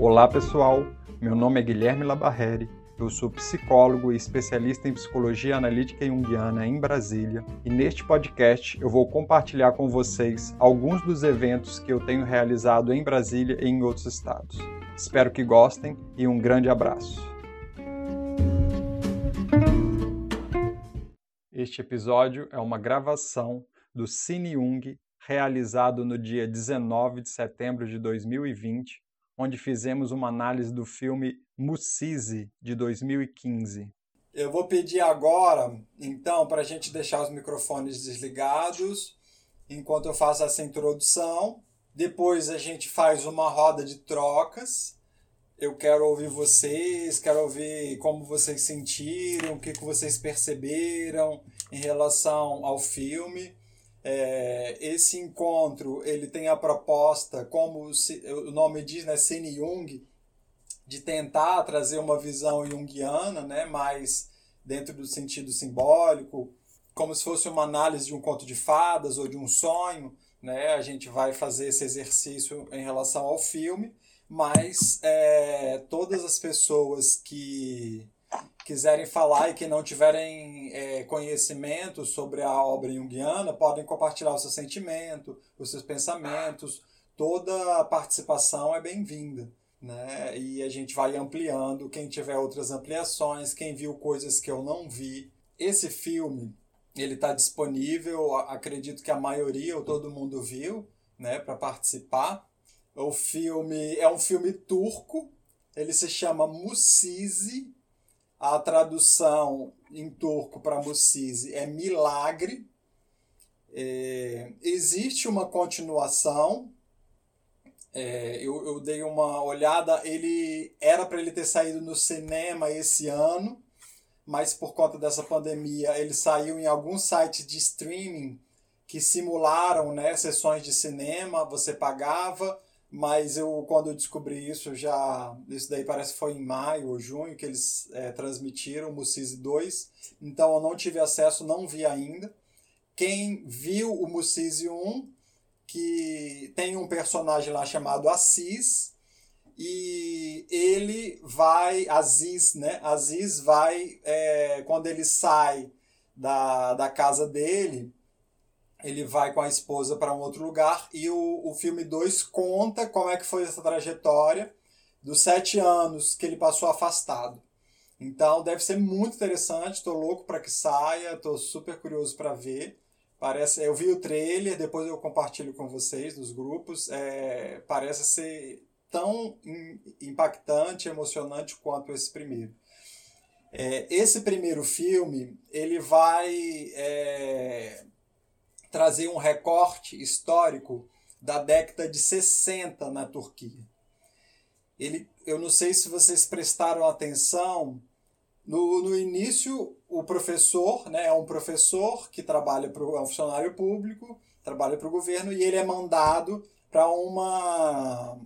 Olá pessoal, meu nome é Guilherme Labarreri, eu sou psicólogo e especialista em psicologia analítica junguiana em Brasília e neste podcast eu vou compartilhar com vocês alguns dos eventos que eu tenho realizado em Brasília e em outros estados. Espero que gostem e um grande abraço. Este episódio é uma gravação do Cine Jung realizado no dia 19 de setembro de 2020, onde fizemos uma análise do filme Musisi, de 2015. Eu vou pedir agora, então, para a gente deixar os microfones desligados enquanto eu faço essa introdução. Depois a gente faz uma roda de trocas. Eu quero ouvir vocês, quero ouvir como vocês sentiram, o que, que vocês perceberam em relação ao filme. É, esse encontro ele tem a proposta, como o nome diz, né, Cine Jung, de tentar trazer uma visão junguiana, né, mais dentro do sentido simbólico, como se fosse uma análise de um conto de fadas ou de um sonho. Né, a gente vai fazer esse exercício em relação ao filme, mas é, todas as pessoas que quiserem falar e que não tiverem é, conhecimento sobre a obra junguiana, podem compartilhar o seu sentimento, os seus pensamentos. Toda participação é bem-vinda. Né? E a gente vai ampliando. Quem tiver outras ampliações, quem viu coisas que eu não vi. Esse filme ele está disponível, acredito que a maioria ou todo mundo viu, né, para participar. O filme é um filme turco, ele se chama Musizi, a tradução em turco para Musizi é milagre. É, existe uma continuação. É, eu, eu dei uma olhada. Ele era para ele ter saído no cinema esse ano, mas por conta dessa pandemia ele saiu em alguns sites de streaming que simularam né, sessões de cinema. Você pagava mas eu quando eu descobri isso já isso daí parece que foi em maio ou junho que eles é, transmitiram o Musisi 2 então eu não tive acesso não vi ainda. Quem viu o Musisi 1 que tem um personagem lá chamado Assis e ele vai Aziz né? Aziz vai é, quando ele sai da, da casa dele ele vai com a esposa para um outro lugar e o, o filme 2 conta como é que foi essa trajetória dos sete anos que ele passou afastado. Então deve ser muito interessante, estou louco para que saia, estou super curioso para ver. Parece, eu vi o trailer, depois eu compartilho com vocês nos grupos. É, parece ser tão impactante, emocionante quanto esse primeiro. É, esse primeiro filme ele vai é, trazer um recorte histórico da década de 60 na Turquia. Ele, eu não sei se vocês prestaram atenção, no, no início o professor né, é um professor que trabalha para é um funcionário público, trabalha para o governo e ele é mandado para uma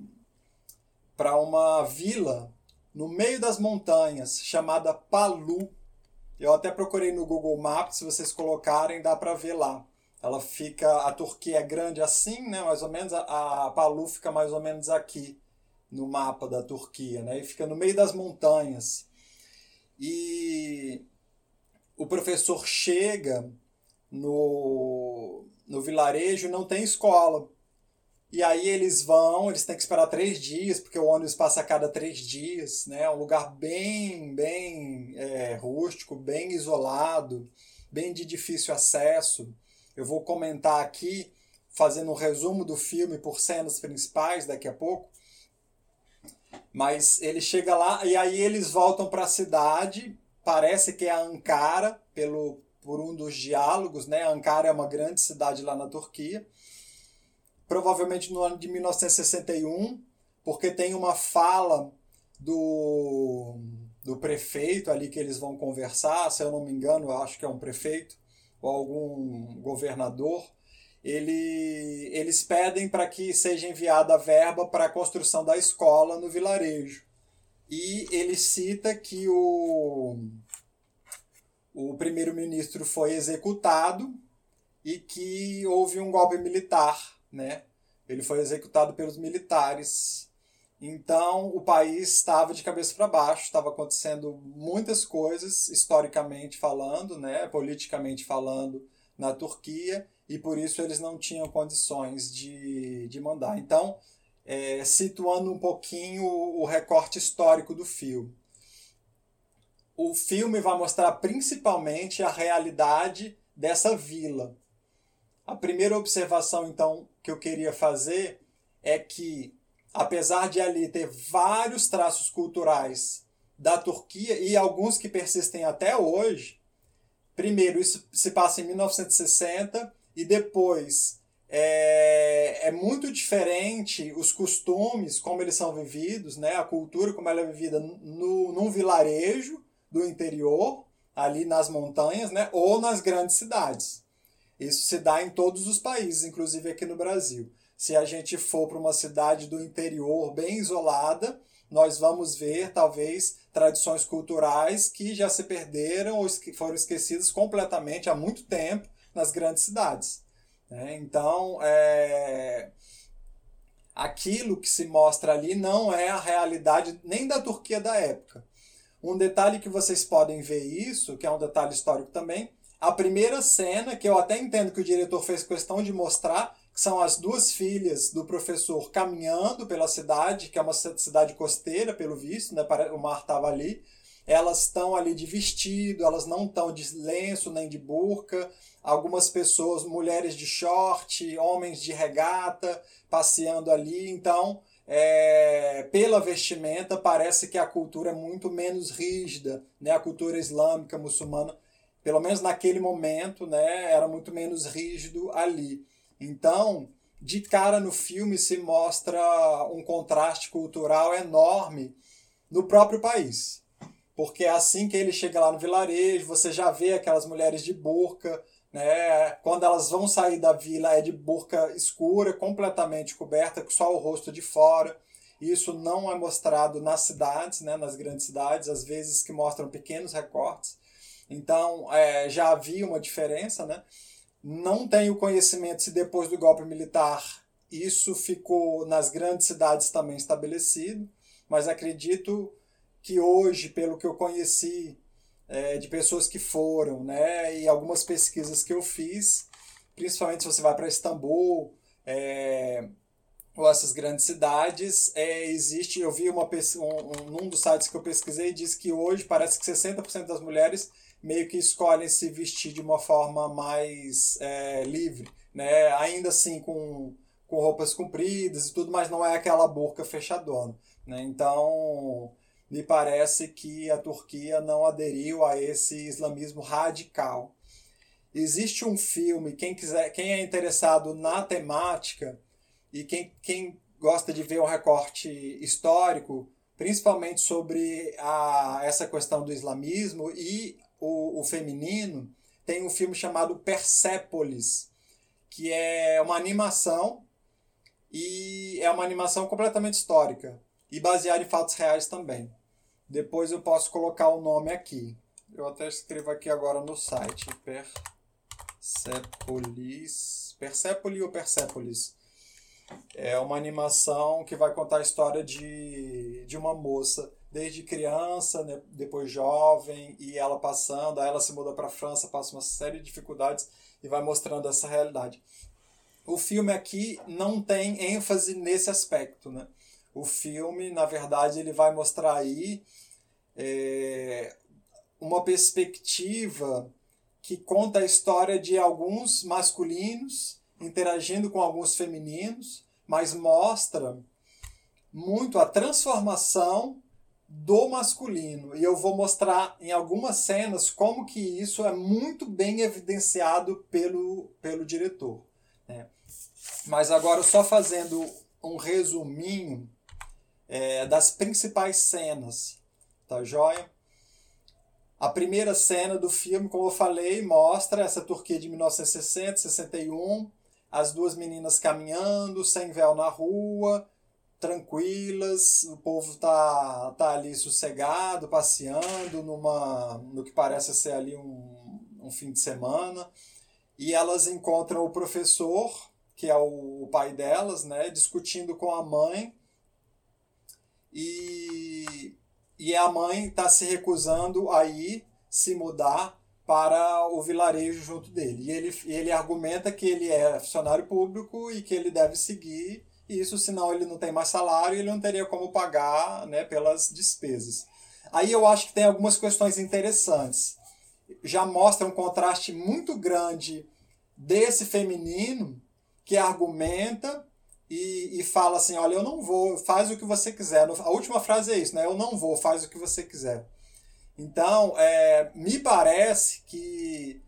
para uma vila no meio das montanhas chamada Palu. Eu até procurei no Google Maps, se vocês colocarem dá para ver lá ela fica a Turquia é grande assim, né? Mais ou menos a, a Palu fica mais ou menos aqui no mapa da Turquia, né? E fica no meio das montanhas. E o professor chega no, no vilarejo, não tem escola. E aí eles vão, eles têm que esperar três dias, porque o ônibus passa a cada três dias, né? É um lugar bem, bem é, rústico, bem isolado, bem de difícil acesso. Eu vou comentar aqui, fazendo um resumo do filme por cenas principais daqui a pouco. Mas ele chega lá e aí eles voltam para a cidade. Parece que é Ankara, pelo, por um dos diálogos. Né? Ankara é uma grande cidade lá na Turquia. Provavelmente no ano de 1961, porque tem uma fala do, do prefeito ali que eles vão conversar. Se eu não me engano, eu acho que é um prefeito ou algum governador, ele, eles pedem para que seja enviada a verba para a construção da escola no vilarejo. E ele cita que o, o primeiro-ministro foi executado e que houve um golpe militar, né? Ele foi executado pelos militares. Então o país estava de cabeça para baixo, estava acontecendo muitas coisas, historicamente falando, né, politicamente falando, na Turquia, e por isso eles não tinham condições de, de mandar. Então, é, situando um pouquinho o recorte histórico do filme. O filme vai mostrar principalmente a realidade dessa vila. A primeira observação, então, que eu queria fazer é que, apesar de ali ter vários traços culturais da Turquia e alguns que persistem até hoje, primeiro, isso se passa em 1960 e depois é, é muito diferente os costumes, como eles são vividos, né? a cultura, como ela é vivida no, num vilarejo do interior, ali nas montanhas, né? ou nas grandes cidades. Isso se dá em todos os países, inclusive aqui no Brasil. Se a gente for para uma cidade do interior bem isolada, nós vamos ver talvez tradições culturais que já se perderam ou que foram esquecidas completamente há muito tempo nas grandes cidades. Né? Então, é... aquilo que se mostra ali não é a realidade nem da Turquia da época. Um detalhe que vocês podem ver isso, que é um detalhe histórico também, a primeira cena, que eu até entendo que o diretor fez questão de mostrar, são as duas filhas do professor caminhando pela cidade, que é uma cidade costeira, pelo visto, né? o mar estava ali. Elas estão ali de vestido, elas não estão de lenço nem de burca, algumas pessoas, mulheres de short, homens de regata, passeando ali. Então, é, pela vestimenta, parece que a cultura é muito menos rígida, né? a cultura islâmica, muçulmana, pelo menos naquele momento, né? era muito menos rígido ali. Então, de cara no filme se mostra um contraste cultural enorme no próprio país. Porque é assim que ele chega lá no vilarejo, você já vê aquelas mulheres de burca, né? Quando elas vão sair da vila é de burca escura, completamente coberta, com só o rosto de fora. Isso não é mostrado nas cidades, né? nas grandes cidades, às vezes que mostram pequenos recortes. Então é, já havia uma diferença. Né? Não tenho conhecimento se depois do golpe militar isso ficou nas grandes cidades também estabelecido, mas acredito que hoje, pelo que eu conheci é, de pessoas que foram, né? E algumas pesquisas que eu fiz, principalmente se você vai para Istambul, é, ou essas grandes cidades, é, existe, eu vi uma um, num dos sites que eu pesquisei, diz que hoje parece que 60% das mulheres meio que escolhem se vestir de uma forma mais é, livre, né? Ainda assim com, com roupas compridas e tudo, mas não é aquela boca fechadona, né? Então, me parece que a Turquia não aderiu a esse islamismo radical. Existe um filme, quem quiser, quem é interessado na temática e quem, quem gosta de ver um recorte histórico, principalmente sobre a, essa questão do islamismo e o, o feminino, tem um filme chamado Persépolis, que é uma animação e é uma animação completamente histórica e baseada em fatos reais também. Depois eu posso colocar o nome aqui. Eu até escrevo aqui agora no site. Persepolis. Persepoli ou Persepolis? É uma animação que vai contar a história de, de uma moça, desde criança, né, depois jovem, e ela passando, aí ela se muda para a França, passa uma série de dificuldades e vai mostrando essa realidade. O filme aqui não tem ênfase nesse aspecto, né? O filme, na verdade, ele vai mostrar aí é, uma perspectiva que conta a história de alguns masculinos interagindo com alguns femininos, mas mostra muito a transformação do masculino. E eu vou mostrar em algumas cenas como que isso é muito bem evidenciado pelo, pelo diretor. Né? Mas agora, só fazendo um resuminho é, das principais cenas Tá joia? A primeira cena do filme, como eu falei, mostra essa Turquia de 1960, 61, as duas meninas caminhando, sem véu na rua, tranquilas, o povo tá, tá ali sossegado, passeando numa no que parece ser ali um, um fim de semana, e elas encontram o professor, que é o pai delas, né, discutindo com a mãe e, e a mãe está se recusando a ir se mudar para o vilarejo junto dele. E ele, ele argumenta que ele é funcionário público e que ele deve seguir isso, senão ele não tem mais salário e ele não teria como pagar né, pelas despesas. Aí eu acho que tem algumas questões interessantes. Já mostra um contraste muito grande desse feminino que argumenta e, e fala assim: olha, eu não vou, faz o que você quiser. A última frase é isso, né? Eu não vou, faz o que você quiser. Então, é, me parece que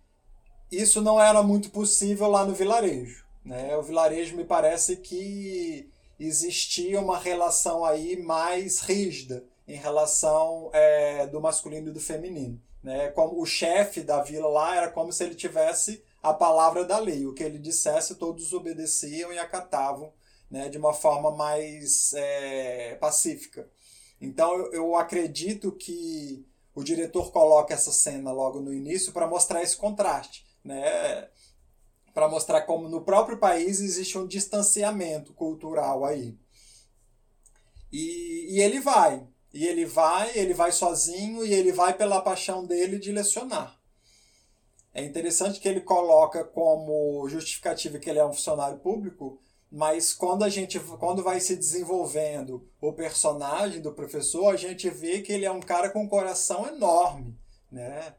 isso não era muito possível lá no vilarejo. Né? O vilarejo me parece que existia uma relação aí mais rígida em relação é, do masculino e do feminino. Né? Como o chefe da vila lá era como se ele tivesse a palavra da lei. O que ele dissesse, todos obedeciam e acatavam né? de uma forma mais é, pacífica. Então eu, eu acredito que o diretor coloca essa cena logo no início para mostrar esse contraste, né? Para mostrar como no próprio país existe um distanciamento cultural aí. E, e ele vai, e ele vai, ele vai sozinho e ele vai pela paixão dele de lecionar. É interessante que ele coloca como justificativa que ele é um funcionário público, mas quando a gente quando vai se desenvolvendo o personagem do professor a gente vê que ele é um cara com um coração enorme né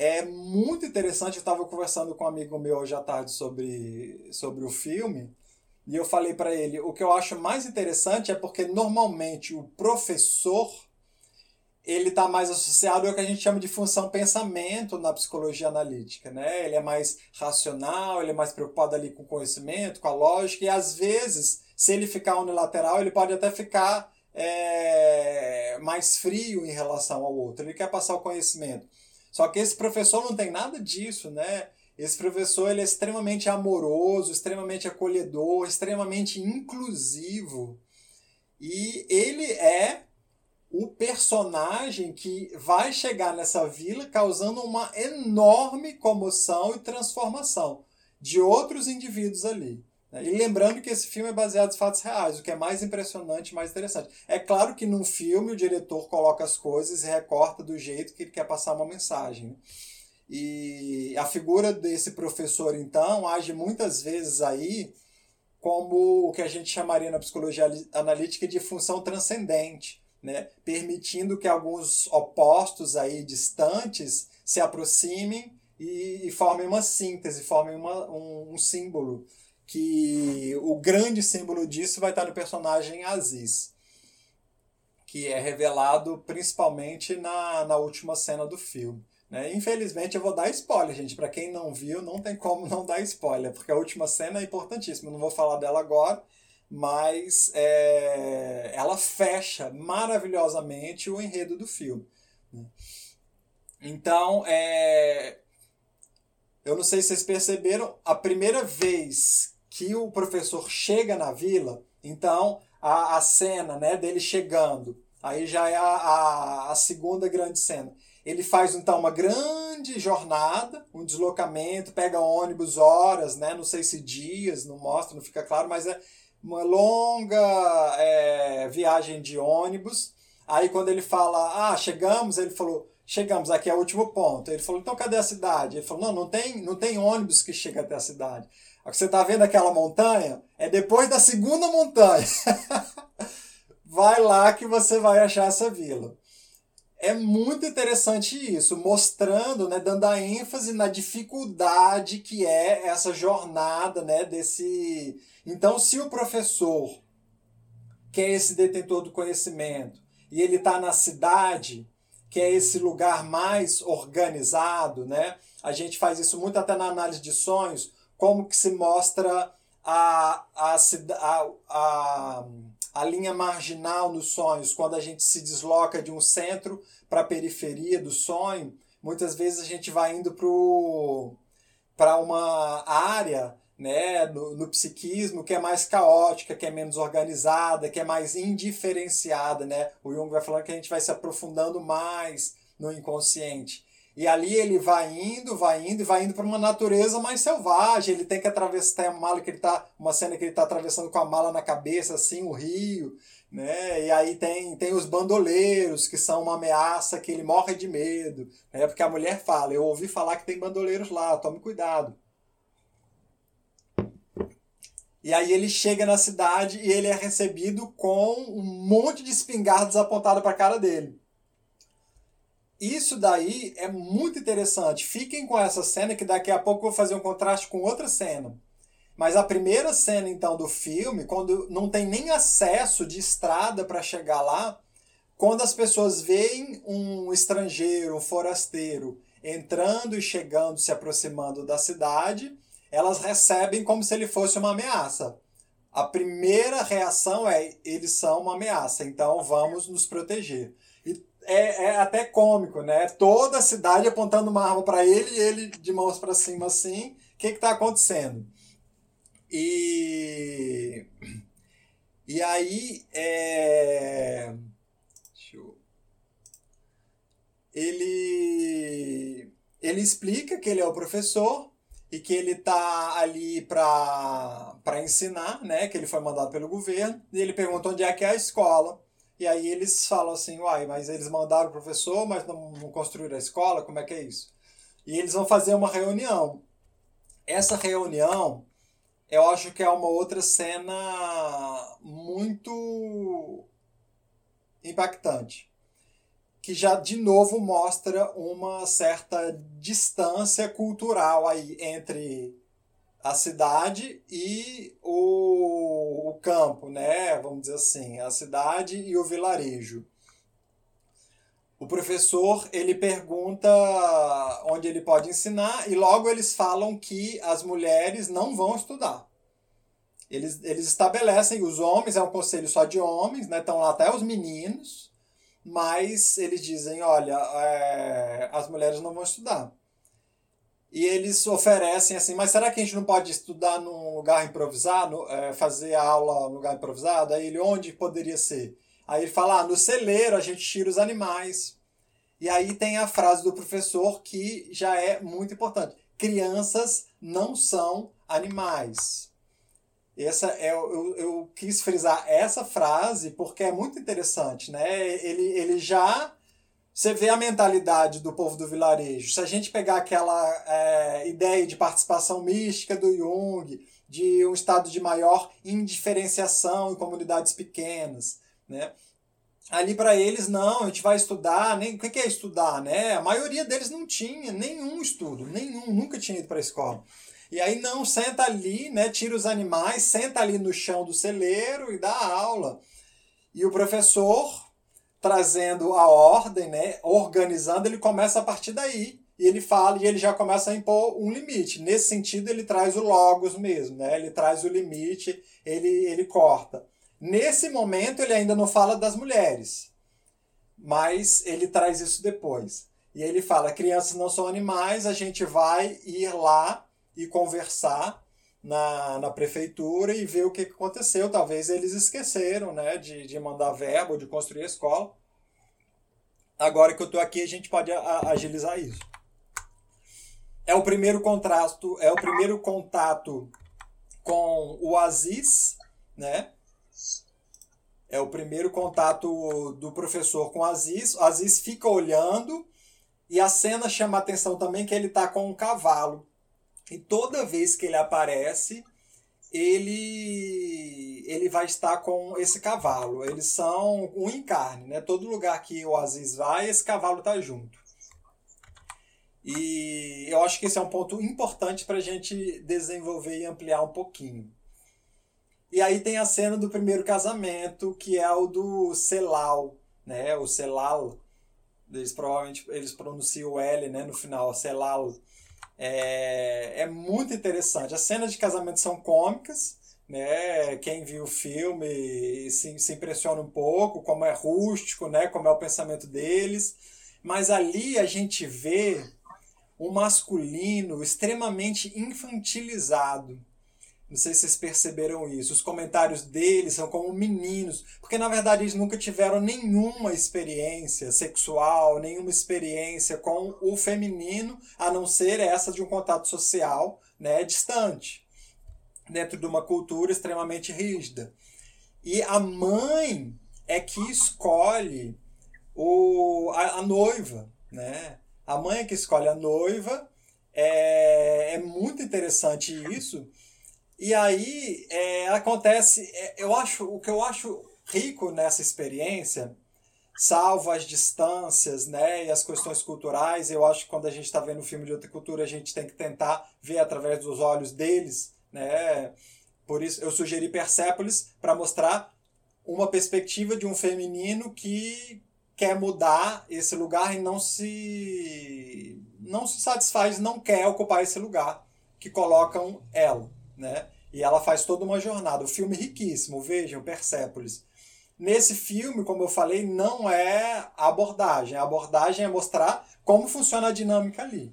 é muito interessante eu estava conversando com um amigo meu hoje à tarde sobre sobre o filme e eu falei para ele o que eu acho mais interessante é porque normalmente o professor ele está mais associado ao que a gente chama de função pensamento na psicologia analítica, né? Ele é mais racional, ele é mais preocupado ali com o conhecimento, com a lógica, e às vezes, se ele ficar unilateral, ele pode até ficar é, mais frio em relação ao outro. Ele quer passar o conhecimento. Só que esse professor não tem nada disso, né? Esse professor ele é extremamente amoroso, extremamente acolhedor, extremamente inclusivo. E ele é o personagem que vai chegar nessa vila causando uma enorme comoção e transformação de outros indivíduos ali. Né? E lembrando que esse filme é baseado em fatos reais, o que é mais impressionante e mais interessante. É claro que num filme o diretor coloca as coisas e recorta do jeito que ele quer passar uma mensagem. Né? E a figura desse professor, então, age muitas vezes aí como o que a gente chamaria na psicologia analítica de função transcendente né, permitindo que alguns opostos aí distantes se aproximem e, e formem uma síntese, formem uma, um, um, símbolo. Que o grande símbolo disso vai estar no personagem Aziz, que é revelado principalmente na, na última cena do filme. Né? Infelizmente eu vou dar spoiler, gente. Para quem não viu, não tem como não dar spoiler, porque a última cena é importantíssima. Eu não vou falar dela agora, mas é, ela fecha maravilhosamente o enredo do filme. Né? Então, é, eu não sei se vocês perceberam, a primeira vez que o professor chega na vila, então a, a cena né, dele chegando, aí já é a, a, a segunda grande cena. Ele faz então uma grande jornada, um deslocamento, pega ônibus horas, né? Não sei se dias, não mostra, não fica claro, mas é, uma longa é, viagem de ônibus. Aí quando ele fala, ah, chegamos, ele falou, chegamos, aqui é o último ponto. Ele falou, então cadê a cidade? Ele falou, não, não tem, não tem ônibus que chega até a cidade. Você está vendo aquela montanha? É depois da segunda montanha. vai lá que você vai achar essa vila. É muito interessante isso, mostrando, né, dando a ênfase na dificuldade que é essa jornada né, desse, então, se o professor, que é esse detentor do conhecimento, e ele está na cidade, que é esse lugar mais organizado, né? A gente faz isso muito até na análise de sonhos, como que se mostra a, a, a, a, a linha marginal nos sonhos, quando a gente se desloca de um centro para a periferia do sonho, muitas vezes a gente vai indo para uma área né, no, no, psiquismo que é mais caótica, que é menos organizada, que é mais indiferenciada, né? O Jung vai falando que a gente vai se aprofundando mais no inconsciente. E ali ele vai indo, vai indo e vai indo para uma natureza mais selvagem. Ele tem que atravessar tem uma mala que ele tá, uma cena que ele está atravessando com a mala na cabeça assim o rio, né? E aí tem tem os bandoleiros que são uma ameaça que ele morre de medo, né? Porque a mulher fala, eu ouvi falar que tem bandoleiros lá, tome cuidado. E aí ele chega na cidade e ele é recebido com um monte de espingardas apontadas para a cara dele. Isso daí é muito interessante. Fiquem com essa cena que daqui a pouco eu vou fazer um contraste com outra cena. Mas a primeira cena então do filme, quando não tem nem acesso de estrada para chegar lá, quando as pessoas veem um estrangeiro, um forasteiro entrando e chegando, se aproximando da cidade, elas recebem como se ele fosse uma ameaça. A primeira reação é eles são uma ameaça, então vamos nos proteger. É, é até cômico, né? Toda a cidade apontando uma arma para ele e ele de mãos para cima assim. O que está acontecendo? E e aí é... ele ele explica que ele é o professor e que ele tá ali para ensinar, né? Que ele foi mandado pelo governo. E ele pergunta onde é que é a escola. E aí eles falam assim, uai, mas eles mandaram o professor, mas não, não construíram a escola, como é que é isso? E eles vão fazer uma reunião. Essa reunião, eu acho que é uma outra cena muito impactante que já de novo mostra uma certa distância cultural aí entre a cidade e o, o campo, né? Vamos dizer assim, a cidade e o vilarejo. O professor ele pergunta onde ele pode ensinar e logo eles falam que as mulheres não vão estudar. Eles, eles estabelecem os homens, é um conselho só de homens, né? Estão lá até os meninos mas eles dizem, olha, é, as mulheres não vão estudar. E eles oferecem assim, mas será que a gente não pode estudar num lugar improvisado, é, fazer a aula num lugar improvisado? Aí ele, onde poderia ser? Aí ele fala, ah, no celeiro a gente tira os animais. E aí tem a frase do professor que já é muito importante. Crianças não são animais. Essa é, eu, eu quis frisar essa frase porque é muito interessante, né? Ele, ele já você vê a mentalidade do povo do vilarejo. Se a gente pegar aquela é, ideia de participação mística do Jung, de um estado de maior indiferenciação em comunidades pequenas, né? Ali para eles não, a gente vai estudar, nem o que é estudar, né? A maioria deles não tinha nenhum estudo, nenhum, nunca tinha ido para a escola. E aí não, senta ali, né, tira os animais, senta ali no chão do celeiro e dá aula. E o professor, trazendo a ordem, né, organizando, ele começa a partir daí. E ele fala e ele já começa a impor um limite. Nesse sentido, ele traz o logos mesmo, né? Ele traz o limite, ele, ele corta. Nesse momento, ele ainda não fala das mulheres, mas ele traz isso depois. E ele fala: crianças não são animais, a gente vai ir lá e conversar na, na prefeitura e ver o que aconteceu. Talvez eles esqueceram né, de, de mandar verbo, de construir a escola. Agora que eu estou aqui, a gente pode agilizar isso. É o primeiro contrasto, é o primeiro contato com o Aziz, né? É o primeiro contato do professor com o Aziz. O Aziz fica olhando e a cena chama a atenção também que ele está com um cavalo. E toda vez que ele aparece, ele ele vai estar com esse cavalo. Eles são um encarne, né? Todo lugar que o Aziz vai, esse cavalo está junto. E eu acho que esse é um ponto importante para a gente desenvolver e ampliar um pouquinho. E aí tem a cena do primeiro casamento, que é o do Celal, né? O Celal, eles provavelmente eles pronunciam o L, né, no final, Celal é, é muito interessante. As cenas de casamento são cômicas, né? Quem viu o filme se, se impressiona um pouco, como é rústico, né? Como é o pensamento deles. Mas ali a gente vê um masculino extremamente infantilizado. Não sei se vocês perceberam isso. Os comentários deles são como meninos, porque na verdade eles nunca tiveram nenhuma experiência sexual, nenhuma experiência com o feminino, a não ser essa de um contato social né, distante, dentro de uma cultura extremamente rígida. E a mãe é que escolhe o, a, a noiva, né? A mãe é que escolhe a noiva. É, é muito interessante isso e aí é, acontece, é, eu acho, o que eu acho rico nessa experiência, salvo as distâncias né, e as questões culturais, eu acho que quando a gente está vendo um filme de outra cultura, a gente tem que tentar ver através dos olhos deles. Né? Por isso eu sugeri Persépolis para mostrar uma perspectiva de um feminino que quer mudar esse lugar e não se não se satisfaz, não quer ocupar esse lugar que colocam ela né? E ela faz toda uma jornada. O filme é riquíssimo, vejam, Persépolis. Nesse filme, como eu falei, não é a abordagem. A abordagem é mostrar como funciona a dinâmica ali.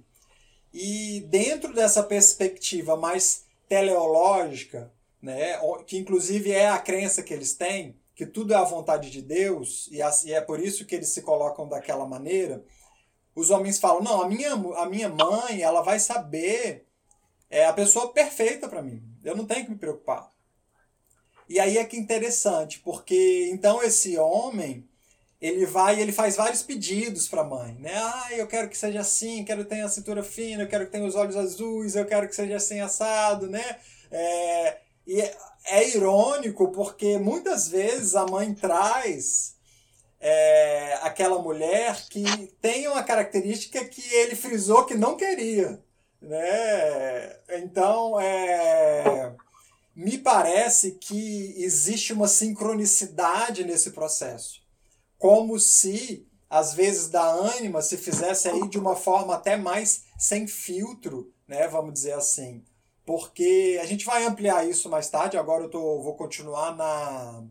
E dentro dessa perspectiva mais teleológica, né, que inclusive é a crença que eles têm, que tudo é a vontade de Deus, e é por isso que eles se colocam daquela maneira, os homens falam: não, a minha, a minha mãe ela vai saber é a pessoa perfeita para mim. Eu não tenho que me preocupar. E aí é que interessante, porque então esse homem, ele vai e ele faz vários pedidos para a mãe, né? Ah, eu quero que seja assim, quero que tenha a cintura fina, eu quero que tenha os olhos azuis, eu quero que seja assim assado, né? É, e é, é irônico porque muitas vezes a mãe traz é, aquela mulher que tem uma característica que ele frisou que não queria. Né? Então, é, me parece que existe uma sincronicidade nesse processo. Como se, às vezes, da ânima se fizesse aí de uma forma até mais sem filtro, né? vamos dizer assim. Porque a gente vai ampliar isso mais tarde, agora eu tô, vou continuar na,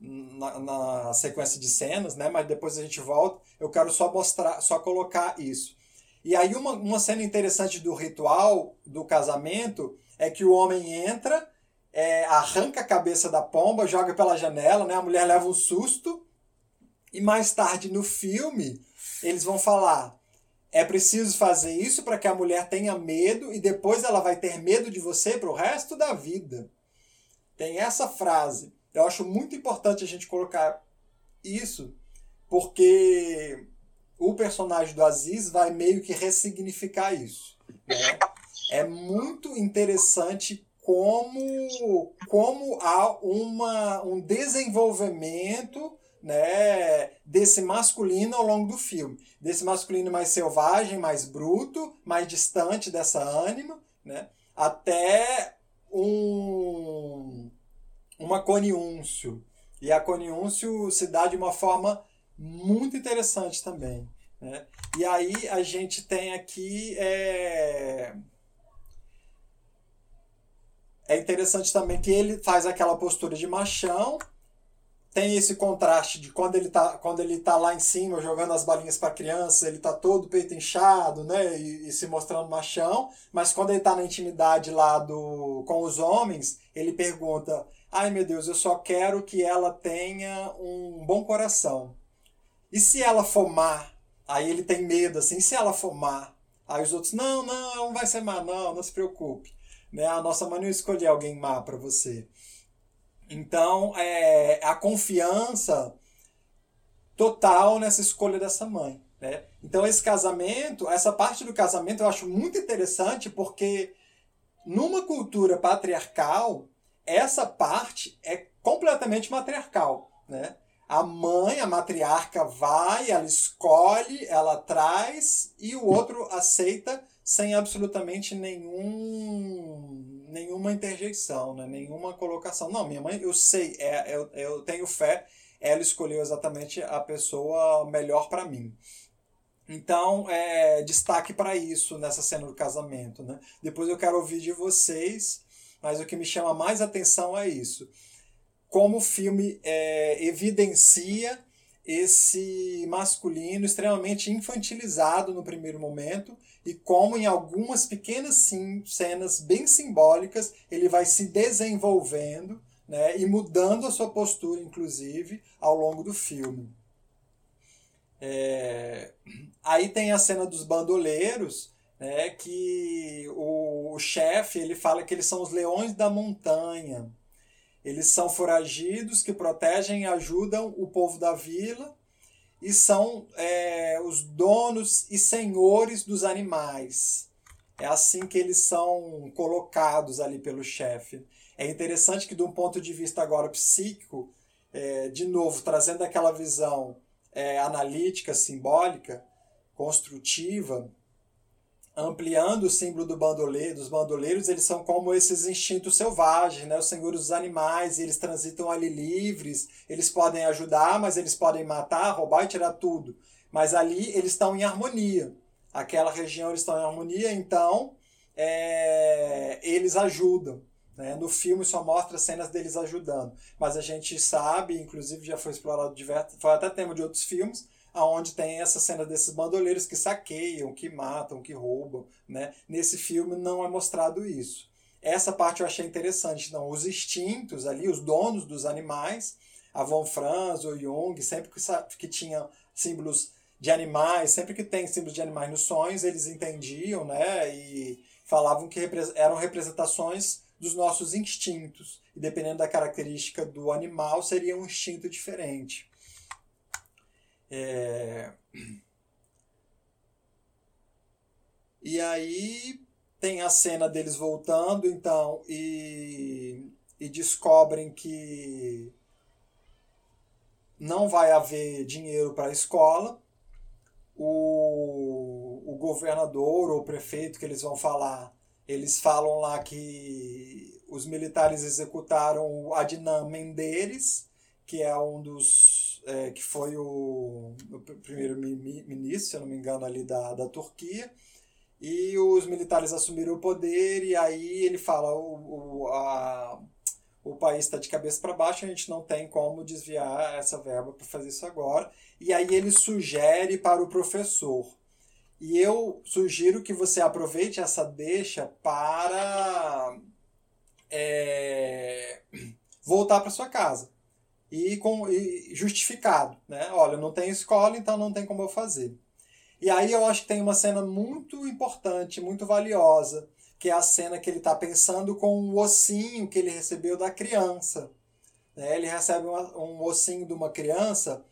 na, na, sequência de cenas, né? Mas depois a gente volta. Eu quero só mostrar, só colocar isso. E aí uma, uma cena interessante do ritual do casamento é que o homem entra, é, arranca a cabeça da pomba, joga pela janela, né? A mulher leva um susto. E mais tarde no filme, eles vão falar: é preciso fazer isso para que a mulher tenha medo e depois ela vai ter medo de você para o resto da vida. Tem essa frase. Eu acho muito importante a gente colocar isso, porque o personagem do Aziz vai meio que ressignificar isso. Né? É muito interessante como, como há uma, um desenvolvimento né, desse masculino ao longo do filme. Desse masculino mais selvagem, mais bruto, mais distante dessa ânima, né, até um, uma coniúncio. E a coniúncio se dá de uma forma muito interessante também. Né? E aí a gente tem aqui. É... é interessante também que ele faz aquela postura de machão, tem esse contraste de quando ele tá, quando ele tá lá em cima jogando as balinhas para crianças, ele tá todo peito inchado, né, e, e, se mostrando machão, mas quando ele tá na intimidade lá do com os homens, ele pergunta: "Ai meu Deus, eu só quero que ela tenha um bom coração". E se ela for má? Aí ele tem medo, assim, e se ela for má? Aí os outros, não, não, não vai ser má, não, não se preocupe. Né? A nossa mãe não escolher alguém má para você. Então, é, a confiança total nessa escolha dessa mãe. Né? Então, esse casamento, essa parte do casamento eu acho muito interessante porque numa cultura patriarcal, essa parte é completamente matriarcal. Né? A mãe, a matriarca vai, ela escolhe, ela traz e o outro aceita sem absolutamente nenhum nenhuma interjeição, né? nenhuma colocação. Não, minha mãe, eu sei, é, eu, eu tenho fé, ela escolheu exatamente a pessoa melhor para mim. Então, é, destaque para isso nessa cena do casamento. Né? Depois eu quero ouvir de vocês, mas o que me chama mais atenção é isso como o filme é, evidencia esse masculino extremamente infantilizado no primeiro momento e como em algumas pequenas sim, cenas bem simbólicas ele vai se desenvolvendo né, e mudando a sua postura, inclusive, ao longo do filme. É... Aí tem a cena dos bandoleiros, né, que o, o chefe ele fala que eles são os leões da montanha. Eles são foragidos que protegem e ajudam o povo da vila e são é, os donos e senhores dos animais. É assim que eles são colocados ali pelo chefe. É interessante que, de um ponto de vista agora psíquico, é, de novo, trazendo aquela visão é, analítica, simbólica, construtiva, ampliando o símbolo do bandoleiro, dos bandoleiros, eles são como esses instintos selvagens, né? os senhores dos animais, eles transitam ali livres, eles podem ajudar, mas eles podem matar, roubar e tirar tudo. Mas ali eles estão em harmonia. Aquela região eles estão em harmonia, então é, eles ajudam. Né? No filme só mostra cenas deles ajudando. Mas a gente sabe, inclusive já foi explorado diversos, foi até tema de outros filmes, aonde tem essa cena desses bandoleiros que saqueiam, que matam, que roubam, né? Nesse filme não é mostrado isso. Essa parte eu achei interessante, não, os instintos ali, os donos dos animais, a Von Franz, o Jung, sempre que, que tinha símbolos de animais, sempre que tem símbolos de animais nos sonhos, eles entendiam, né? E falavam que eram representações dos nossos instintos. E dependendo da característica do animal, seria um instinto diferente. É... E aí tem a cena deles voltando, então, e, e descobrem que não vai haver dinheiro para a escola. O, o governador ou o prefeito que eles vão falar, eles falam lá que os militares executaram o Adnan Menderes, que é um dos é, que foi o, o primeiro ministro, se não me engano, ali da, da Turquia, e os militares assumiram o poder, e aí ele fala: o, o, a, o país está de cabeça para baixo, a gente não tem como desviar essa verba para fazer isso agora. E aí ele sugere para o professor. E eu sugiro que você aproveite essa deixa para é, voltar para sua casa e, com, e justificado, né? Olha, não tem escola, então não tem como eu fazer. E aí eu acho que tem uma cena muito importante, muito valiosa, que é a cena que ele está pensando com o ossinho que ele recebeu da criança. Né? Ele recebe uma, um ossinho de uma criança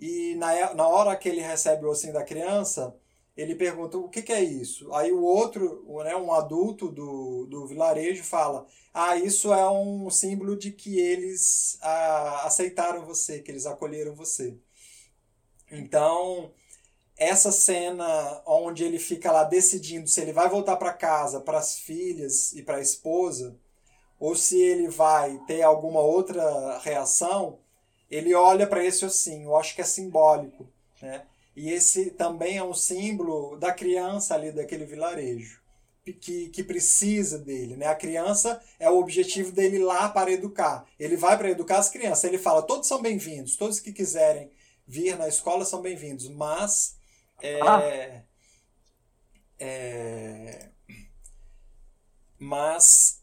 e na, na hora que ele recebe o ossinho da criança, ele pergunta o que, que é isso. Aí o outro, né, um adulto do, do vilarejo, fala: Ah, isso é um símbolo de que eles ah, aceitaram você, que eles acolheram você. Então, essa cena onde ele fica lá decidindo se ele vai voltar para casa, para as filhas e para a esposa, ou se ele vai ter alguma outra reação, ele olha para esse ossinho. Eu acho que é simbólico. Né? E esse também é um símbolo da criança ali daquele vilarejo, que, que precisa dele. Né? A criança é o objetivo dele lá para educar. Ele vai para educar as crianças. Ele fala: todos são bem-vindos, todos que quiserem vir na escola são bem-vindos, mas. É, ah. é, mas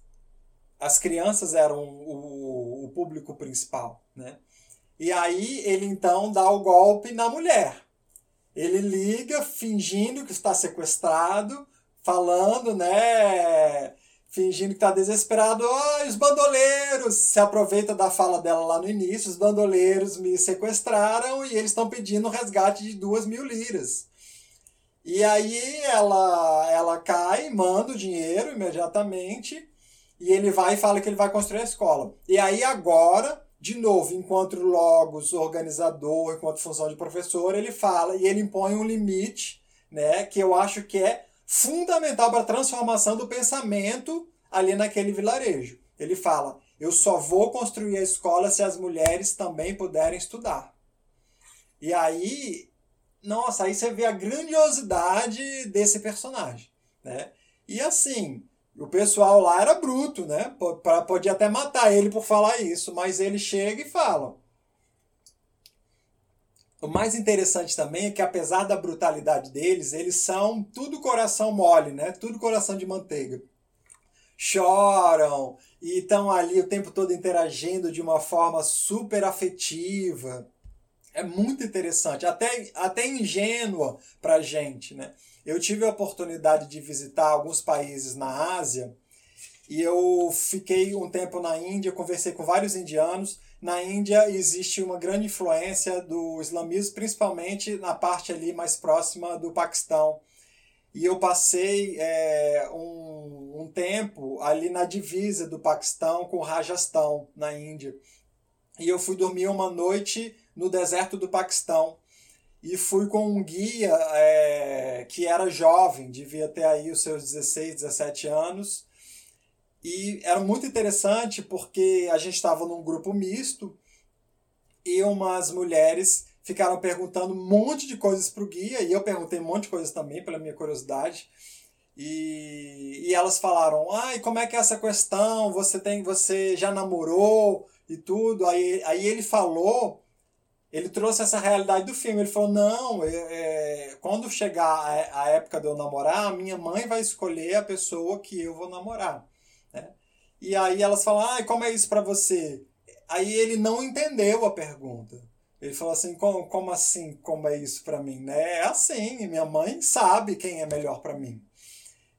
as crianças eram o, o público principal. Né? E aí ele então dá o golpe na mulher ele liga fingindo que está sequestrado, falando, né? Fingindo que está desesperado. Os bandoleiros! Se aproveita da fala dela lá no início: os bandoleiros me sequestraram e eles estão pedindo um resgate de duas mil liras. E aí ela, ela cai, manda o dinheiro imediatamente e ele vai e fala que ele vai construir a escola. E aí agora de novo, enquanto logos, organizador, enquanto função de professor, ele fala e ele impõe um limite, né, que eu acho que é fundamental para a transformação do pensamento ali naquele vilarejo. Ele fala: eu só vou construir a escola se as mulheres também puderem estudar. E aí, nossa, aí você vê a grandiosidade desse personagem, né? E assim, o pessoal lá era bruto, né? Podia até matar ele por falar isso, mas ele chega e fala: o mais interessante também é que, apesar da brutalidade deles, eles são tudo coração mole, né? Tudo coração de manteiga. Choram e estão ali o tempo todo interagindo de uma forma super afetiva. É muito interessante, até, até ingênua para a gente, né? Eu tive a oportunidade de visitar alguns países na Ásia e eu fiquei um tempo na Índia, conversei com vários indianos na Índia existe uma grande influência do islamismo, principalmente na parte ali mais próxima do Paquistão. E eu passei é, um, um tempo ali na divisa do Paquistão com o Rajastão, na Índia. E eu fui dormir uma noite no deserto do Paquistão. E fui com um guia é, que era jovem, devia ter aí os seus 16, 17 anos e era muito interessante porque a gente estava num grupo misto e umas mulheres ficaram perguntando um monte de coisas para o guia e eu perguntei um monte de coisas também pela minha curiosidade. E, e elas falaram: "Ai, como é que é essa questão? Você tem, você já namorou e tudo?" Aí, aí ele falou, ele trouxe essa realidade do filme. Ele falou: "Não, é, é, quando chegar a, a época de eu namorar, a minha mãe vai escolher a pessoa que eu vou namorar." Né? E aí elas falam, ah, como é isso para você? Aí ele não entendeu a pergunta. Ele falou assim, como, como assim, como é isso para mim? Né? É assim, minha mãe sabe quem é melhor para mim.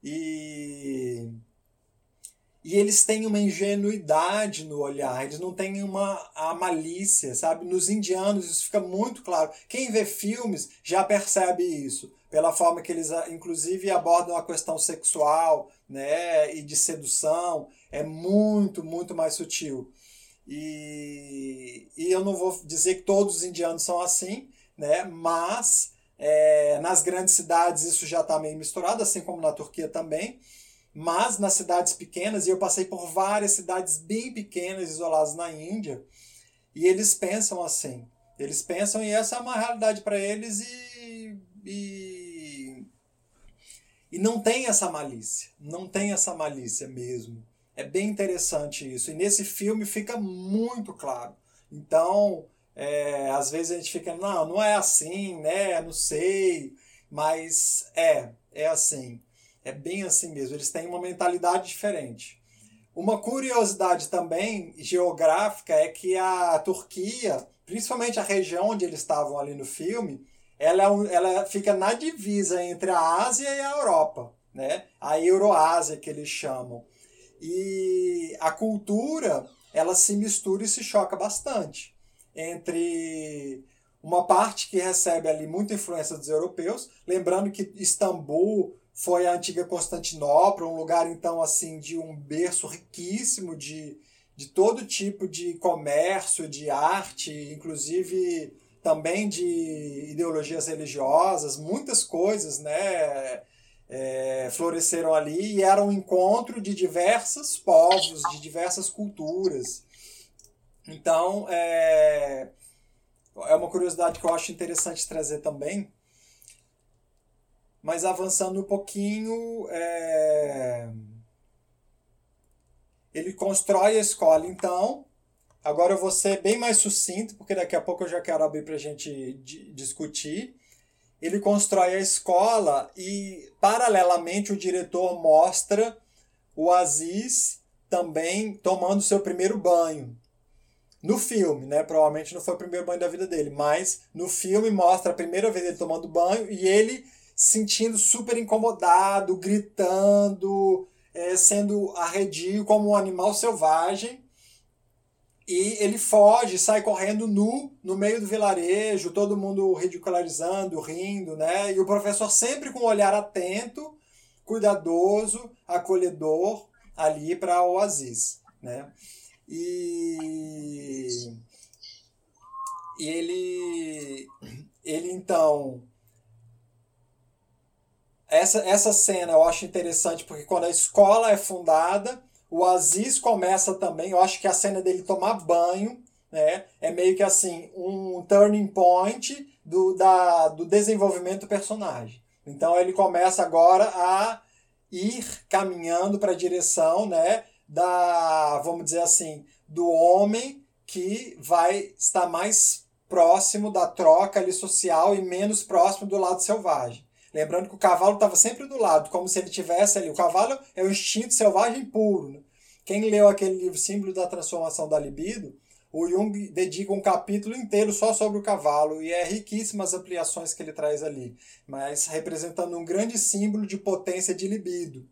E, e eles têm uma ingenuidade no olhar, eles não têm uma a malícia, sabe? Nos indianos isso fica muito claro. Quem vê filmes já percebe isso, pela forma que eles, inclusive, abordam a questão sexual, né, e de sedução, é muito, muito mais sutil. E, e eu não vou dizer que todos os indianos são assim, né, mas é, nas grandes cidades isso já está meio misturado, assim como na Turquia também. Mas nas cidades pequenas, e eu passei por várias cidades bem pequenas, isoladas na Índia, e eles pensam assim. Eles pensam, e essa é uma realidade para eles, e, e e não tem essa malícia, não tem essa malícia mesmo. É bem interessante isso. E nesse filme fica muito claro. Então, é, às vezes a gente fica, não, não é assim, né? Não sei. Mas é, é assim. É bem assim mesmo. Eles têm uma mentalidade diferente. Uma curiosidade também geográfica é que a Turquia, principalmente a região onde eles estavam ali no filme, ela, é ela fica na divisa entre a Ásia e a Europa, né? A Euroásia que eles chamam. E a cultura, ela se mistura e se choca bastante entre uma parte que recebe ali muita influência dos europeus, lembrando que Istambul foi a antiga Constantinopla, um lugar então assim de um berço riquíssimo de, de todo tipo de comércio, de arte, inclusive também de ideologias religiosas, muitas coisas, né? É, floresceram ali e era um encontro de diversos povos, de diversas culturas. Então, é, é uma curiosidade que eu acho interessante trazer também. Mas avançando um pouquinho, é, ele constrói a escola, então, Agora eu vou ser bem mais sucinto, porque daqui a pouco eu já quero abrir para a gente discutir. Ele constrói a escola e, paralelamente, o diretor mostra o Aziz também tomando seu primeiro banho. No filme, né? Provavelmente não foi o primeiro banho da vida dele, mas no filme mostra a primeira vez ele tomando banho e ele sentindo super incomodado, gritando, é, sendo arredio como um animal selvagem e ele foge, sai correndo nu no meio do vilarejo, todo mundo ridicularizando, rindo, né? E o professor sempre com um olhar atento, cuidadoso, acolhedor ali para o Aziz, né? E, e ele, ele então essa, essa cena eu acho interessante porque quando a escola é fundada o Aziz começa também, eu acho que a cena dele tomar banho, né, é meio que assim, um turning point do, da, do desenvolvimento do personagem. Então ele começa agora a ir caminhando para a direção, né, da, vamos dizer assim, do homem que vai estar mais próximo da troca ali social e menos próximo do lado selvagem. Lembrando que o cavalo estava sempre do lado, como se ele tivesse ali. O cavalo é o instinto selvagem puro. Né? Quem leu aquele livro Símbolo da Transformação da Libido, o Jung dedica um capítulo inteiro só sobre o cavalo e é riquíssimas ampliações que ele traz ali, mas representando um grande símbolo de potência de libido.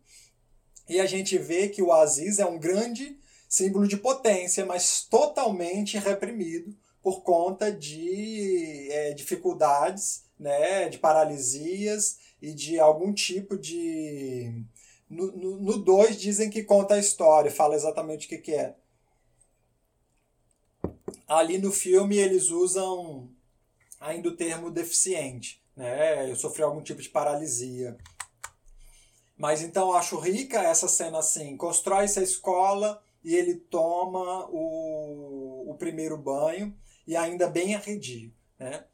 E a gente vê que o Aziz é um grande símbolo de potência, mas totalmente reprimido por conta de é, dificuldades, né, de paralisias e de algum tipo de no 2 dizem que conta a história, fala exatamente o que, que é. Ali no filme eles usam ainda o termo deficiente, né? Eu sofri algum tipo de paralisia. Mas então acho rica essa cena assim, constrói essa escola e ele toma o, o primeiro banho e ainda bem arredio, né?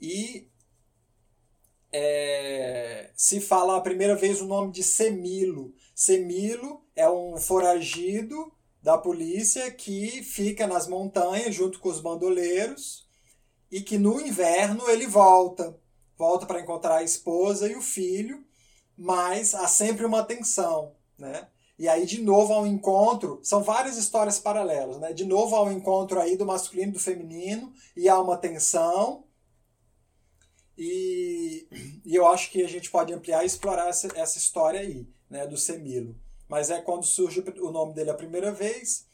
E é, se fala a primeira vez o nome de Semilo. Semilo é um foragido da polícia que fica nas montanhas junto com os bandoleiros e que no inverno ele volta. Volta para encontrar a esposa e o filho, mas há sempre uma tensão, né? E aí, de novo, ao encontro, são várias histórias paralelas, né? De novo, ao encontro aí do masculino e do feminino, e há uma tensão, e, e eu acho que a gente pode ampliar e explorar essa, essa história aí, né, do Semilo. Mas é quando surge o nome dele a primeira vez.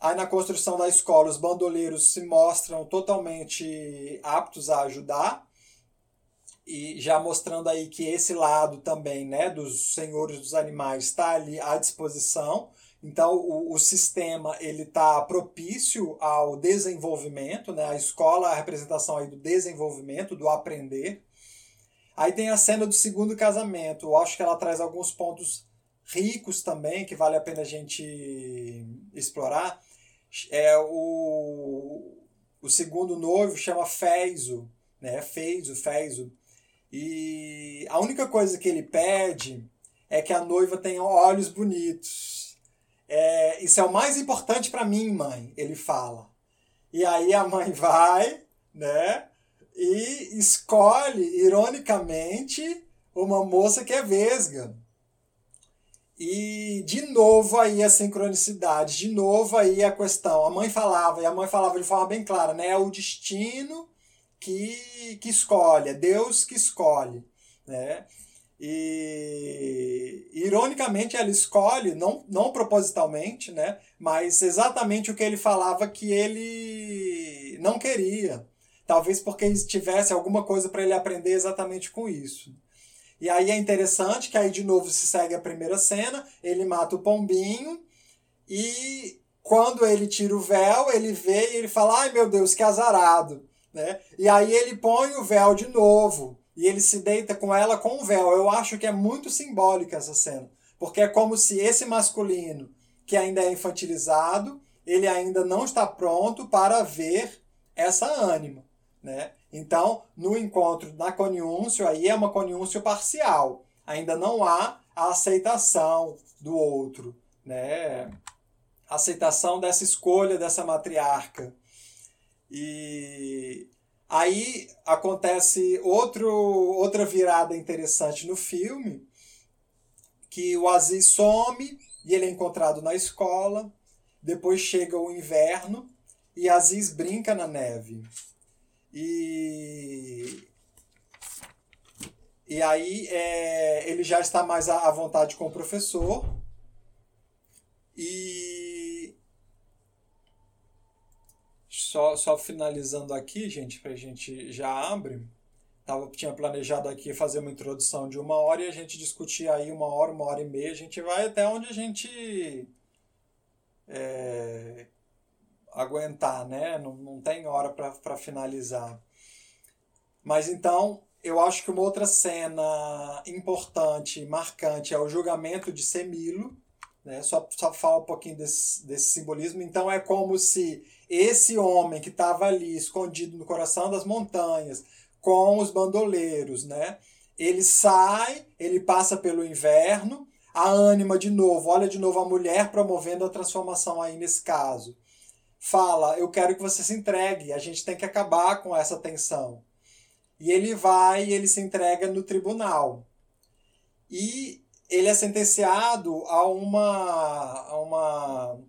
Aí na construção da escola, os bandoleiros se mostram totalmente aptos a ajudar. E já mostrando aí que esse lado também, né, dos senhores dos animais está ali à disposição. Então, o, o sistema ele está propício ao desenvolvimento, né? a escola, a representação aí do desenvolvimento, do aprender. Aí tem a cena do segundo casamento. Eu acho que ela traz alguns pontos ricos também, que vale a pena a gente explorar. É o, o segundo noivo chama Feizo, né? Feizo, Feizo. E a única coisa que ele pede é que a noiva tenha olhos bonitos é, isso é o mais importante para mim, mãe, ele fala. E aí a mãe vai, né? E escolhe, ironicamente, uma moça que é vesga. E de novo aí a sincronicidade, de novo aí a questão. A mãe falava, e a mãe falava de forma bem clara, né? É o destino que, que escolhe, é Deus que escolhe, né? E ironicamente ela escolhe, não, não propositalmente, né, mas exatamente o que ele falava que ele não queria. Talvez porque tivesse alguma coisa para ele aprender exatamente com isso. E aí é interessante que aí de novo se segue a primeira cena, ele mata o pombinho e quando ele tira o véu, ele vê e ele fala: "Ai meu Deus, que azarado", né? E aí ele põe o véu de novo e ele se deita com ela com um véu. Eu acho que é muito simbólica essa cena, porque é como se esse masculino, que ainda é infantilizado, ele ainda não está pronto para ver essa ânima, né? Então, no encontro na coniúncio, aí é uma coniúncio parcial. Ainda não há a aceitação do outro, né? Aceitação dessa escolha dessa matriarca. E Aí acontece outro, outra virada interessante no filme, que o Aziz some e ele é encontrado na escola. Depois chega o inverno e Aziz brinca na neve. E, e aí é, ele já está mais à vontade com o professor. E Só, só finalizando aqui, gente, para a gente já abre. Tava, tinha planejado aqui fazer uma introdução de uma hora e a gente discutir aí uma hora, uma hora e meia. A gente vai até onde a gente é, aguentar, né? Não, não tem hora para finalizar. Mas então, eu acho que uma outra cena importante, marcante, é o julgamento de Semilo. Né? Só, só fala um pouquinho desse, desse simbolismo. Então, é como se esse homem que estava ali escondido no coração das montanhas com os bandoleiros, né? Ele sai, ele passa pelo inverno, a ânima de novo, olha de novo a mulher promovendo a transformação aí nesse caso. fala: Eu quero que você se entregue, a gente tem que acabar com essa tensão. E ele vai e ele se entrega no tribunal. E ele é sentenciado a uma, a uma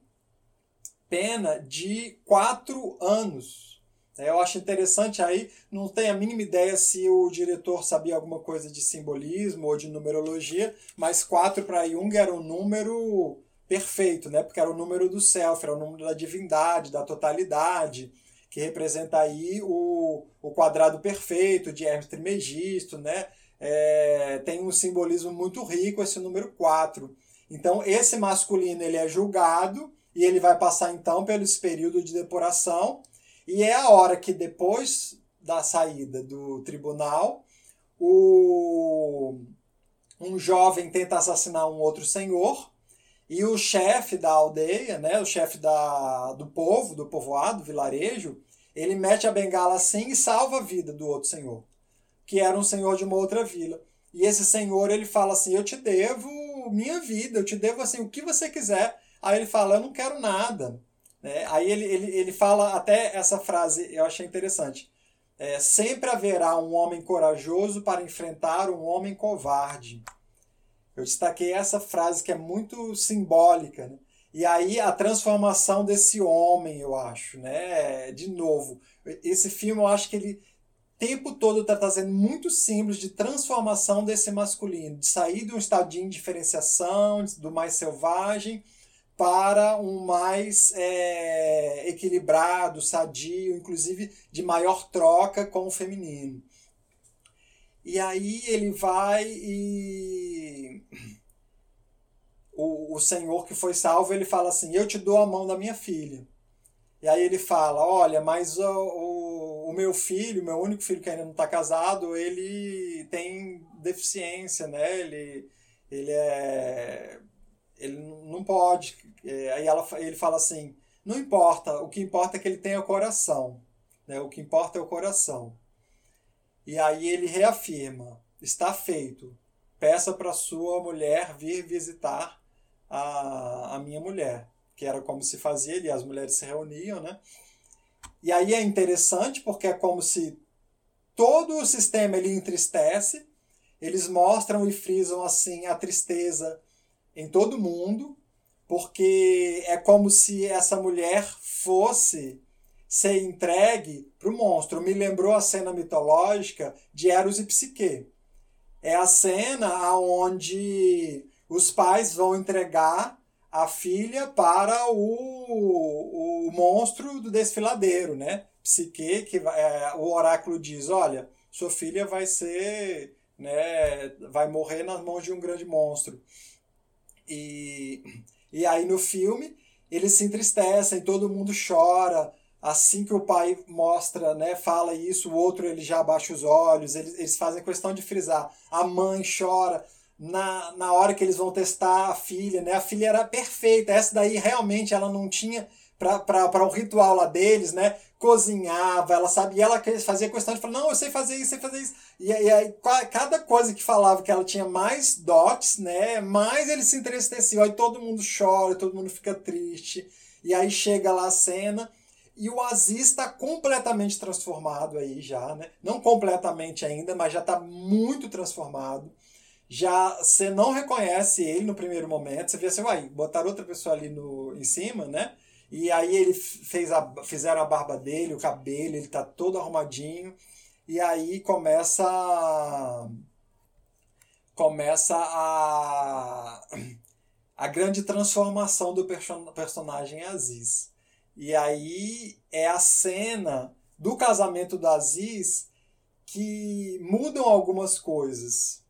pena de quatro anos. Eu acho interessante aí, não tenho a mínima ideia se o diretor sabia alguma coisa de simbolismo ou de numerologia, mas quatro para Jung era um número perfeito, né? Porque era o número do self, era o número da divindade, da totalidade, que representa aí o, o quadrado perfeito de Hermes Trimegisto, né? É, tem um simbolismo muito rico esse número 4. Então, esse masculino ele é julgado e ele vai passar então pelo período de depuração e é a hora que depois da saída do tribunal o um jovem tenta assassinar um outro senhor e o chefe da aldeia, né, o chefe da, do povo, do povoado, do vilarejo, ele mete a bengala assim e salva a vida do outro senhor, que era um senhor de uma outra vila. E esse senhor, ele fala assim: "Eu te devo minha vida, eu te devo assim o que você quiser". Aí ele fala: Eu não quero nada. Né? Aí ele, ele, ele fala até essa frase, eu achei interessante. É, sempre haverá um homem corajoso para enfrentar um homem covarde. Eu destaquei essa frase que é muito simbólica. Né? E aí a transformação desse homem, eu acho, né? De novo, esse filme eu acho que ele tempo todo está trazendo muitos símbolos de transformação desse masculino, de sair de um estado de indiferenciação, do mais selvagem, para um mais é, equilibrado, sadio, inclusive de maior troca com o feminino. E aí ele vai e o, o senhor que foi salvo ele fala assim: Eu te dou a mão da minha filha. E aí ele fala: Olha, mas o, o, o meu filho, meu único filho que ainda não está casado, ele tem deficiência, né? Ele, ele é ele não pode. É, aí ela, ele fala assim: não importa, o que importa é que ele tenha coração. Né? O que importa é o coração. E aí ele reafirma: está feito. Peça para sua mulher vir visitar a, a minha mulher. Que era como se fazia ali, as mulheres se reuniam, né? E aí é interessante porque é como se todo o sistema ele entristece, eles mostram e frisam assim a tristeza em todo mundo, porque é como se essa mulher fosse ser entregue para o monstro. Me lembrou a cena mitológica de Eros e Psique. É a cena onde os pais vão entregar a filha para o, o monstro do desfiladeiro, né? Psique, que é, o oráculo diz, olha, sua filha vai ser, né, vai morrer nas mãos de um grande monstro. E, e aí no filme eles se entristecem, todo mundo chora. Assim que o pai mostra, né, fala isso, o outro ele já abaixa os olhos, eles, eles fazem questão de frisar. A mãe chora na, na hora que eles vão testar a filha, né? A filha era perfeita, essa daí realmente ela não tinha para o ritual lá deles, né? Cozinhava, ela sabia, ela fazia questão de falar, não, eu sei fazer isso, sei fazer isso. E, e aí, cada coisa que falava que ela tinha mais dotes, né? Mais ele se entristeciam. Aí todo mundo chora, todo mundo fica triste. E aí chega lá a cena. E o Aziz está completamente transformado aí já, né? Não completamente ainda, mas já está muito transformado. Já você não reconhece ele no primeiro momento. Você vê assim, uai, botar outra pessoa ali no, em cima, né? E aí ele fez a, fizeram a barba dele, o cabelo, ele tá todo arrumadinho. E aí começa começa a a grande transformação do personagem Aziz. E aí é a cena do casamento do Aziz que mudam algumas coisas.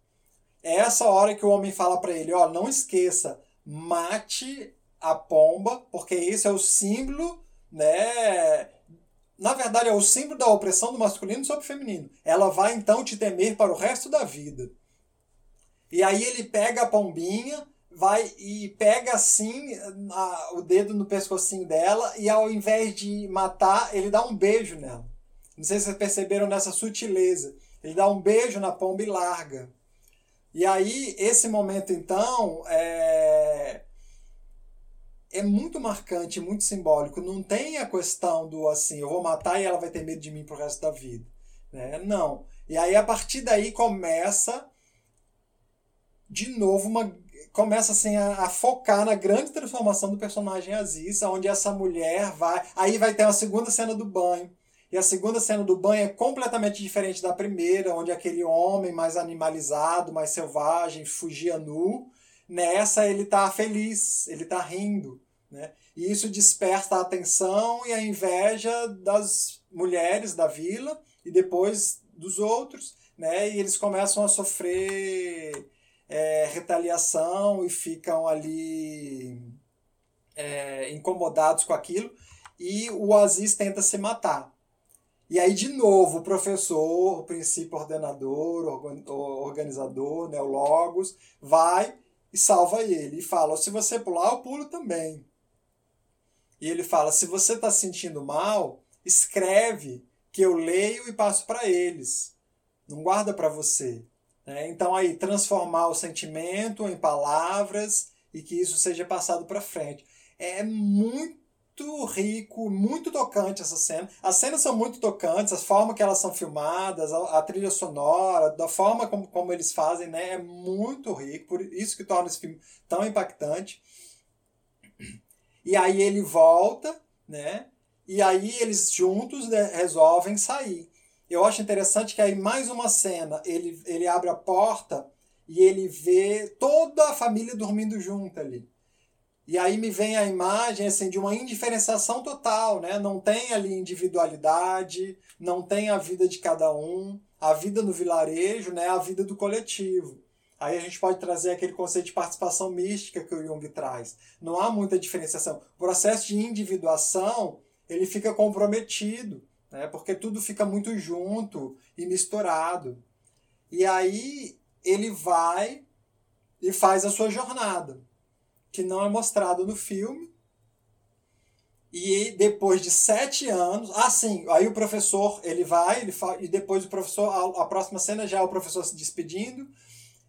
É essa hora que o homem fala para ele, ó, não esqueça, mate a pomba, porque esse é o símbolo, né? Na verdade, é o símbolo da opressão do masculino sobre o feminino. Ela vai então te temer para o resto da vida. E aí ele pega a pombinha, vai e pega assim a, o dedo no pescocinho dela e ao invés de matar, ele dá um beijo nela. Não sei se vocês perceberam nessa sutileza. Ele dá um beijo na pomba e larga. E aí, esse momento, então, é é muito marcante, muito simbólico. Não tem a questão do assim, eu vou matar e ela vai ter medo de mim pro resto da vida. Né? Não. E aí, a partir daí, começa de novo uma começa assim a, a, focar na grande transformação do personagem Aziz, onde essa mulher vai, aí vai ter uma segunda cena do banho. E a segunda cena do banho é completamente diferente da primeira, onde aquele homem mais animalizado, mais selvagem, fugia nu. Nessa ele tá feliz, ele tá rindo, né? E isso desperta a atenção e a inveja das mulheres da vila e depois dos outros, né? E eles começam a sofrer é, retaliação e ficam ali é, incomodados com aquilo. E o Aziz tenta se matar. E aí, de novo, o professor, o princípio ordenador, organizador, né, o Logos, vai e salva ele. E fala: se você pular, eu pulo também. E ele fala: se você está sentindo mal, escreve que eu leio e passo para eles. Não guarda para você. Né? Então, aí, transformar o sentimento em palavras e que isso seja passado para frente. É muito rico, muito tocante essa cena. As cenas são muito tocantes, a forma que elas são filmadas, a, a trilha sonora, da forma como, como eles fazem, né, é muito rico, por isso que torna esse filme tão impactante. E aí ele volta, né? E aí eles juntos né, resolvem sair. Eu acho interessante que aí mais uma cena, ele, ele abre a porta e ele vê toda a família dormindo junto ali. E aí me vem a imagem assim de uma indiferenciação total, né? Não tem ali individualidade, não tem a vida de cada um, a vida no vilarejo, né? A vida do coletivo. Aí a gente pode trazer aquele conceito de participação mística que o Jung traz. Não há muita diferenciação. O processo de individuação, ele fica comprometido né? porque tudo fica muito junto e misturado. E aí ele vai e faz a sua jornada, que não é mostrado no filme. E depois de sete anos, assim, aí o professor ele vai, ele fala, e depois o professor, a, a próxima cena já é o professor se despedindo,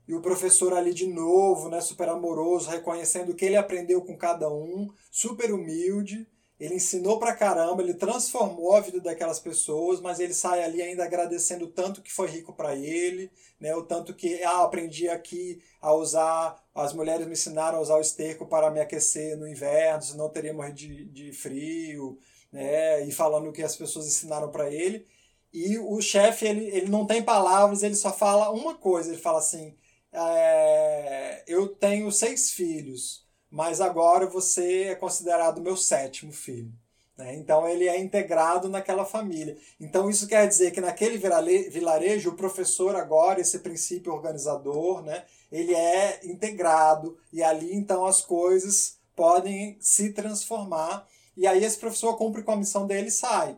e o professor ali de novo, né, super amoroso, reconhecendo o que ele aprendeu com cada um, super humilde, ele ensinou pra caramba, ele transformou a vida daquelas pessoas, mas ele sai ali ainda agradecendo o tanto que foi rico para ele, né? O tanto que ah, aprendi aqui a usar, as mulheres me ensinaram a usar o esterco para me aquecer no inverno, senão teria morrido de, de frio, né? E falando o que as pessoas ensinaram para ele. E o chefe, ele, ele não tem palavras, ele só fala uma coisa, ele fala assim, é, eu tenho seis filhos, mas agora você é considerado meu sétimo filho. Né? Então ele é integrado naquela família. Então isso quer dizer que naquele vilarejo o professor agora, esse princípio organizador, né, ele é integrado e ali então as coisas podem se transformar e aí esse professor cumpre com a missão dele e sai.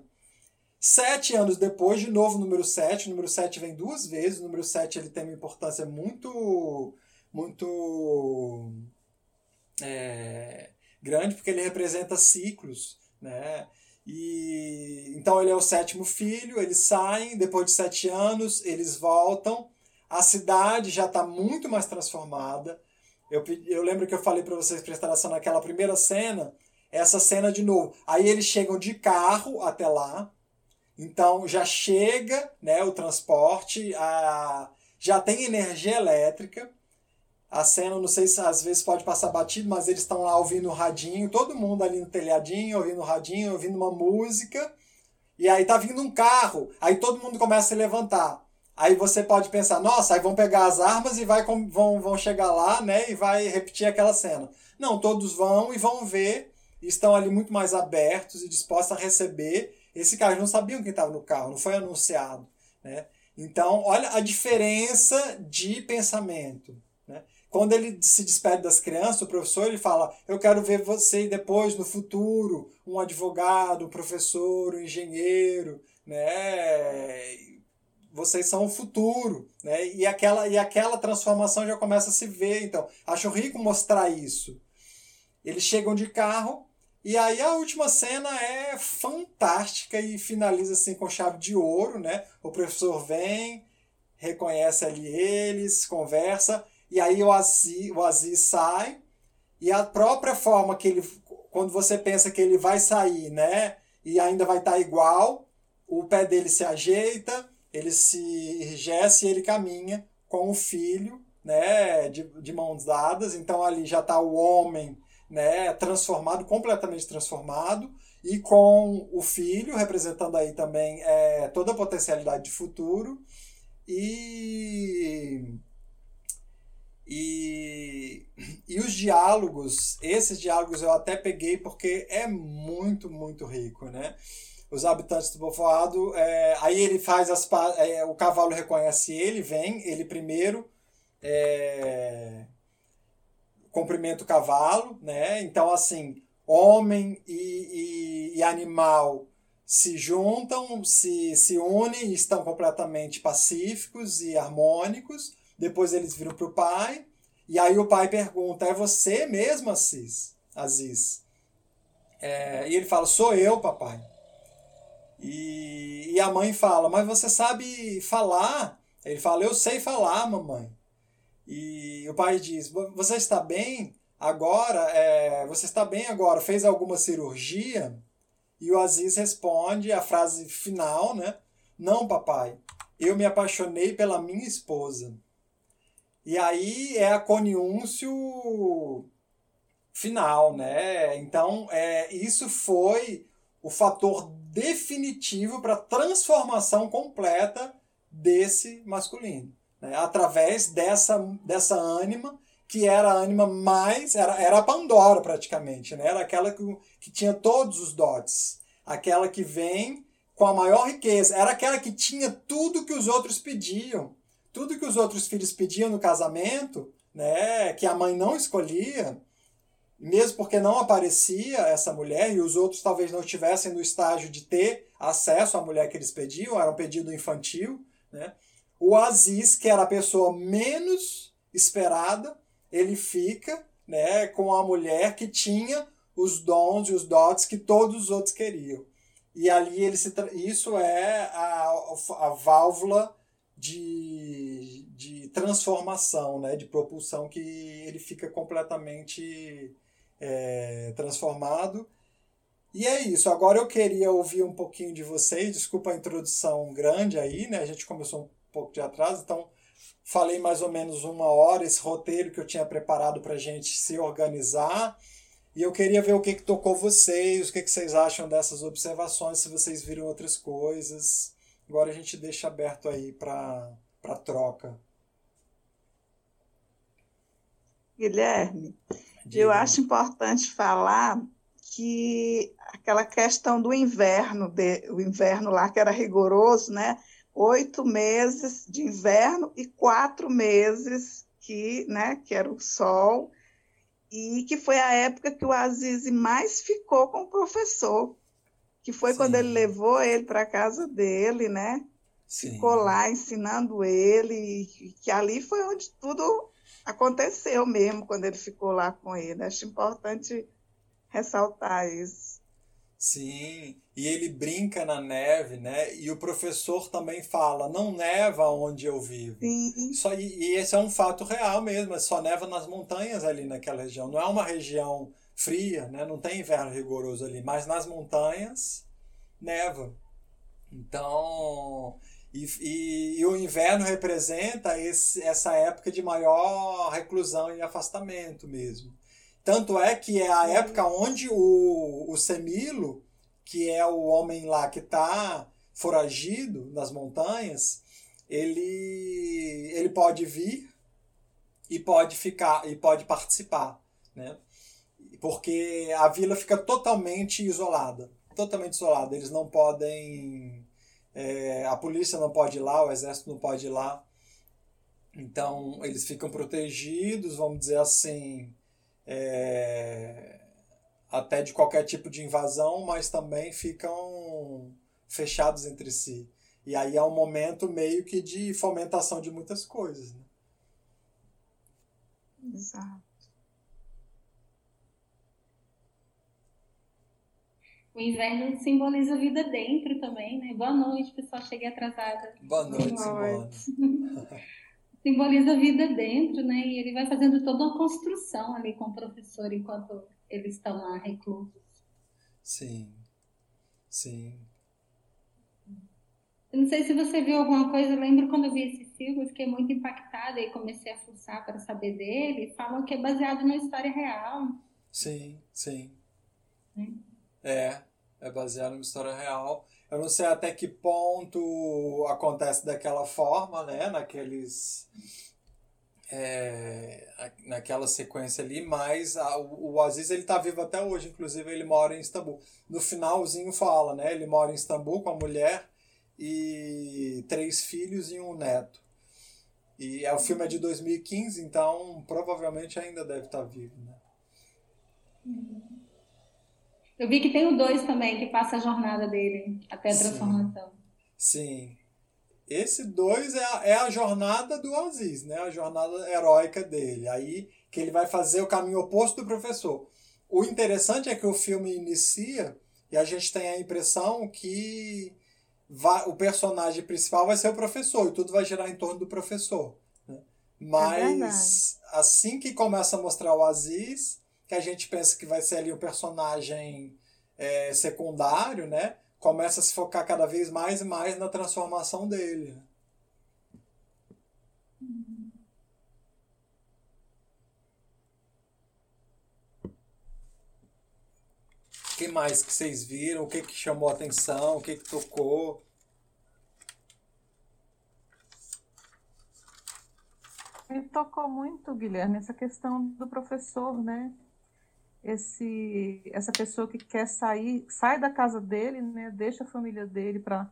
Sete anos depois, de novo, número sete. O número sete vem duas vezes. O número sete ele tem uma importância muito, muito é, grande porque ele representa ciclos, né? E então ele é o sétimo filho, eles saem depois de sete anos, eles voltam, a cidade já está muito mais transformada. Eu, eu lembro que eu falei para vocês prestar atenção naquela primeira cena, essa cena de novo. Aí eles chegam de carro até lá, então já chega né, o transporte, a, já tem energia elétrica, a cena, não sei se às vezes pode passar batido, mas eles estão lá ouvindo o radinho, todo mundo ali no telhadinho, ouvindo o radinho, ouvindo uma música, e aí tá vindo um carro, aí todo mundo começa a se levantar. Aí você pode pensar, nossa, aí vão pegar as armas e vai, vão, vão chegar lá, né, e vai repetir aquela cena. Não, todos vão e vão ver, e estão ali muito mais abertos e dispostos a receber esse carro. Eles não sabiam quem estava no carro, não foi anunciado, né? Então, olha a diferença de pensamento. Quando ele se despede das crianças, o professor ele fala: Eu quero ver você depois, no futuro, um advogado, um professor, um engenheiro, né? Vocês são o futuro, né? E aquela, e aquela transformação já começa a se ver. Então, acho rico mostrar isso. Eles chegam de carro e aí a última cena é fantástica e finaliza assim com chave de ouro, né? O professor vem, reconhece ali eles, conversa e aí o Aziz, o Aziz sai, e a própria forma que ele quando você pensa que ele vai sair, né? E ainda vai estar tá igual, o pé dele se ajeita, ele se enrijece e ele caminha com o filho, né? De, de mãos dadas. Então ali já está o homem, né? Transformado, completamente transformado e com o filho, representando aí também é, toda a potencialidade de futuro. E, e, e os diálogos, esses diálogos eu até peguei porque é muito, muito rico, né? Os habitantes do povoado, é, aí ele faz as. É, o cavalo reconhece ele, vem, ele primeiro é, cumprimenta o cavalo, né? Então, assim, homem e, e, e animal se juntam, se, se unem e estão completamente pacíficos e harmônicos. Depois eles viram para o pai, e aí o pai pergunta: É você mesmo, Assis? Aziz? É, e ele fala: Sou eu, papai. E, e a mãe fala: Mas você sabe falar? Ele fala: Eu sei falar, mamãe. E o pai diz: Você está bem? Agora, é, você está bem agora? Fez alguma cirurgia? E o Aziz responde a frase final, né? Não, papai. Eu me apaixonei pela minha esposa. E aí é a coniúncio final, né? Então, é, isso foi o fator definitivo para a transformação completa desse masculino, né? através dessa, dessa ânima que era a ânima mais. Era, era a Pandora, praticamente. Né? Era aquela que, que tinha todos os dotes. Aquela que vem com a maior riqueza. Era aquela que tinha tudo que os outros pediam. Tudo que os outros filhos pediam no casamento, né? que a mãe não escolhia, mesmo porque não aparecia essa mulher e os outros talvez não estivessem no estágio de ter acesso à mulher que eles pediam, era um pedido infantil. Né? O Aziz, que era a pessoa menos esperada, ele fica né, com a mulher que tinha os dons e os dotes que todos os outros queriam. E ali ele se isso é a, a válvula de, de transformação, né, de propulsão que ele fica completamente é, transformado. E é isso. Agora eu queria ouvir um pouquinho de vocês. Desculpa a introdução grande aí, né? A gente começou pouco de atraso, então falei mais ou menos uma hora esse roteiro que eu tinha preparado para a gente se organizar. E eu queria ver o que, que tocou vocês, o que, que vocês acham dessas observações, se vocês viram outras coisas. Agora a gente deixa aberto aí para troca. Guilherme, Diga. eu acho importante falar que aquela questão do inverno, de, o inverno lá que era rigoroso, né? Oito meses de inverno e quatro meses que, né, que era o sol, e que foi a época que o Aziz mais ficou com o professor, que foi Sim. quando ele levou ele para a casa dele, né? Sim. Ficou lá ensinando ele, e que ali foi onde tudo aconteceu mesmo, quando ele ficou lá com ele. Acho importante ressaltar isso. Sim, e ele brinca na neve, né? E o professor também fala: não neva onde eu vivo. Sim. Só, e, e esse é um fato real mesmo, é só neva nas montanhas ali naquela região. Não é uma região fria, né? não tem inverno rigoroso ali, mas nas montanhas neva. Então, e, e, e, o inverno representa esse, essa época de maior reclusão e afastamento mesmo. Tanto é que é a época onde o, o Semilo, que é o homem lá que está foragido nas montanhas, ele, ele pode vir e pode ficar e pode participar, né? Porque a vila fica totalmente isolada, totalmente isolada. Eles não podem, é, a polícia não pode ir lá, o exército não pode ir lá. Então eles ficam protegidos, vamos dizer assim, é, até de qualquer tipo de invasão, mas também ficam fechados entre si. E aí é um momento meio que de fomentação de muitas coisas. Né? Exato. O inverno simboliza a vida dentro também, né? Boa noite, pessoal. Cheguei atrasada. Boa noite, Boa noite. Simboliza a vida dentro, né? E ele vai fazendo toda uma construção ali com o professor enquanto eles estão lá reclusos. Sim, sim. Eu não sei se você viu alguma coisa, eu lembro quando eu vi esse filme, eu fiquei muito impactada e comecei a fuçar para saber dele. Falam que é baseado numa história real. Sim, sim. Hum. É, é baseado numa história real. Eu não sei até que ponto acontece daquela forma, né? Naqueles. É, naquela sequência ali, mas a, o, Aziz ele tá vivo até hoje, inclusive ele mora em Istambul. No finalzinho fala, né? Ele mora em Istambul com a mulher e três filhos e um neto. E é, o filme é de 2015, então provavelmente ainda deve estar tá vivo, né? Eu vi que tem o 2 também, que passa a jornada dele até a transformação. Sim. Sim. Esse 2 é, a, é a jornada do Aziz, né? A jornada heróica dele. Aí que ele vai fazer o caminho oposto do professor. O interessante é que o filme inicia e a gente tem a impressão que vai, o personagem principal vai ser o professor e tudo vai girar em torno do professor. Né? Mas é assim que começa a mostrar o Aziz, que a gente pensa que vai ser ali o personagem é, secundário, né? Começa a se focar cada vez mais e mais na transformação dele. O que mais que vocês viram? O que, que chamou a atenção? O que, que tocou? Me tocou muito, Guilherme, essa questão do professor, né? Esse, essa pessoa que quer sair, sai da casa dele, né, deixa a família dele para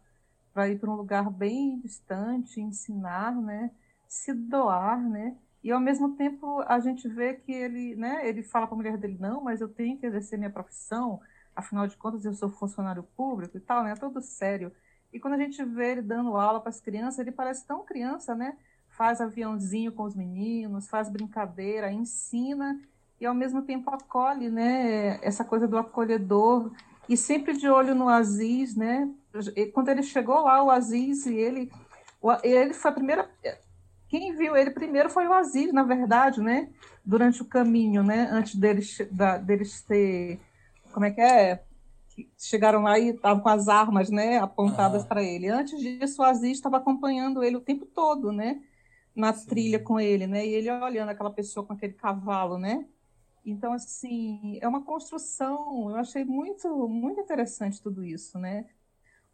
ir para um lugar bem distante, ensinar, né, se doar, né, e ao mesmo tempo a gente vê que ele, né, ele fala para a mulher dele, não, mas eu tenho que exercer minha profissão, afinal de contas eu sou funcionário público e tal, né, todo sério. E quando a gente vê ele dando aula para as crianças, ele parece tão criança, né, faz aviãozinho com os meninos, faz brincadeira, ensina e ao mesmo tempo acolhe, né, essa coisa do acolhedor e sempre de olho no Aziz, né? Quando ele chegou lá, o Aziz e ele, ele foi a primeira, quem viu ele primeiro foi o Aziz, na verdade, né? Durante o caminho, né? Antes deles, da, deles ter, como é que é? Chegaram lá e estavam com as armas, né? Apontadas uhum. para ele. Antes disso, o Aziz estava acompanhando ele o tempo todo, né? Na Sim. trilha com ele, né? E ele olhando aquela pessoa com aquele cavalo, né? Então, assim, é uma construção, eu achei muito, muito interessante tudo isso, né?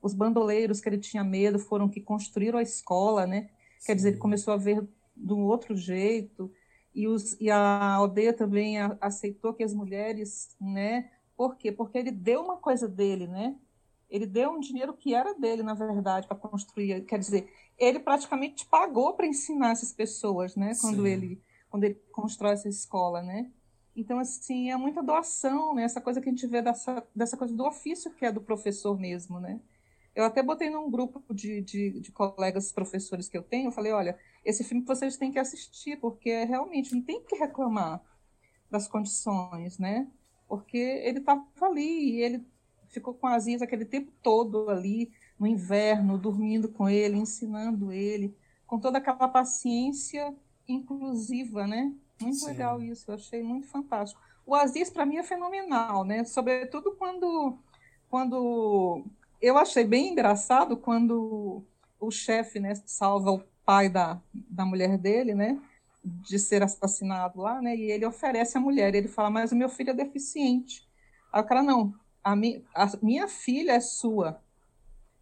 Os bandoleiros que ele tinha medo foram que construíram a escola, né? Sim. Quer dizer, ele começou a ver de um outro jeito, e, os, e a aldeia também a, aceitou que as mulheres, né? Por quê? Porque ele deu uma coisa dele, né? Ele deu um dinheiro que era dele, na verdade, para construir. Quer dizer, ele praticamente pagou para ensinar essas pessoas, né? Quando ele, quando ele constrói essa escola, né? Então, assim, é muita doação, né? Essa coisa que a gente vê dessa, dessa coisa do ofício que é do professor mesmo, né? Eu até botei num grupo de, de, de, colegas professores que eu tenho, eu falei, olha, esse filme vocês têm que assistir, porque realmente não tem que reclamar das condições, né? Porque ele estava ali e ele ficou com a Aziz aquele tempo todo ali, no inverno, dormindo com ele, ensinando ele, com toda aquela paciência inclusiva, né? Muito Sim. legal isso, eu achei muito fantástico. O Aziz, para mim, é fenomenal, né? Sobretudo quando, quando. Eu achei bem engraçado quando o chefe né, salva o pai da, da mulher dele, né? De ser assassinado lá, né? E ele oferece a mulher. Ele fala, mas o meu filho é deficiente. Aí o cara, não, a, mi, a minha filha é sua,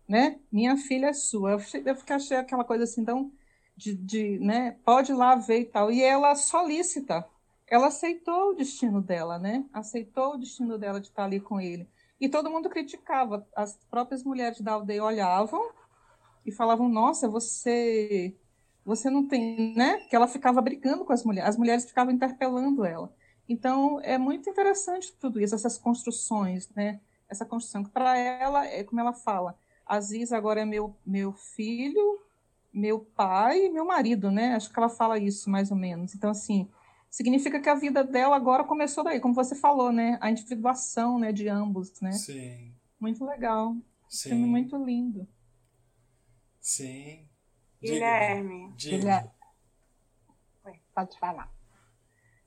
né? Minha filha é sua. Eu, achei, eu achei aquela coisa assim tão de, de né, pode ir lá ver e tal. E ela solícita, ela aceitou o destino dela, né? Aceitou o destino dela de estar ali com ele. E todo mundo criticava. As próprias mulheres da aldeia olhavam e falavam: "Nossa, você você não tem, né? Que ela ficava brigando com as mulheres. As mulheres ficavam interpelando ela. Então, é muito interessante tudo isso, essas construções, né? Essa construção que para ela é como ela fala, Aziz agora é meu meu filho, meu pai e meu marido, né? Acho que ela fala isso mais ou menos. Então, assim, significa que a vida dela agora começou daí, como você falou, né? A individuação, né, de ambos, né? Sim. Muito legal. Sim. Filme muito lindo. Sim. Guilherme. Diga. Pode falar.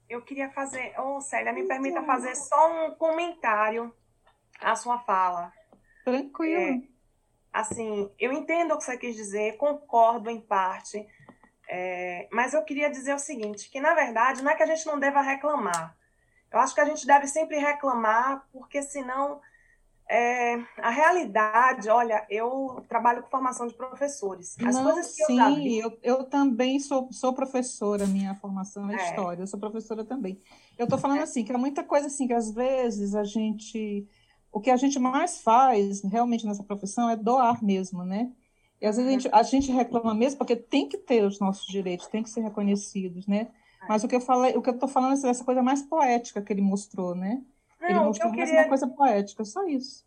eu queria fazer. Ô, oh, Célia, me permita fazer só um comentário à sua fala. Tranquilo. É, assim, eu entendo o que você quis dizer, concordo em parte, é, mas eu queria dizer o seguinte, que na verdade não é que a gente não deva reclamar. Eu acho que a gente deve sempre reclamar, porque senão é, a realidade, olha, eu trabalho com formação de professores. As Não, coisas que sim, eu já vi... eu, eu também sou, sou professora, minha formação é, é. história, eu sou professora também. Eu estou falando é. assim, que há muita coisa assim, que às vezes a gente. O que a gente mais faz realmente nessa profissão é doar mesmo, né? E às vezes a gente, a gente reclama mesmo porque tem que ter os nossos direitos, tem que ser reconhecidos, né? É. Mas o que eu falei, o que eu estou falando é essa coisa mais poética que ele mostrou, né? Não, ele mostrou mais queria... uma coisa poética, só isso.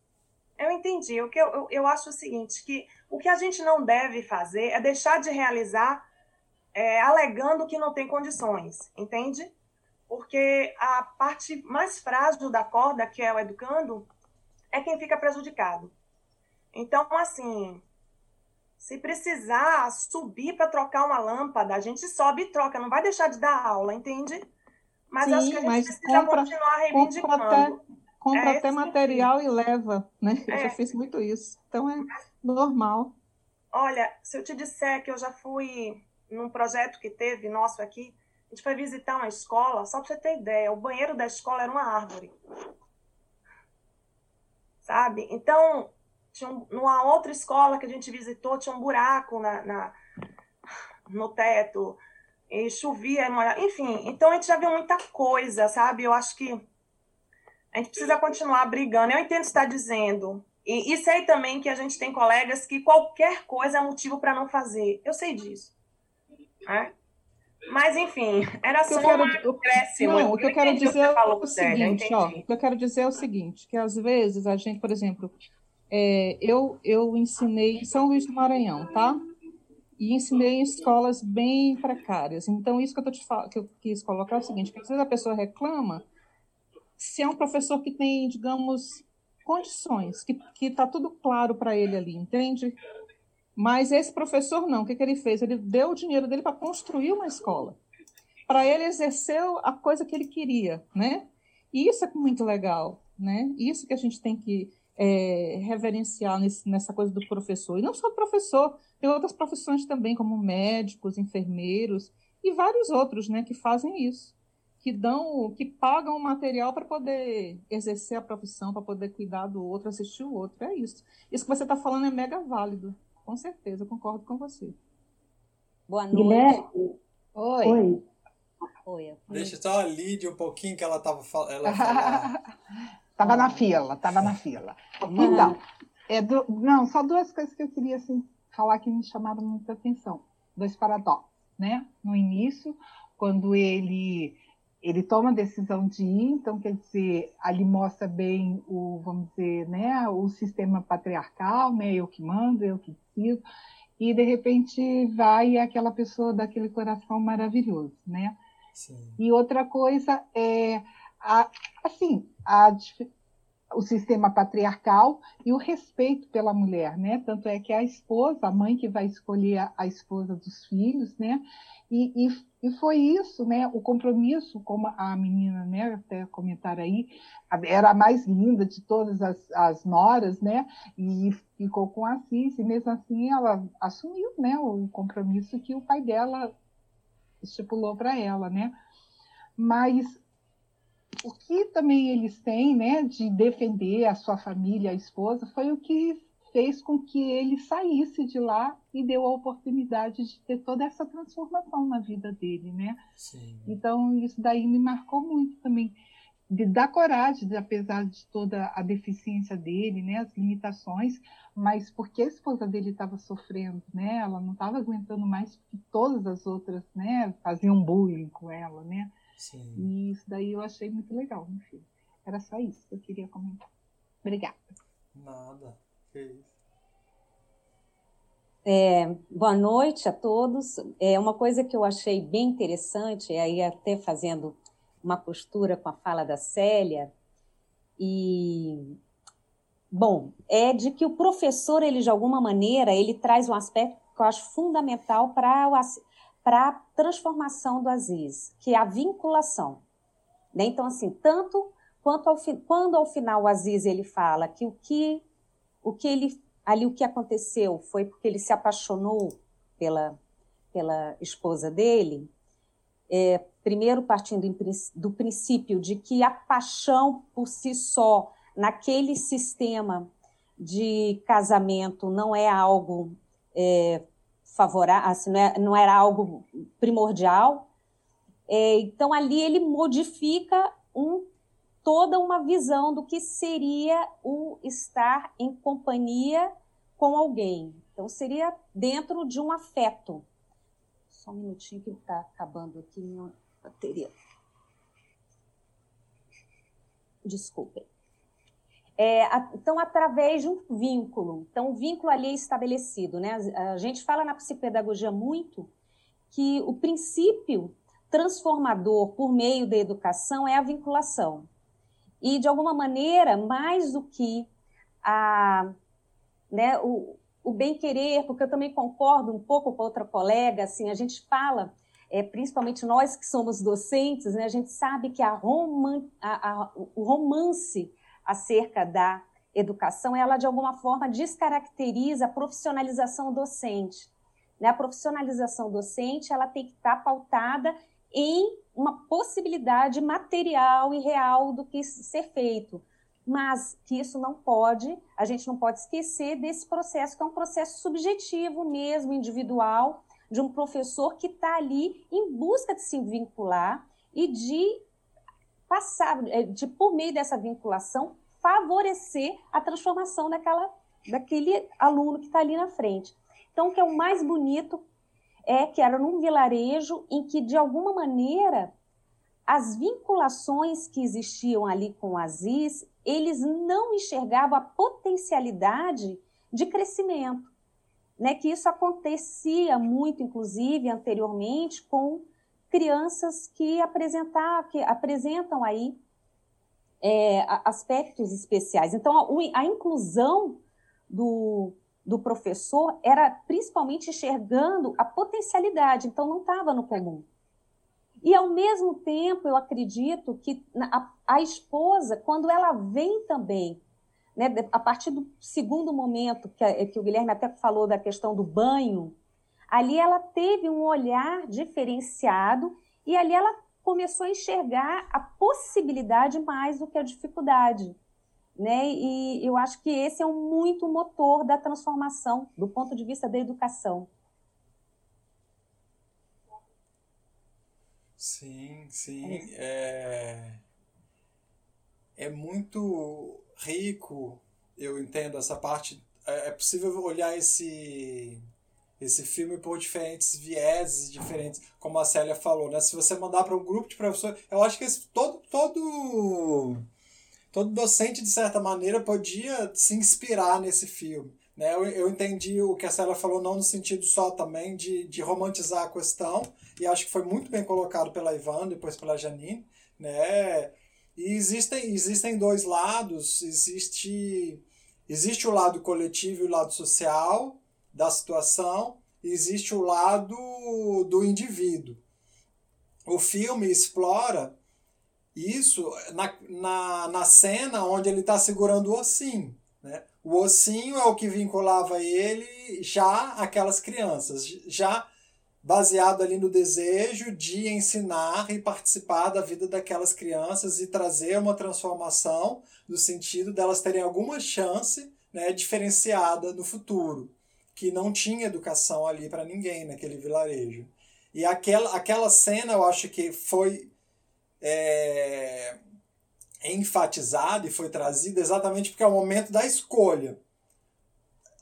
Eu entendi. O que eu, eu, eu, acho o seguinte, que o que a gente não deve fazer é deixar de realizar é, alegando que não tem condições, entende? Porque a parte mais frágil da corda, que é o educando, é quem fica prejudicado. Então, assim, se precisar subir para trocar uma lâmpada, a gente sobe e troca, não vai deixar de dar aula, entende? Mas Sim, acho que a gente precisa compra, continuar reivindicando. Até, compra é até material e leva, né? Eu já é. fiz muito isso. Então é normal. Olha, se eu te disser que eu já fui num projeto que teve nosso aqui, a gente foi visitar uma escola, só para você ter ideia, o banheiro da escola era uma árvore. Sabe? Então, tinha um, numa outra escola que a gente visitou, tinha um buraco na, na no teto e chovia, enfim, então a gente já viu muita coisa, sabe? Eu acho que a gente precisa continuar brigando. Eu entendo o que está dizendo. E, e sei também que a gente tem colegas que qualquer coisa é motivo para não fazer. Eu sei disso. Né? Mas, enfim, era só quero, um acréscimo. Não, o que eu, quero dizer é o seguinte, ó, o que eu quero dizer é o seguinte, que às vezes a gente, por exemplo, é, eu, eu ensinei em São Luís do Maranhão, tá? e ensinei em escolas bem precárias. Então, isso que eu, te que eu quis colocar é o seguinte, que às vezes a pessoa reclama se é um professor que tem, digamos, condições, que está tudo claro para ele ali, entende? Mas esse professor não, o que, que ele fez? Ele deu o dinheiro dele para construir uma escola, para ele exercer a coisa que ele queria, né? E isso é muito legal, né? Isso que a gente tem que é, reverenciar nesse, nessa coisa do professor. E não só professor, tem outras profissões também, como médicos, enfermeiros e vários outros, né, que fazem isso, que dão, que pagam o material para poder exercer a profissão, para poder cuidar do outro, assistir o outro. É isso. Isso que você está falando é mega válido. Com certeza, concordo com você. Boa noite. Guilherme. Oi. Oi. Oi. Deixa só a Lídia um pouquinho que ela estava falando. Estava na fila, estava na fila. Então, é do, não, só duas coisas que eu queria assim, falar que me chamaram muita atenção. Dois paradoxos, né? No início, quando ele ele toma a decisão de ir, então quer dizer, ali mostra bem o, vamos dizer, né, o sistema patriarcal, né, eu que mando, eu que decido, e de repente vai aquela pessoa daquele coração maravilhoso, né? Sim. E outra coisa é a, assim, a, o sistema patriarcal e o respeito pela mulher, né? Tanto é que a esposa, a mãe que vai escolher a, a esposa dos filhos, né? E, e, e, foi isso, né? O compromisso, como a menina, né? Até comentar aí, era a mais linda de todas as, as noras, né? E ficou com a Cis, e mesmo assim ela assumiu, né? O compromisso que o pai dela estipulou para ela, né? Mas o que também eles têm, né, de defender a sua família, a esposa, foi o que fez com que ele saísse de lá e deu a oportunidade de ter toda essa transformação na vida dele, né? Sim. Então isso daí me marcou muito também de dar coragem, de, apesar de toda a deficiência dele, né, as limitações, mas porque a esposa dele estava sofrendo, né? Ela não estava aguentando mais porque todas as outras, né, faziam bullying com ela, né? Sim. E isso daí eu achei muito legal no filme. Era só isso que eu queria comentar. Obrigada. Nada. Que isso. É, boa noite a todos. É uma coisa que eu achei bem interessante, aí até fazendo uma costura com a fala da Célia, e bom, é de que o professor, ele de alguma maneira, ele traz um aspecto que eu acho fundamental para o para a transformação do Aziz, que é a vinculação. Né? Então, assim, tanto quanto ao, quando ao final o Aziz ele fala que o que, o que ele ali o que aconteceu foi porque ele se apaixonou pela, pela esposa dele, é, primeiro partindo do princípio de que a paixão por si só, naquele sistema de casamento, não é algo é, favorável, assim, não, é, não, era algo primordial. É, então, ali ele modifica um, toda uma visão do que seria o estar em companhia com alguém. Então, seria dentro de um afeto. Só um minutinho que está acabando aqui minha bateria. Desculpem. É, então, através de um vínculo. Então, o vínculo ali é estabelecido. Né? A gente fala na psicopedagogia muito que o princípio transformador por meio da educação é a vinculação. E, de alguma maneira, mais do que a, né, o, o bem-querer, porque eu também concordo um pouco com outra colega, assim, a gente fala, é, principalmente nós que somos docentes, né, a gente sabe que a, roman, a, a, o romance acerca da educação, ela de alguma forma descaracteriza a profissionalização docente. Né? A profissionalização docente ela tem que estar pautada em uma possibilidade material e real do que ser feito, mas que isso não pode, a gente não pode esquecer desse processo que é um processo subjetivo mesmo, individual, de um professor que está ali em busca de se vincular e de passar, é, de por meio dessa vinculação, favorecer a transformação daquela, daquele aluno que está ali na frente. Então, o que é o mais bonito é que era num vilarejo em que, de alguma maneira, as vinculações que existiam ali com o Aziz, eles não enxergavam a potencialidade de crescimento. Né, que isso acontecia muito, inclusive, anteriormente, com crianças que, apresentar, que apresentam aí é, aspectos especiais. Então, a, a inclusão do, do professor era principalmente enxergando a potencialidade, então não estava no comum. E, ao mesmo tempo, eu acredito que a, a esposa, quando ela vem também, né, a partir do segundo momento, que, que o Guilherme até falou da questão do banho, ali ela teve um olhar diferenciado e ali ela começou a enxergar a possibilidade mais do que a dificuldade. Né? E eu acho que esse é um muito motor da transformação do ponto de vista da educação. Sim, sim. É, é muito rico, eu entendo essa parte. É, é possível olhar esse esse filme por diferentes vieses, diferentes, como a Célia falou, né? Se você mandar para um grupo de professores, eu acho que esse, todo todo todo docente de certa maneira podia se inspirar nesse filme, né? Eu, eu entendi o que a Célia falou não no sentido só também de, de romantizar a questão e acho que foi muito bem colocado pela Ivan depois pela Janine, né? E existem existem dois lados, existe existe o lado coletivo e o lado social da situação, existe o lado do indivíduo. O filme explora isso na, na, na cena onde ele está segurando o ossinho. Né? O ossinho é o que vinculava ele já aquelas crianças, já baseado ali no desejo de ensinar e participar da vida daquelas crianças e trazer uma transformação no sentido delas terem alguma chance né, diferenciada no futuro que não tinha educação ali para ninguém naquele vilarejo. E aquela, aquela cena eu acho que foi é, enfatizada e foi trazida exatamente porque é o momento da escolha.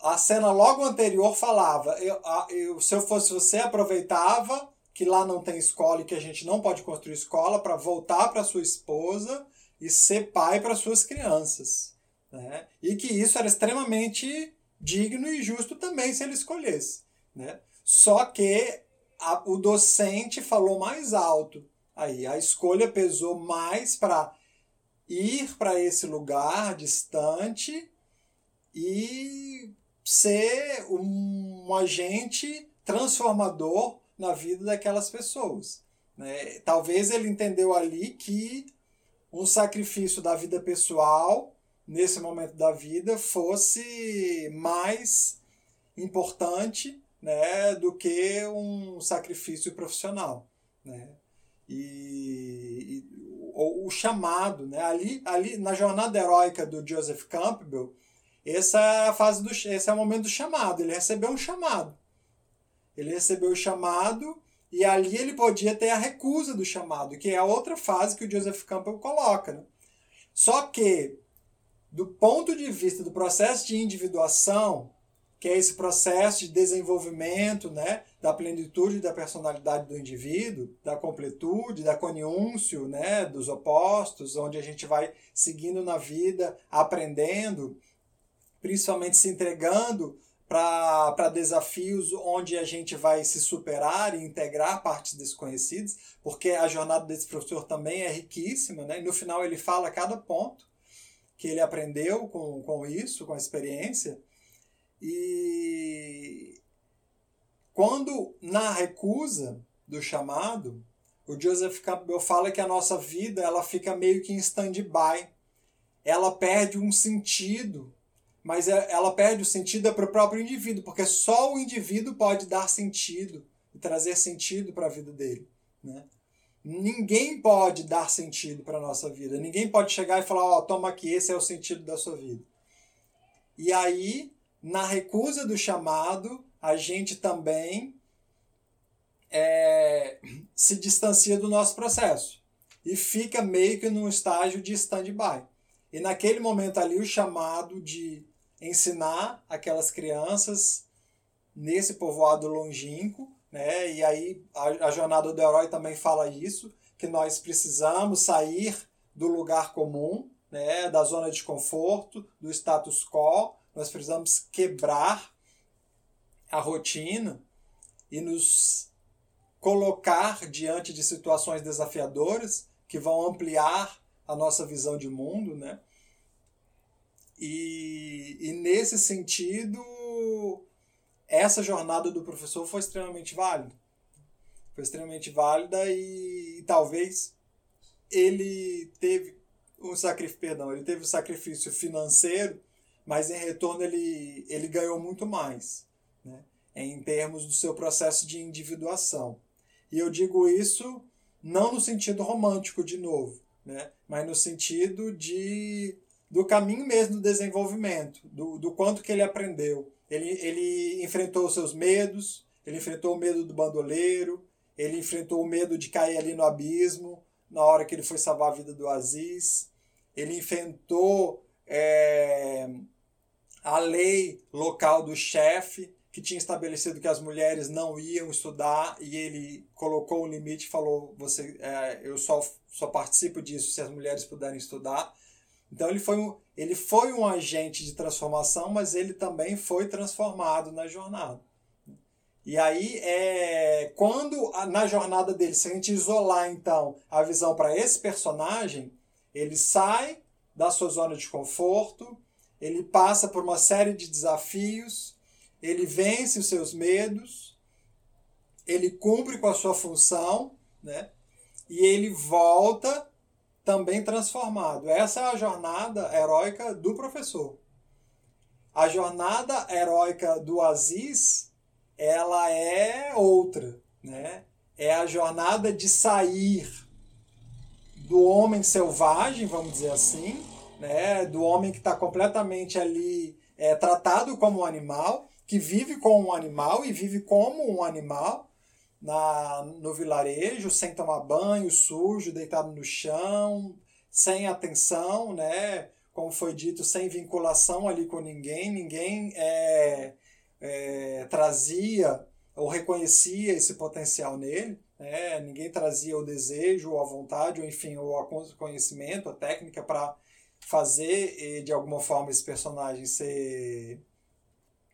A cena logo anterior falava: eu, eu, se eu fosse você, aproveitava que lá não tem escola e que a gente não pode construir escola para voltar para sua esposa e ser pai para suas crianças. Né? E que isso era extremamente digno e justo também se ele escolhesse. Né? Só que a, o docente falou mais alto. Aí a escolha pesou mais para ir para esse lugar distante e ser um agente transformador na vida daquelas pessoas. Né? Talvez ele entendeu ali que um sacrifício da vida pessoal nesse momento da vida fosse mais importante né, do que um sacrifício profissional. Né? E, e o, o, chamado, né? ali, ali na jornada heróica do Joseph Campbell, essa é a fase do, esse é o momento do chamado. Ele recebeu um chamado. Ele recebeu o chamado e ali ele podia ter a recusa do chamado, que é a outra fase que o Joseph Campbell coloca. Né? Só que, do ponto de vista do processo de individuação, que é esse processo de desenvolvimento né, da plenitude da personalidade do indivíduo, da completude, da coniúncio né, dos opostos, onde a gente vai seguindo na vida, aprendendo, principalmente se entregando para desafios onde a gente vai se superar e integrar partes desconhecidas, porque a jornada desse professor também é riquíssima, né? E no final ele fala cada ponto que ele aprendeu com, com isso, com a experiência. E quando na recusa do chamado, o Joseph Campbell fala que a nossa vida ela fica meio que em stand-by. Ela perde um sentido mas é, ela perde o sentido para o próprio indivíduo, porque só o indivíduo pode dar sentido e trazer sentido para a vida dele. Né? Ninguém pode dar sentido para a nossa vida. Ninguém pode chegar e falar: Ó, oh, toma aqui, esse é o sentido da sua vida. E aí, na recusa do chamado, a gente também é, se distancia do nosso processo e fica meio que num estágio de stand-by. E naquele momento ali, o chamado de ensinar aquelas crianças nesse povoado longínquo, né? E aí a, a jornada do herói também fala isso, que nós precisamos sair do lugar comum, né? Da zona de conforto, do status quo, nós precisamos quebrar a rotina e nos colocar diante de situações desafiadoras que vão ampliar a nossa visão de mundo, né? E, e nesse sentido, essa jornada do professor foi extremamente válida. Foi extremamente válida e, e talvez ele teve um sacrifício, perdão, ele teve um sacrifício financeiro, mas em retorno ele, ele ganhou muito mais, né? em termos do seu processo de individuação. E eu digo isso não no sentido romântico, de novo, né? mas no sentido de do caminho mesmo do desenvolvimento, do, do quanto que ele aprendeu. Ele, ele enfrentou os seus medos, ele enfrentou o medo do bandoleiro, ele enfrentou o medo de cair ali no abismo, na hora que ele foi salvar a vida do Aziz, ele enfrentou é, a lei local do chefe, que tinha estabelecido que as mulheres não iam estudar, e ele colocou um limite falou: você, é, eu só, só participo disso se as mulheres puderem estudar. Então ele foi, um, ele foi um agente de transformação, mas ele também foi transformado na jornada. E aí, é, quando na jornada dele, se a gente isolar então a visão para esse personagem, ele sai da sua zona de conforto, ele passa por uma série de desafios, ele vence os seus medos, ele cumpre com a sua função, né? E ele volta também transformado. Essa é a jornada heróica do professor. A jornada heróica do Aziz, ela é outra, né? É a jornada de sair do homem selvagem, vamos dizer assim, né? Do homem que está completamente ali é, tratado como um animal, que vive como um animal e vive como um animal, na, no vilarejo, sem tomar banho, sujo, deitado no chão, sem atenção, né? Como foi dito, sem vinculação ali com ninguém, ninguém é, é, trazia ou reconhecia esse potencial nele, né? ninguém trazia o desejo, ou a vontade, ou enfim, o conhecimento, a técnica para fazer de alguma forma esse personagem ser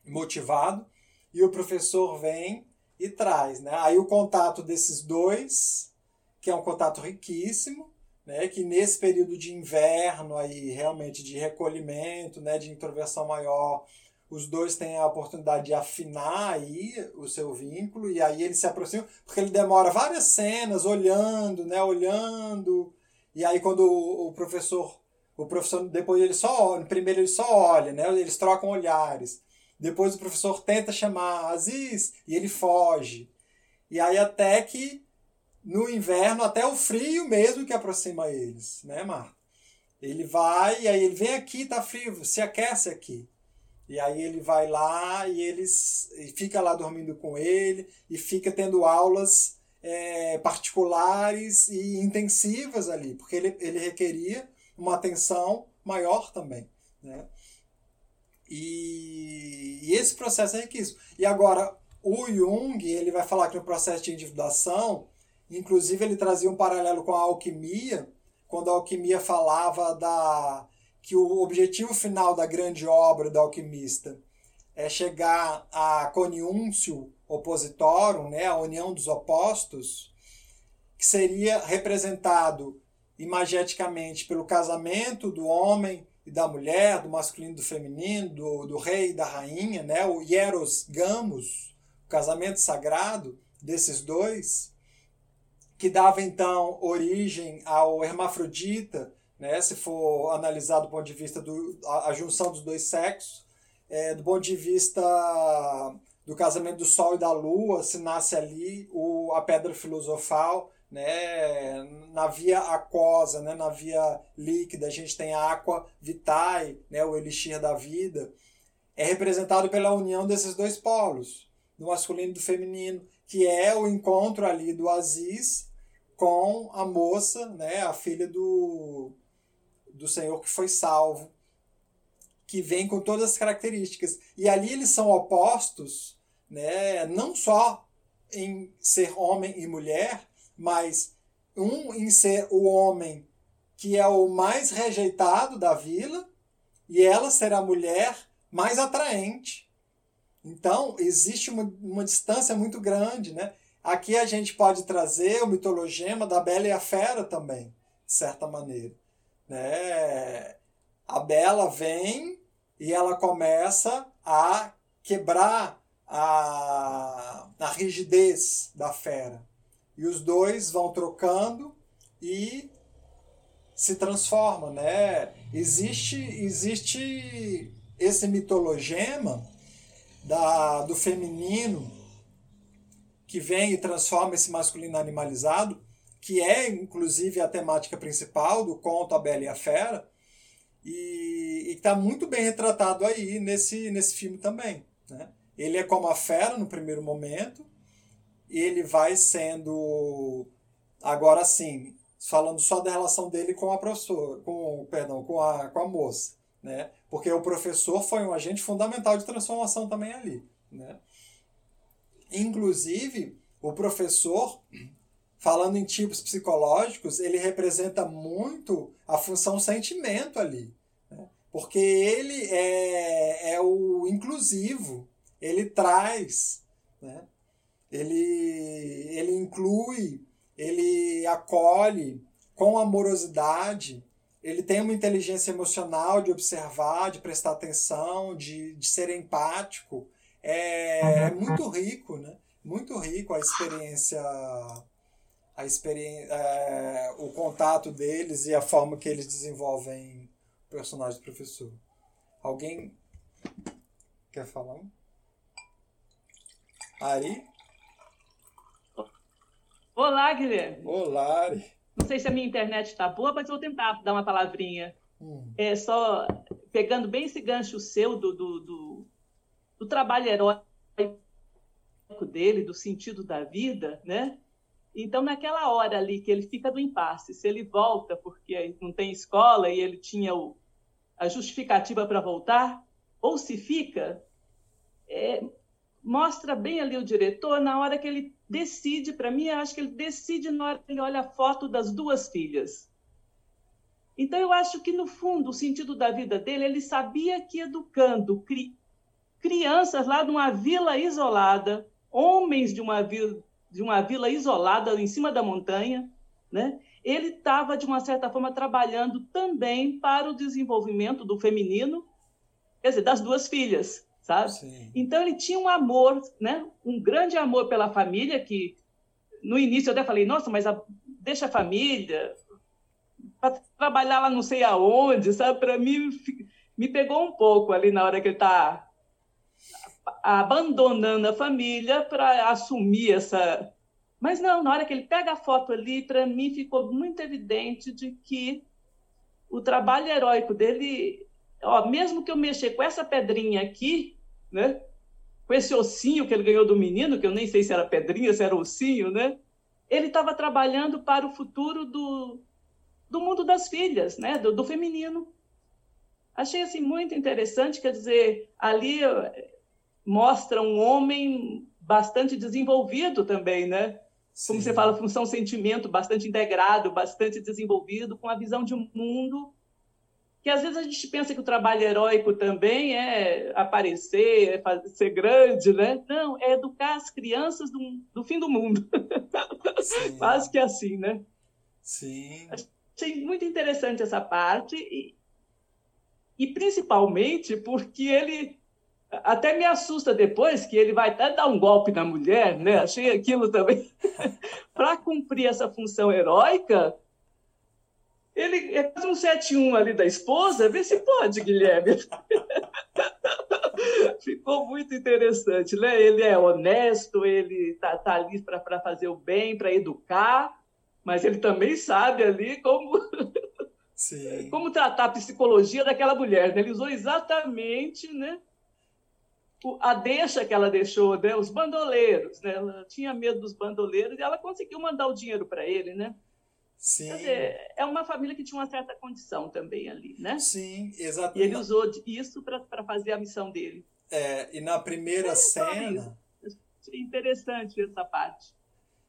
motivado. E o professor vem e traz. Né? Aí o contato desses dois, que é um contato riquíssimo, né? que nesse período de inverno, aí, realmente de recolhimento, né? de introversão maior, os dois têm a oportunidade de afinar aí o seu vínculo, e aí eles se aproximam, porque ele demora várias cenas olhando, né? olhando, E aí quando o, o professor, o professor depois ele só olha, primeiro ele só olha, né? Eles trocam olhares. Depois o professor tenta chamar Aziz e ele foge. E aí até que no inverno, até o frio mesmo que aproxima eles, né, Marta? Ele vai, e aí ele vem aqui, tá frio, se aquece aqui. E aí ele vai lá e eles e fica lá dormindo com ele e fica tendo aulas é, particulares e intensivas ali, porque ele, ele requeria uma atenção maior também. Né? E, e esse processo é riquíssimo. E agora, o Jung ele vai falar que no processo de individuação, inclusive ele trazia um paralelo com a alquimia, quando a alquimia falava da que o objetivo final da grande obra do alquimista é chegar a coniúncio opositorum, né, a união dos opostos, que seria representado imageticamente pelo casamento do homem e da mulher, do masculino e do feminino, do, do rei e da rainha, né, o hieros gamos, o casamento sagrado desses dois, que dava então origem ao hermafrodita, né, se for analisar do ponto de vista da a, junção dos dois sexos, é, do ponto de vista do casamento do Sol e da Lua, se nasce ali o, a pedra filosofal, né, na via aquosa, né, na via líquida, a gente tem a aqua vitae, né, o elixir da vida, é representado pela união desses dois polos, do masculino e do feminino, que é o encontro ali do Aziz com a moça, né, a filha do, do Senhor que foi salvo, que vem com todas as características. E ali eles são opostos, né, não só em ser homem e mulher, mas um em ser o homem que é o mais rejeitado da vila e ela ser a mulher mais atraente. Então, existe uma, uma distância muito grande. Né? Aqui a gente pode trazer o mitologema da Bela e a Fera também, de certa maneira. Né? A Bela vem e ela começa a quebrar a, a rigidez da fera. E os dois vão trocando e se transformam, né? Existe, existe esse mitologema da, do feminino que vem e transforma esse masculino animalizado que é inclusive a temática principal do conto A Bela e a Fera, e está muito bem retratado aí nesse, nesse filme também. Né? Ele é como a fera no primeiro momento, ele vai sendo, agora sim, falando só da relação dele com a professora, com, perdão, com a, com a moça, né? Porque o professor foi um agente fundamental de transformação também ali, né? Inclusive, o professor falando em tipos psicológicos, ele representa muito a função sentimento ali. Né? Porque ele é, é o inclusivo, ele traz, né? Ele, ele inclui, ele acolhe com amorosidade, ele tem uma inteligência emocional de observar, de prestar atenção, de, de ser empático. É, é muito rico, né? Muito rico a experiência a experiência, é, o contato deles e a forma que eles desenvolvem o personagem do professor. Alguém quer falar? Ari? Olá, Guilherme. Olá. Não sei se a minha internet está boa, mas vou tentar dar uma palavrinha. Hum. É só pegando bem esse gancho seu do, do, do, do trabalho heróico dele, do sentido da vida, né? Então, naquela hora ali que ele fica do impasse, se ele volta porque não tem escola e ele tinha o, a justificativa para voltar, ou se fica, é, mostra bem ali o diretor na hora que ele decide, para mim, acho que ele decide na hora que ele olha a foto das duas filhas. Então, eu acho que, no fundo, o sentido da vida dele, ele sabia que educando cri crianças lá de uma vila isolada, homens de uma vila de uma vila isolada em cima da montanha, né? ele estava, de uma certa forma, trabalhando também para o desenvolvimento do feminino, quer dizer, das duas filhas, sabe? Sim. Então, ele tinha um amor, né? um grande amor pela família, que no início eu até falei, nossa, mas a... deixa a família, para trabalhar lá não sei aonde, sabe? Para mim, me pegou um pouco ali na hora que ele está abandonando a família para assumir essa. Mas não, na hora que ele pega a foto ali, para mim ficou muito evidente de que o trabalho heróico dele, ó, mesmo que eu mexer com essa pedrinha aqui, né? Com esse ossinho que ele ganhou do menino, que eu nem sei se era pedrinha, se era ossinho, né? Ele estava trabalhando para o futuro do, do mundo das filhas, né? Do, do feminino. Achei assim muito interessante, quer dizer, ali mostra um homem bastante desenvolvido também, né? Sim. Como você fala, função sentimento bastante integrado, bastante desenvolvido, com a visão de um mundo que às vezes a gente pensa que o trabalho heróico também é aparecer, é fazer, ser grande, né? Não, é educar as crianças do, do fim do mundo. Quase que assim, né? Sim. Achei muito interessante essa parte e, e principalmente porque ele até me assusta depois que ele vai até dar um golpe na mulher, né? Achei aquilo também. Para cumprir essa função heróica, ele é quase um 7-1 ali da esposa. Vê se pode, Guilherme. Ficou muito interessante, né? Ele é honesto, ele tá, tá ali para fazer o bem, para educar, mas ele também sabe ali como. Sim. Como tratar a psicologia daquela mulher. Né? Ele usou exatamente né, a deixa que ela deixou, né? os bandoleiros, né? ela tinha medo dos bandoleiros e ela conseguiu mandar o dinheiro para ele, né? Sim. Dizer, é uma família que tinha uma certa condição também ali, né? Sim, exatamente. E ele usou isso para fazer a missão dele. É, e na primeira é, cena... Interessante essa parte.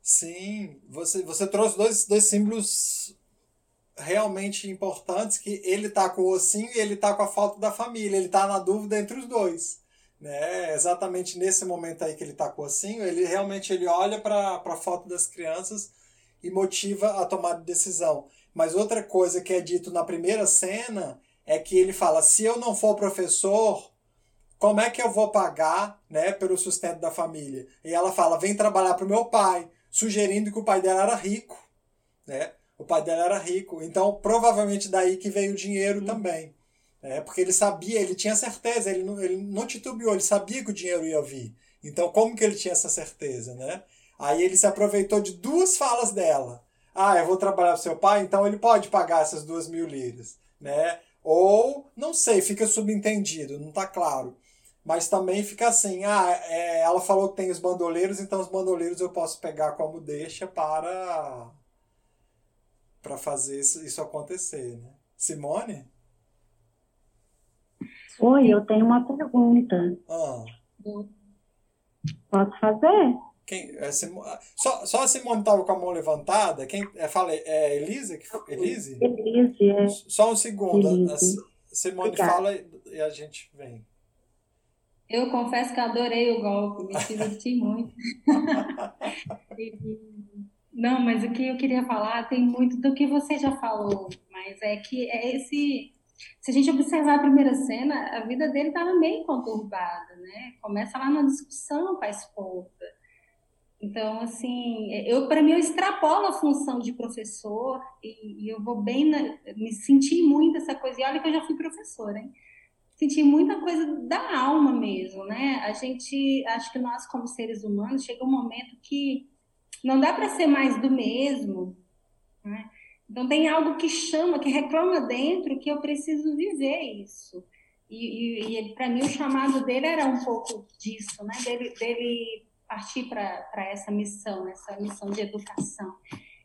Sim, você, você trouxe dois, dois símbolos realmente importantes que ele tá com o ossinho e ele tá com a falta da família. Ele tá na dúvida entre os dois né? Exatamente nesse momento aí que ele está com assim, ele realmente ele olha para a foto das crianças e motiva a tomada de decisão. Mas outra coisa que é dito na primeira cena é que ele fala: se eu não for professor, como é que eu vou pagar, né, pelo sustento da família? E ela fala: vem trabalhar para o meu pai, sugerindo que o pai dela era rico, né? O pai dela era rico, então provavelmente daí que veio o dinheiro hum. também. É, porque ele sabia, ele tinha certeza, ele não, ele não titubeou, ele sabia que o dinheiro ia vir. Então, como que ele tinha essa certeza, né? Aí ele se aproveitou de duas falas dela. Ah, eu vou trabalhar para seu pai, então ele pode pagar essas duas mil liras, né? Ou, não sei, fica subentendido, não está claro. Mas também fica assim, ah, é, ela falou que tem os bandoleiros, então os bandoleiros eu posso pegar como deixa para para fazer isso, isso acontecer, né? Simone? Oi, eu tenho uma pergunta. Ah. Posso fazer? Quem, é Simone, só, só a Simone estava com a mão levantada. Quem é, fala, é Elise? Elise? Elise, é. Só um segundo. Elise. A Simone Obrigada. fala e a gente vem. Eu confesso que adorei o golpe, me diverti muito. Não, mas o que eu queria falar tem muito do que você já falou, mas é que é esse se a gente observar a primeira cena, a vida dele estava meio conturbada, né? Começa lá na discussão com a esposa. Então, assim, eu para mim eu extrapolo a função de professor e, e eu vou bem, na, me senti muito essa coisa. E olha que eu já fui professora, hein? Senti muita coisa da alma mesmo, né? A gente, acho que nós como seres humanos chega um momento que não dá para ser mais do mesmo, né? Então tem algo que chama, que reclama dentro que eu preciso viver isso. E, e, e para mim o chamado dele era um pouco disso, né? Dele, dele partir para essa missão, essa missão de educação.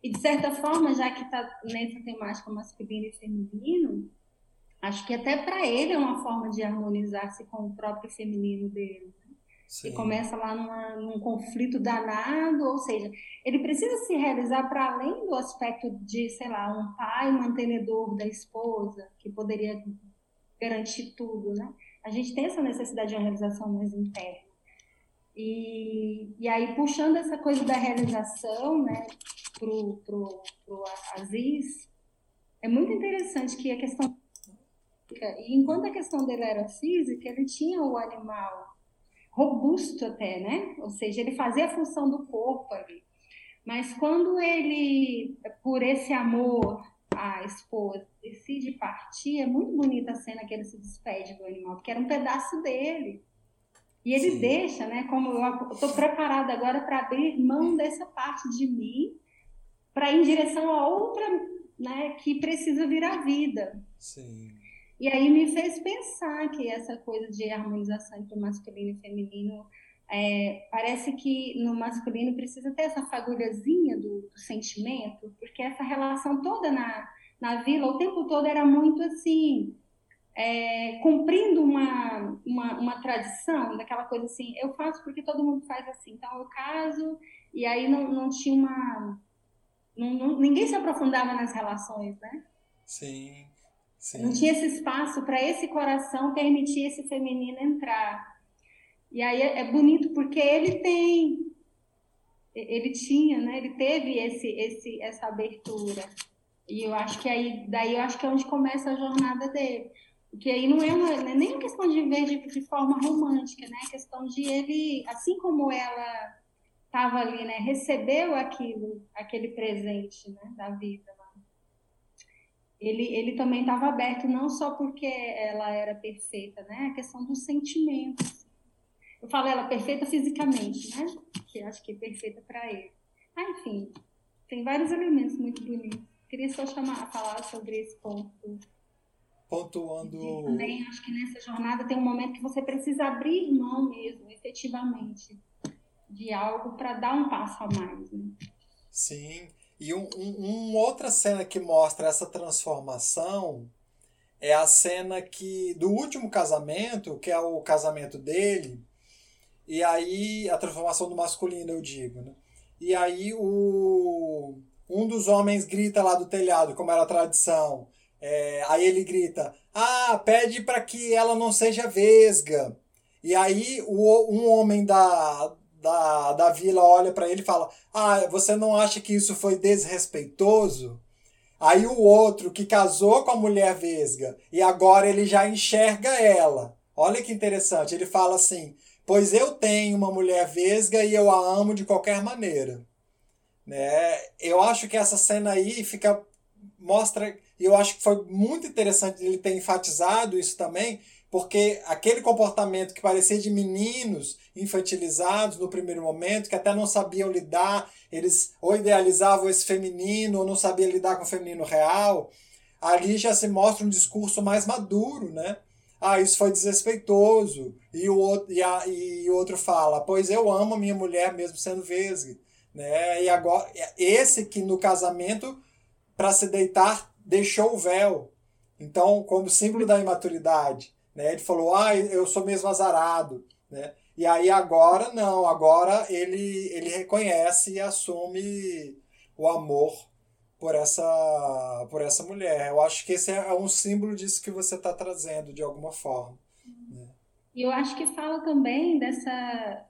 E de certa forma, já que está nessa temática masculino e feminino, acho que até para ele é uma forma de harmonizar-se com o próprio feminino dele. Sim. E começa lá numa, num conflito danado, ou seja, ele precisa se realizar para além do aspecto de, sei lá, um pai mantenedor da esposa, que poderia garantir tudo, né? A gente tem essa necessidade de uma realização mais interna. E, e aí, puxando essa coisa da realização, né, pro, pro, pro Aziz, é muito interessante que a questão e enquanto a questão dele era física, ele tinha o animal robusto até, né? Ou seja, ele fazia a função do corpo ali. Mas quando ele, por esse amor a esposa decide partir, é muito bonita a cena que ele se despede do animal, porque era um pedaço dele. E ele Sim. deixa, né? Como eu estou preparada agora para abrir mão dessa parte de mim para ir em direção a outra, né? Que precisa vir à vida. Sim. E aí me fez pensar que essa coisa de harmonização entre o masculino e o feminino é, parece que no masculino precisa ter essa fagulhazinha do, do, sentimento, porque essa relação toda na, na vila, o tempo todo era muito assim, é, cumprindo uma, uma, uma, tradição, daquela coisa assim, eu faço porque todo mundo faz assim, então eu caso, e aí não, não tinha uma. Não, não, ninguém se aprofundava nas relações, né? Sim. sim. Não tinha esse espaço para esse coração permitir esse feminino entrar. E aí é, é bonito porque ele tem, ele tinha, né? Ele teve esse, esse, essa abertura. E eu acho que aí, daí eu acho que é onde começa a jornada dele. Porque aí não é, uma, não é nem uma questão de ver de, de forma romântica, né? É questão de ele, assim como ela estava ali, né? Recebeu aquilo, aquele presente, né? Da vida. Ele, ele também estava aberto, não só porque ela era perfeita, né? A questão dos sentimentos eu falo ela perfeita fisicamente, né? Que acho que é perfeita para ele. Ah, enfim, tem vários elementos muito bonitos. Queria só chamar, falar sobre esse ponto. Pontuando. E também acho que nessa jornada tem um momento que você precisa abrir mão mesmo, efetivamente, de algo para dar um passo a mais. Né? Sim. E um, um, uma outra cena que mostra essa transformação é a cena que do último casamento, que é o casamento dele, e aí, a transformação do masculino, eu digo, né? E aí o um dos homens grita lá do telhado, como era a tradição. É, aí ele grita: Ah, pede para que ela não seja vesga. E aí o, um homem da, da, da vila olha para ele e fala: Ah, você não acha que isso foi desrespeitoso? Aí o outro que casou com a mulher vesga e agora ele já enxerga ela. Olha que interessante. Ele fala assim: pois eu tenho uma mulher vesga e eu a amo de qualquer maneira. Né? Eu acho que essa cena aí fica mostra, e eu acho que foi muito interessante ele ter enfatizado isso também, porque aquele comportamento que parecia de meninos infantilizados no primeiro momento, que até não sabiam lidar, eles ou idealizavam esse feminino ou não sabiam lidar com o feminino real, ali já se mostra um discurso mais maduro, né? ah, isso foi desrespeitoso. E o outro, e, a, e outro fala, pois eu amo a minha mulher mesmo sendo vesga. Né? E agora, esse que no casamento, para se deitar, deixou o véu. Então, como símbolo da imaturidade. Né? Ele falou, ah, eu sou mesmo azarado. Né? E aí agora, não, agora ele, ele reconhece e assume o amor por essa, por essa mulher. Eu acho que esse é um símbolo disso que você está trazendo, de alguma forma. Né? E eu acho que fala também dessa,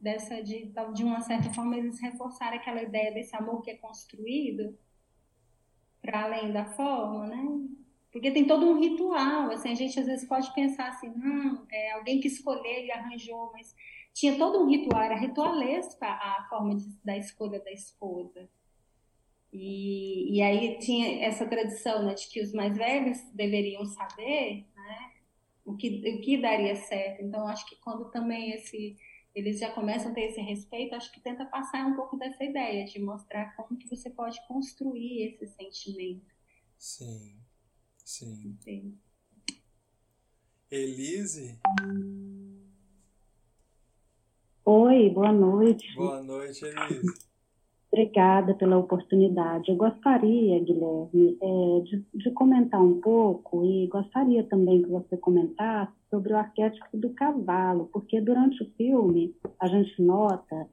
dessa de, de uma certa forma, eles reforçaram aquela ideia desse amor que é construído para além da forma, né? Porque tem todo um ritual, assim, a gente às vezes pode pensar assim, não, é alguém que escolheu e arranjou, mas tinha todo um ritual, era ritualesca a forma de, da escolha da esposa. E, e aí tinha essa tradição né, de que os mais velhos deveriam saber né, o, que, o que daria certo. Então, acho que quando também esse, eles já começam a ter esse respeito, acho que tenta passar um pouco dessa ideia, de mostrar como que você pode construir esse sentimento. Sim, sim. sim. Elise? Oi, boa noite. Boa noite, Elise. Obrigada pela oportunidade. Eu gostaria, Guilherme, é, de, de, comentar um pouco e gostaria também que você comentasse sobre o arquétipo do cavalo, porque durante o filme a gente nota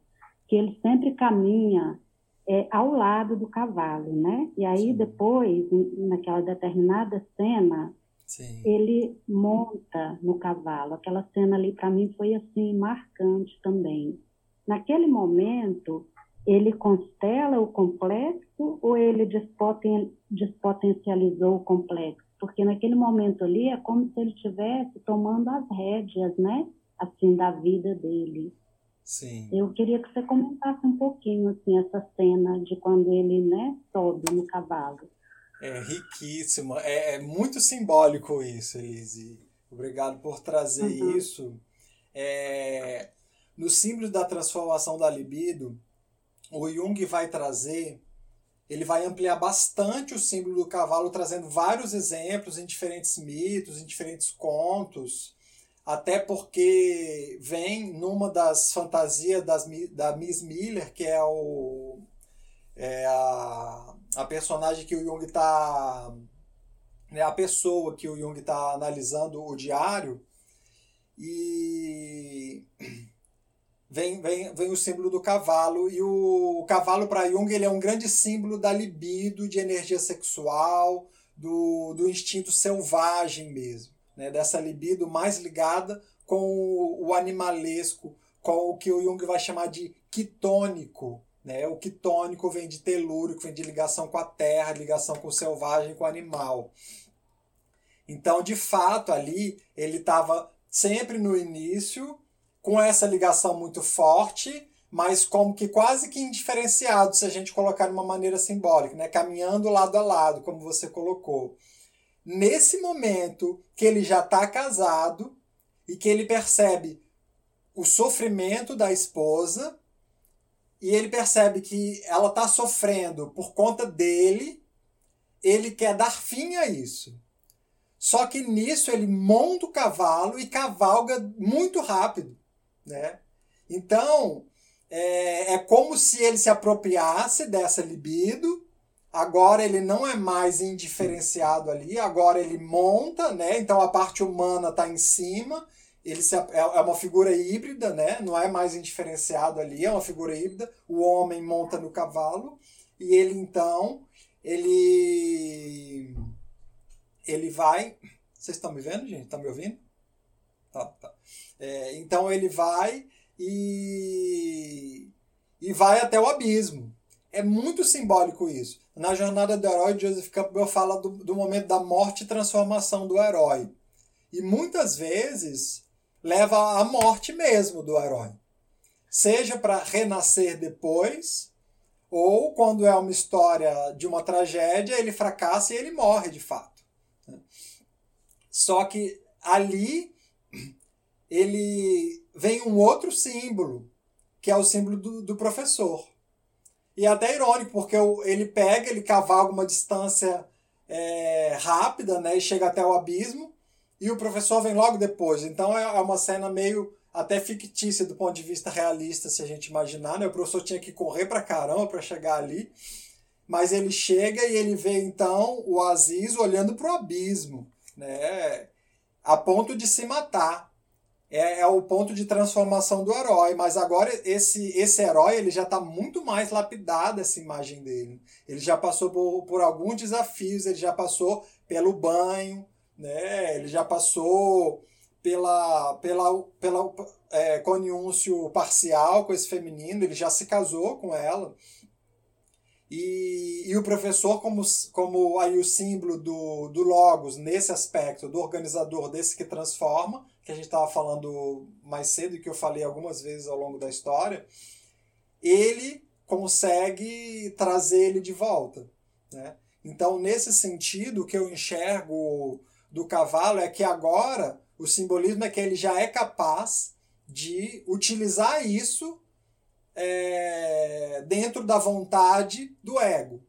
que ele sempre caminha é, ao lado do cavalo, né? E aí Sim. depois, naquela determinada cena, Sim. ele monta no cavalo. Aquela cena ali para mim foi assim marcante também. Naquele momento ele constela o complexo ou ele despoten, despotencializou o complexo? Porque naquele momento ali é como se ele estivesse tomando as rédeas, né? Assim, da vida dele. Sim. Eu queria que você comentasse um pouquinho, assim, essa cena de quando ele, né, sobe no cavalo. É riquíssimo. É, é muito simbólico isso, Elise. Obrigado por trazer uhum. isso. É, no símbolo da transformação da libido, o Jung vai trazer, ele vai ampliar bastante o símbolo do cavalo, trazendo vários exemplos em diferentes mitos, em diferentes contos, até porque vem numa das fantasias das, da Miss Miller, que é, o, é a, a personagem que o Jung está. É a pessoa que o Jung está analisando o diário, e vem, vem, vem o símbolo do cavalo. E o, o cavalo, para Jung, ele é um grande símbolo da libido, de energia sexual, do, do instinto selvagem mesmo. Né? Dessa libido mais ligada com o, o animalesco, com o que o Jung vai chamar de quitônico. Né? O quitônico vem de telúrico, vem de ligação com a terra, ligação com o selvagem, com o animal. Então, de fato, ali ele estava sempre no início com essa ligação muito forte, mas como que quase que indiferenciado, se a gente colocar de uma maneira simbólica, né? caminhando lado a lado, como você colocou. Nesse momento que ele já está casado e que ele percebe o sofrimento da esposa e ele percebe que ela está sofrendo por conta dele, ele quer dar fim a isso. Só que nisso ele monta o cavalo e cavalga muito rápido né? Então, é, é como se ele se apropriasse dessa libido, agora ele não é mais indiferenciado ali, agora ele monta, né? Então a parte humana está em cima, ele se, é, é uma figura híbrida, né? Não é mais indiferenciado ali, é uma figura híbrida. O homem monta no cavalo e ele então ele ele vai. Vocês estão me vendo, gente? Estão me ouvindo? Tá, tá. É, então ele vai e, e vai até o abismo. É muito simbólico isso. Na jornada do herói, Joseph Campbell fala do, do momento da morte e transformação do herói. E muitas vezes leva à morte mesmo do herói. Seja para renascer depois, ou quando é uma história de uma tragédia, ele fracassa e ele morre de fato. Só que ali ele vem um outro símbolo, que é o símbolo do, do professor. E é até irônico, porque ele pega, ele cavalga uma distância é, rápida, né, e chega até o abismo, e o professor vem logo depois. Então é, é uma cena meio até fictícia do ponto de vista realista, se a gente imaginar, né? O professor tinha que correr para caramba para chegar ali, mas ele chega e ele vê então o Aziz olhando para o abismo, né? A ponto de se matar é, é, o ponto de transformação do herói, mas agora esse, esse herói ele já está muito mais lapidado essa imagem dele. Ele já passou por, por alguns desafios, ele já passou pelo banho, né? ele já passou pela, pela, pela é, conjúncio parcial com esse feminino, ele já se casou com ela. E, e o professor, como, como aí o símbolo do, do Logos, nesse aspecto, do organizador desse que transforma, que a gente estava falando mais cedo e que eu falei algumas vezes ao longo da história, ele consegue trazer ele de volta. Né? Então, nesse sentido, o que eu enxergo do cavalo é que agora o simbolismo é que ele já é capaz de utilizar isso é, dentro da vontade do ego.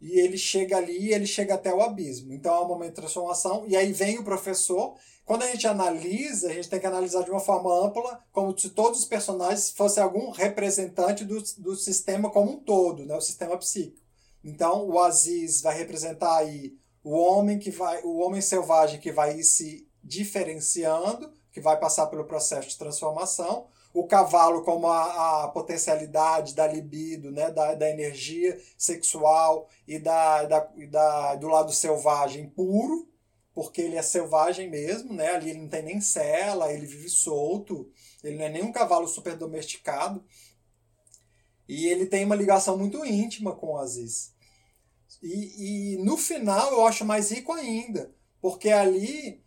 E ele chega ali, ele chega até o abismo. Então é um momento de transformação. E aí vem o professor quando a gente analisa, a gente tem que analisar de uma forma ampla, como se todos os personagens fossem algum representante do, do sistema como um todo, né? o sistema psíquico. Então, o Aziz vai representar aí o homem que vai, o homem selvagem que vai se diferenciando, que vai passar pelo processo de transformação, o cavalo como a, a potencialidade da libido, né, da, da energia sexual e da, da, da, do lado selvagem puro, porque ele é selvagem mesmo, né? Ali ele não tem nem cela, ele vive solto, ele não é nem um cavalo super domesticado. E ele tem uma ligação muito íntima com o Aziz. E, e no final eu acho mais rico ainda, porque ali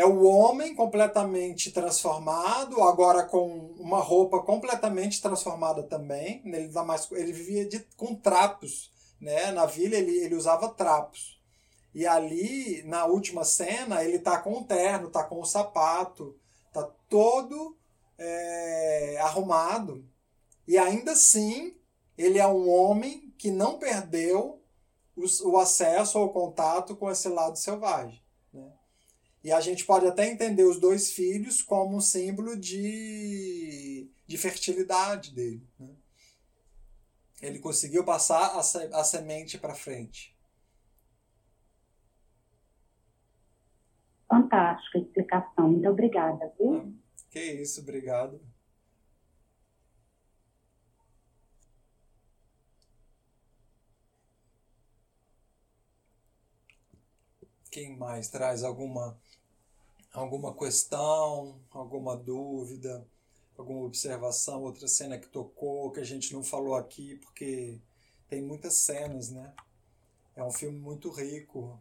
é o homem completamente transformado, agora com uma roupa completamente transformada também. Ele, dá mais, ele vivia de, com trapos né? Na vila ele, ele usava trapos. E ali, na última cena, ele tá com o terno, tá com o sapato, tá todo é, arrumado. E ainda assim, ele é um homem que não perdeu o, o acesso ao contato com esse lado selvagem. E a gente pode até entender os dois filhos como um símbolo de, de fertilidade dele. Né? Ele conseguiu passar a, se, a semente para frente. Fantástica explicação. Muito obrigada, viu? Ah, que isso, obrigado. Quem mais traz alguma alguma questão, alguma dúvida, alguma observação, outra cena que tocou que a gente não falou aqui porque tem muitas cenas, né? É um filme muito rico,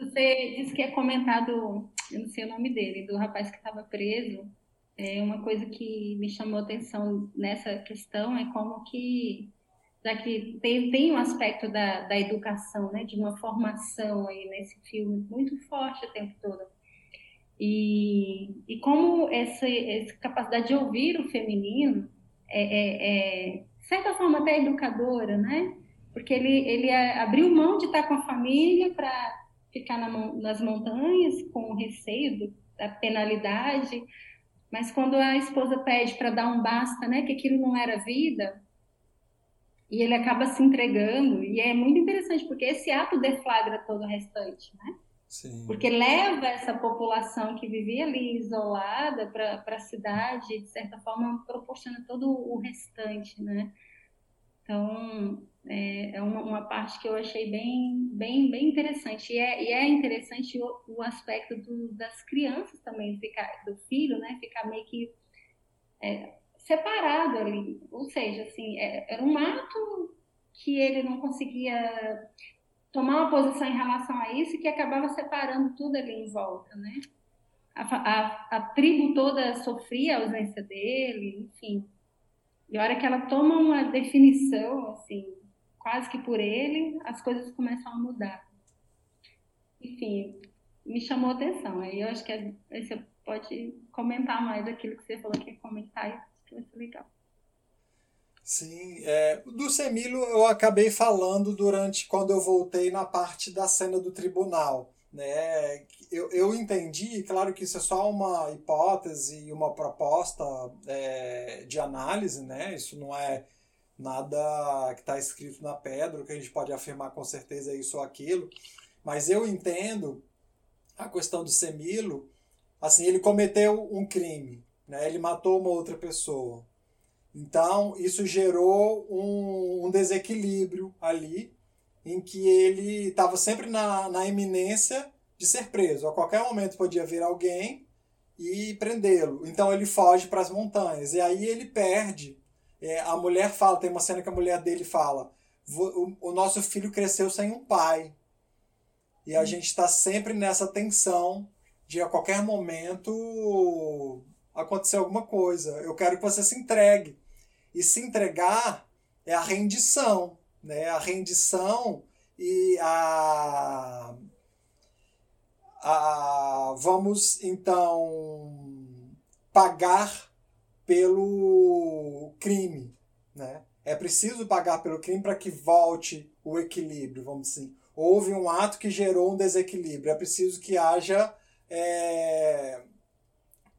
você disse que é comentado, eu não sei o nome dele, do rapaz que estava preso. É uma coisa que me chamou atenção nessa questão é como que, já que tem, tem um aspecto da, da educação, né, de uma formação aí nesse filme muito forte o tempo todo. E, e como essa, essa capacidade de ouvir o feminino é, é, é de certa forma até educadora, né? Porque ele, ele abriu mão de estar com a família para ficar na, nas montanhas com receio do, da penalidade, mas quando a esposa pede para dar um basta, né, que aquilo não era vida, e ele acaba se entregando, e é muito interessante, porque esse ato deflagra todo o restante, né? Sim. Porque leva essa população que vivia ali isolada para a cidade, de certa forma, proporciona todo o restante, né? Então, é, é uma, uma, parte que eu achei bem, bem, bem interessante. E é, e é interessante o, o aspecto do, das crianças também, ficar, do filho, né? Ficar meio que é, separado ali. Ou seja, assim, é, era um ato que ele não conseguia tomar uma posição em relação a isso que acabava separando tudo ali em volta, né? A, a, a tribo toda sofria a ausência dele, enfim. E a hora que ela toma uma definição, assim, quase que por ele, as coisas começam a mudar. Enfim, me chamou a atenção. Aí eu acho que você pode comentar mais daquilo que você falou que ia comentar, acho que vai ser legal. Sim, é, do Semilo eu acabei falando durante quando eu voltei na parte da cena do tribunal. Né? Eu, eu entendi, claro que isso é só uma hipótese e uma proposta é, de análise, né? isso não é nada que está escrito na pedra, que a gente pode afirmar com certeza isso ou aquilo, mas eu entendo a questão do Semilo, assim, ele cometeu um crime, né? ele matou uma outra pessoa. Então, isso gerou um, um desequilíbrio ali, em que ele estava sempre na, na iminência de ser preso. A qualquer momento podia vir alguém e prendê-lo. Então ele foge para as montanhas. E aí ele perde é, a mulher fala, tem uma cena que a mulher dele fala: o, o nosso filho cresceu sem um pai. E a hum. gente está sempre nessa tensão de a qualquer momento acontecer alguma coisa. Eu quero que você se entregue. E se entregar é a rendição, né? A rendição e a, a vamos então pagar pelo crime. Né? É preciso pagar pelo crime para que volte o equilíbrio, vamos assim. Houve um ato que gerou um desequilíbrio. É preciso que haja, é,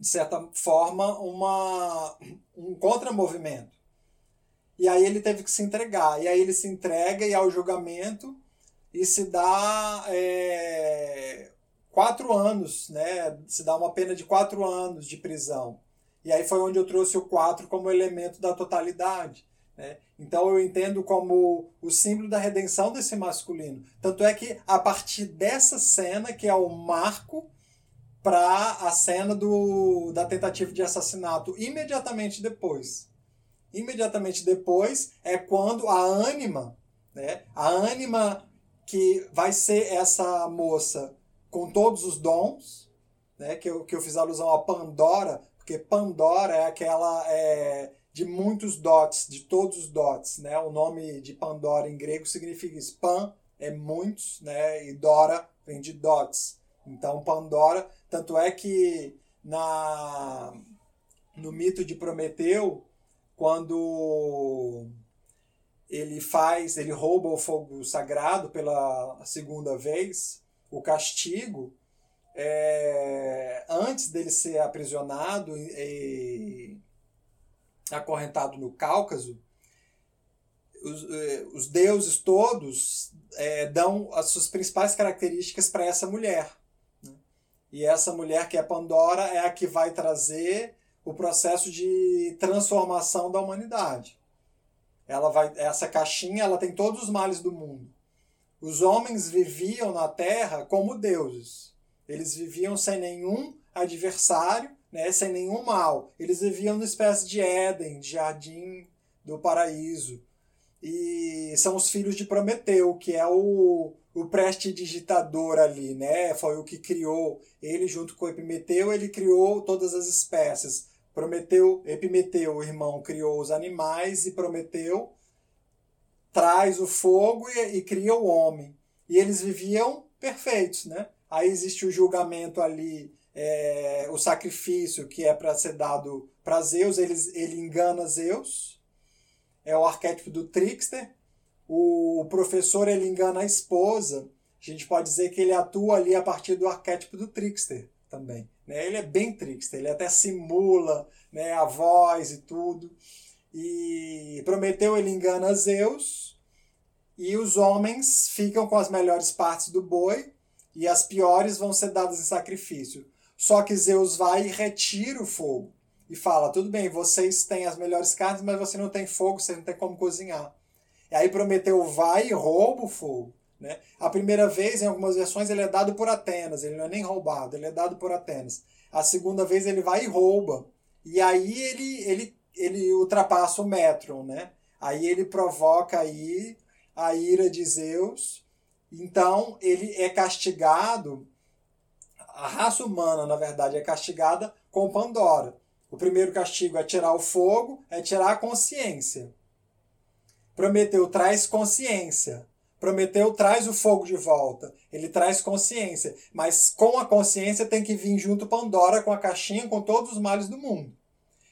de certa forma, uma, um contramovimento. E aí ele teve que se entregar. E aí ele se entrega e ao julgamento e se dá é, quatro anos, né? Se dá uma pena de quatro anos de prisão. E aí foi onde eu trouxe o 4 como elemento da totalidade. Né? Então eu entendo como o símbolo da redenção desse masculino. Tanto é que a partir dessa cena, que é o marco para a cena do, da tentativa de assassinato, imediatamente depois. Imediatamente depois é quando a ânima, né? a ânima que vai ser essa moça com todos os dons, né? que, eu, que eu fiz alusão a Pandora, porque Pandora é aquela é, de muitos dots, de todos os dots, né? O nome de Pandora em grego significa isso. Pan é muitos, né? E Dora vem de dots. Então Pandora, tanto é que na no mito de Prometeu, quando ele faz, ele rouba o fogo sagrado pela segunda vez, o castigo é, antes dele ser aprisionado e acorrentado no Cáucaso, os, eh, os deuses todos é, dão as suas principais características para essa mulher. E essa mulher, que é Pandora, é a que vai trazer o processo de transformação da humanidade. Ela vai, essa caixinha ela tem todos os males do mundo. Os homens viviam na Terra como deuses. Eles viviam sem nenhum adversário né, sem nenhum mal. Eles viviam numa espécie de Éden, de jardim do paraíso. E são os filhos de Prometeu, que é o, o prestidigitador ali, né? Foi o que criou, ele junto com Epimeteu, ele criou todas as espécies. Prometeu, Epimeteu, o irmão, criou os animais e Prometeu traz o fogo e, e cria o homem. E eles viviam perfeitos, né? Aí existe o julgamento ali é, o sacrifício que é para ser dado para Zeus, ele, ele engana Zeus. É o arquétipo do trickster. O professor ele engana a esposa. A gente pode dizer que ele atua ali a partir do arquétipo do trickster também. Né? Ele é bem trickster, ele até simula né, a voz e tudo. E Prometeu ele engana Zeus e os homens ficam com as melhores partes do boi e as piores vão ser dadas em sacrifício. Só que Zeus vai e retira o fogo. E fala: tudo bem, vocês têm as melhores carnes, mas você não tem fogo, você não tem como cozinhar. E aí Prometeu vai e rouba o fogo. Né? A primeira vez, em algumas versões, ele é dado por Atenas, ele não é nem roubado, ele é dado por Atenas. A segunda vez ele vai e rouba. E aí ele, ele, ele ultrapassa o Metron, né? Aí ele provoca aí a ira de Zeus. Então ele é castigado a raça humana, na verdade, é castigada com Pandora. O primeiro castigo é tirar o fogo, é tirar a consciência. Prometeu traz consciência. Prometeu traz o fogo de volta. Ele traz consciência. Mas com a consciência tem que vir junto Pandora com a caixinha com todos os males do mundo.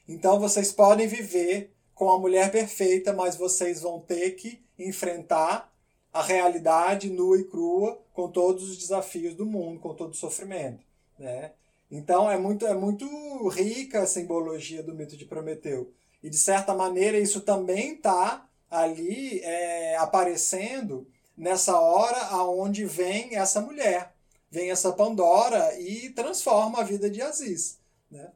Então vocês podem viver com a mulher perfeita, mas vocês vão ter que enfrentar a realidade nua e crua, com todos os desafios do mundo, com todo o sofrimento. Né? Então é muito, é muito rica a simbologia do mito de Prometeu. E de certa maneira isso também está ali é, aparecendo nessa hora aonde vem essa mulher, vem essa Pandora e transforma a vida de Aziz. Né?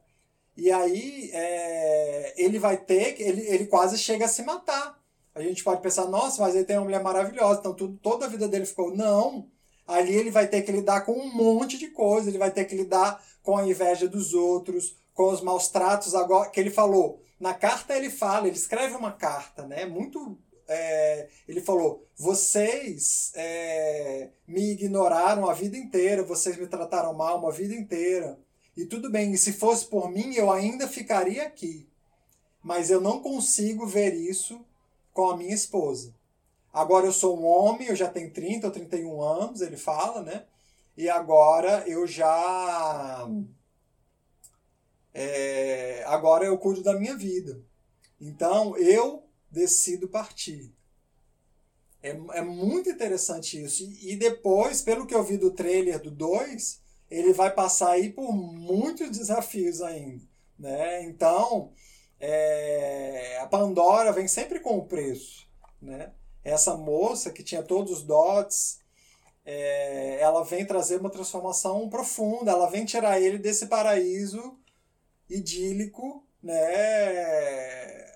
E aí é, ele vai ter, ele, ele quase chega a se matar a gente pode pensar, nossa, mas ele tem uma mulher maravilhosa, então tudo, toda a vida dele ficou. Não. Ali ele vai ter que lidar com um monte de coisa, ele vai ter que lidar com a inveja dos outros, com os maus tratos agora que ele falou. Na carta ele fala, ele escreve uma carta, né? Muito. É, ele falou: vocês é, me ignoraram a vida inteira, vocês me trataram mal uma vida inteira. E tudo bem, e se fosse por mim, eu ainda ficaria aqui. Mas eu não consigo ver isso com a minha esposa. Agora eu sou um homem, eu já tenho 30 ou 31 anos, ele fala, né? E agora eu já. É, agora eu cuido da minha vida. Então eu decido partir. É, é muito interessante isso. E, e depois, pelo que eu vi do trailer do 2, ele vai passar aí por muitos desafios ainda. Né? Então, é, a Pandora vem sempre com o preço. Né? Essa moça que tinha todos os dots, é, ela vem trazer uma transformação profunda, ela vem tirar ele desse paraíso idílico, né,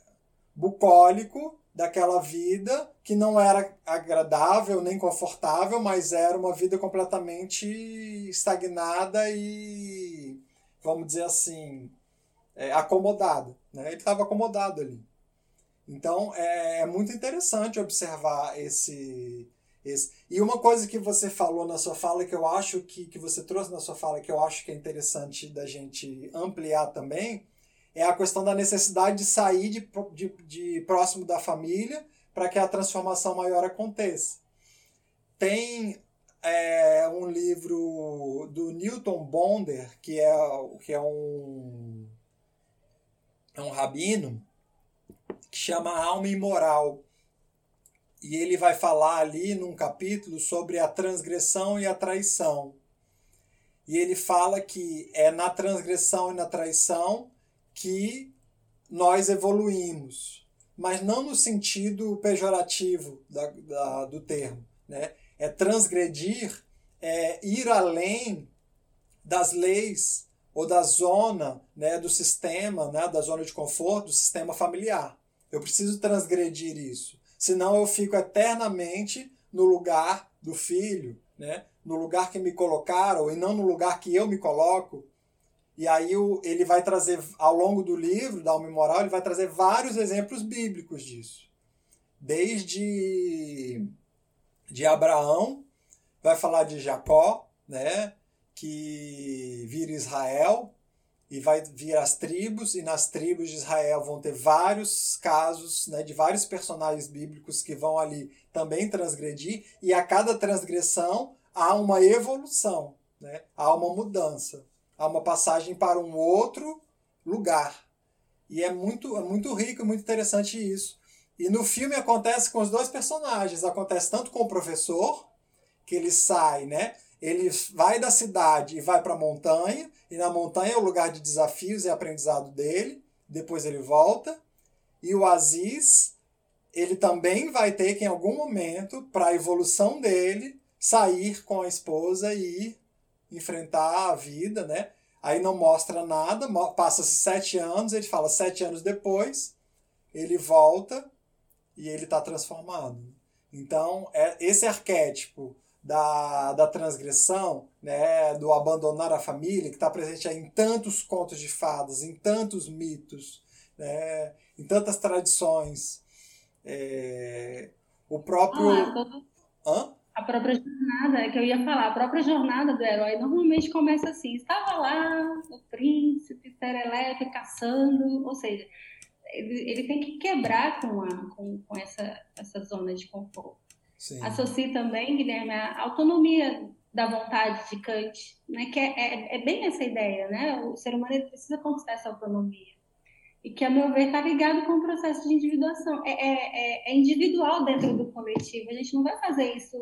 bucólico daquela vida que não era agradável nem confortável, mas era uma vida completamente estagnada e, vamos dizer assim, é, acomodada. Né? Ele estava acomodado ali. Então é, é, muito interessante observar esse, esse. E uma coisa que você falou na sua fala, que eu acho que, que você trouxe na sua fala, que eu acho que é interessante da gente ampliar também, é a questão da necessidade de sair de, de, de próximo da família para que a transformação maior aconteça. Tem é, um livro do Newton Bonder, que é, que é um, é um rabino, que chama Alma Imoral. E ele vai falar ali num capítulo sobre a transgressão e a traição. E ele fala que é na transgressão e na traição que nós evoluímos, mas não no sentido pejorativo da, da, do termo. Né? É transgredir, é ir além das leis ou da zona né, do sistema, né, da zona de conforto, do sistema familiar. Eu preciso transgredir isso. Senão eu fico eternamente no lugar do filho, né? no lugar que me colocaram e não no lugar que eu me coloco. E aí ele vai trazer, ao longo do livro, da Alma Moral, ele vai trazer vários exemplos bíblicos disso. Desde de Abraão, vai falar de Jacó, né? que vira Israel, e vai vir as tribos, e nas tribos de Israel vão ter vários casos né, de vários personagens bíblicos que vão ali também transgredir, e a cada transgressão há uma evolução, né? há uma mudança, há uma passagem para um outro lugar. E é muito, é muito rico, muito interessante isso. E no filme acontece com os dois personagens, acontece tanto com o professor, que ele sai, né? Ele vai da cidade e vai para a montanha, e na montanha é o lugar de desafios e aprendizado dele, depois ele volta, e o Aziz, ele também vai ter que, em algum momento, para a evolução dele, sair com a esposa e enfrentar a vida, né? Aí não mostra nada, passa-se sete anos, ele fala sete anos depois, ele volta e ele está transformado. Então, é esse arquétipo da, da transgressão, né, do abandonar a família, que está presente em tantos contos de fadas, em tantos mitos, né, em tantas tradições. É, o próprio. Ah, Hã? A própria jornada, é que eu ia falar, a própria jornada do herói normalmente começa assim: estava lá o príncipe Serelepe caçando, ou seja, ele, ele tem que quebrar com, a, com, com essa, essa zona de conforto. Sim. Associe também, Guilherme, a autonomia da vontade de Kant, né? que é, é, é, bem essa ideia, né? O ser humano precisa conquistar essa autonomia. E que, a meu ver, está ligado com o processo de individuação. É, é, é, é, individual dentro do coletivo. A gente não vai fazer isso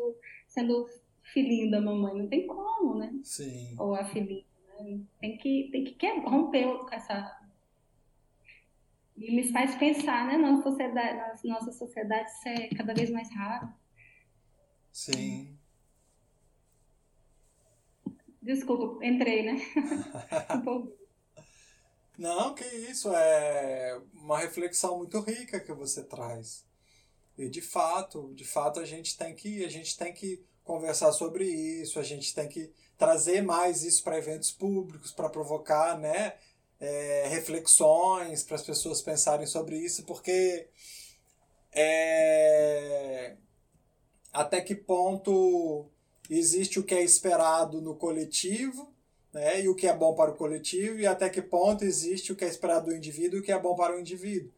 sendo filhinho da mamãe. Não tem como, né? Sim. Ou a filhinha. Né? Tem que, tem que romper com essa e me faz pensar, né, nossa sociedade, nossa sociedade ser cada vez mais raro. Sim. Desculpa, entrei, né? Não, que isso é uma reflexão muito rica que você traz. E de fato, de fato a gente tem que a gente tem que conversar sobre isso, a gente tem que trazer mais isso para eventos públicos, para provocar, né, é, reflexões, para as pessoas pensarem sobre isso, porque é, até que ponto existe o que é esperado no coletivo né, e o que é bom para o coletivo, e até que ponto existe o que é esperado do indivíduo e o que é bom para o indivíduo.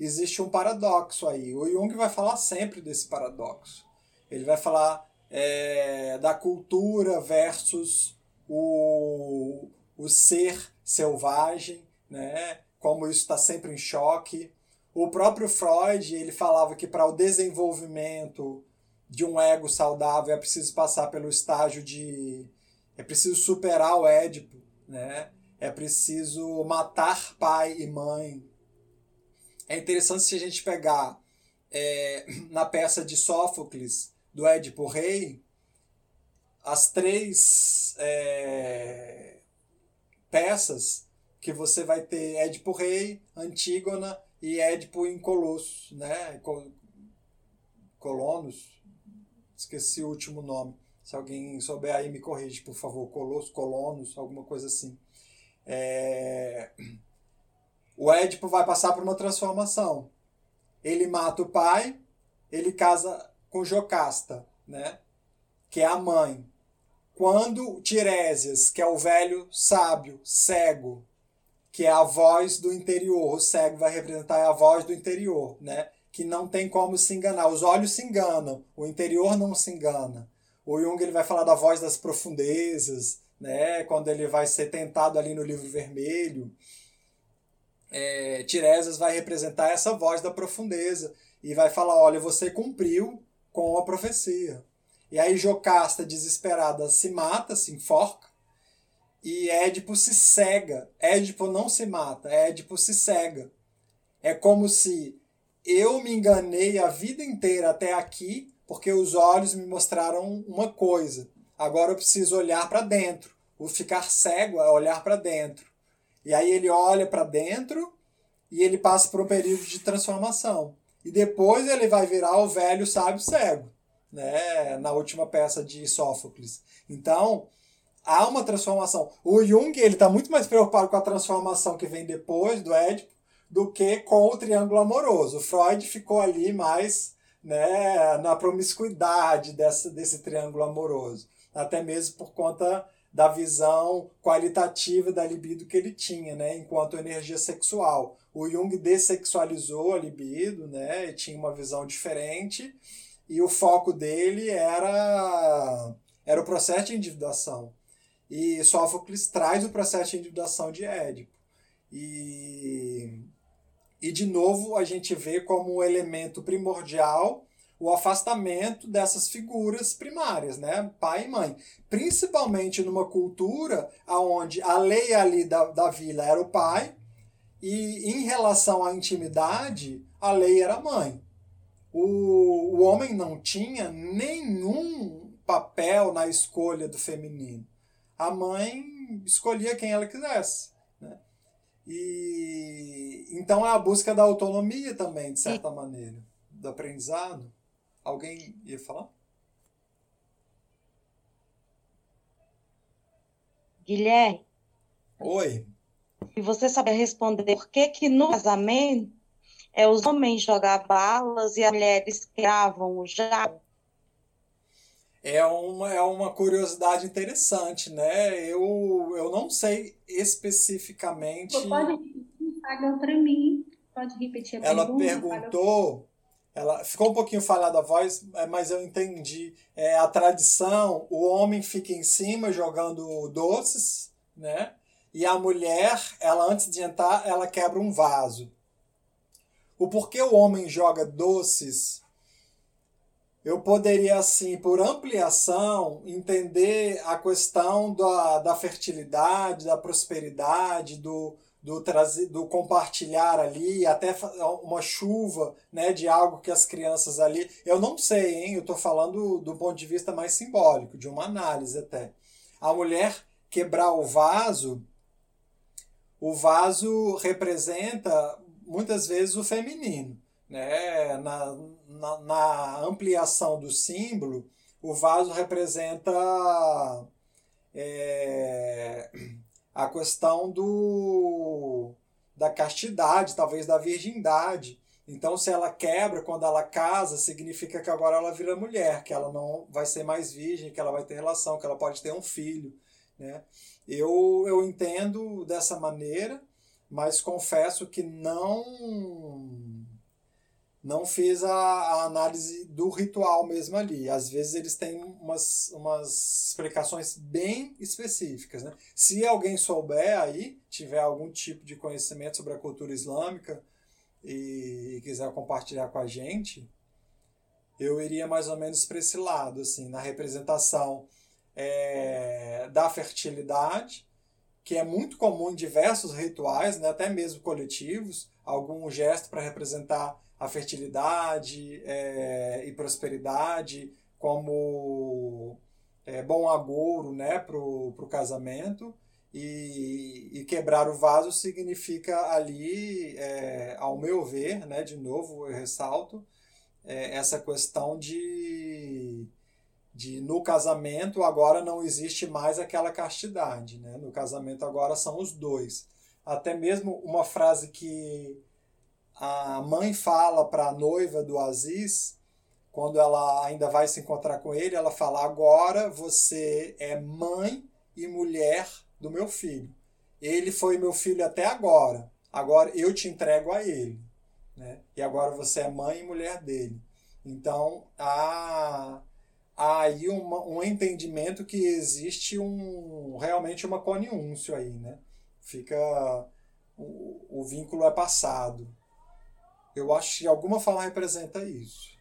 Existe um paradoxo aí. O Jung vai falar sempre desse paradoxo. Ele vai falar é, da cultura versus o, o ser selvagem, né? como isso está sempre em choque. O próprio Freud ele falava que para o desenvolvimento de um ego saudável é preciso passar pelo estágio de é preciso superar o Édipo, né? É preciso matar pai e mãe. É interessante se a gente pegar é, na peça de Sófocles do Édipo Rei as três é, peças que você vai ter Édipo Rei, Antígona e Édipo em né? Colonos, esqueci o último nome. Se alguém souber aí, me corrige, por favor. Colosso, Colonos, alguma coisa assim. É... O Édipo vai passar por uma transformação. Ele mata o pai, ele casa com Jocasta, né? que é a mãe. Quando Tiresias, que é o velho sábio, cego, que é a voz do interior. O cego vai representar a voz do interior, né? Que não tem como se enganar. Os olhos se enganam, o interior não se engana. O Jung ele vai falar da voz das profundezas, né? Quando ele vai ser tentado ali no livro vermelho. É, Tiresias vai representar essa voz da profundeza e vai falar: olha, você cumpriu com a profecia. E aí Jocasta, desesperada, se mata, se enforca, e Édipo se cega. Édipo não se mata, Édipo se cega. É como se eu me enganei a vida inteira até aqui, porque os olhos me mostraram uma coisa. Agora eu preciso olhar para dentro. O ficar cego é olhar para dentro. E aí ele olha para dentro e ele passa por um período de transformação. E depois ele vai virar o velho sábio cego, né? na última peça de Sófocles. Então, há uma transformação. O Jung ele está muito mais preocupado com a transformação que vem depois do Édipo do que com o triângulo amoroso. Freud ficou ali mais né, na promiscuidade dessa, desse triângulo amoroso, até mesmo por conta da visão qualitativa da libido que ele tinha, né, enquanto energia sexual. O Jung dessexualizou a libido, né, e tinha uma visão diferente, e o foco dele era era o processo de individuação. E Sófocles traz o processo de individuação de Édipo. E, e de novo a gente vê como elemento primordial o afastamento dessas figuras primárias, né? pai e mãe. Principalmente numa cultura onde a lei ali da, da vila era o pai e em relação à intimidade, a lei era a mãe. O, o homem não tinha nenhum papel na escolha do feminino a mãe escolhia quem ela quisesse. E então é a busca da autonomia também, de certa e... maneira, do aprendizado. Alguém ia falar? Guilherme. Oi. E você sabe responder por que que no casamento é os homens jogar balas e as mulheres cravam o jarro? É uma, é uma curiosidade interessante, né? Eu, eu não sei especificamente. Pode repetir, para mim. Pode repetir a ela pergunta. Ela perguntou. Ela ficou um pouquinho falhada a voz, é, mas eu entendi. É, a tradição, o homem fica em cima jogando doces, né? E a mulher, ela antes de entrar, ela quebra um vaso. O porquê o homem joga doces eu poderia, assim, por ampliação, entender a questão da, da fertilidade, da prosperidade, do, do, trazer, do compartilhar ali, até uma chuva né, de algo que as crianças ali. Eu não sei, hein? Eu estou falando do ponto de vista mais simbólico, de uma análise até. A mulher quebrar o vaso, o vaso representa muitas vezes o feminino né, na, na, na, ampliação do símbolo, o vaso representa é, a questão do, da castidade, talvez da virgindade. Então, se ela quebra quando ela casa, significa que agora ela vira mulher, que ela não vai ser mais virgem, que ela vai ter relação, que ela pode ter um filho. Né? Eu, eu entendo dessa maneira, mas confesso que não não fiz a, a, análise do ritual mesmo ali. Às vezes eles têm umas, umas explicações bem específicas. Né? Se alguém souber aí, tiver algum tipo de conhecimento sobre a cultura islâmica e, e quiser compartilhar com a gente, eu iria mais ou menos para esse lado, assim, na representação é, da fertilidade, que é muito comum em diversos rituais, né, até mesmo coletivos, algum gesto para representar a fertilidade é, e prosperidade como é, bom agouro né, para o casamento. E, e, quebrar o vaso significa ali, é, ao meu ver, né, de novo eu ressalto, é, essa questão de, de no casamento agora não existe mais aquela castidade. Né? No casamento agora são os dois. Até mesmo uma frase que a mãe fala para a noiva do Aziz, quando ela ainda vai se encontrar com ele, ela fala: Agora você é mãe e mulher do meu filho. ele foi meu filho até agora. Agora eu te entrego a ele. Né? E agora você é mãe e mulher dele. Então há, há aí uma, um entendimento que existe um realmente uma coniúncio aí, né? Fica o, o vínculo é passado. Eu acho que de alguma forma representa isso.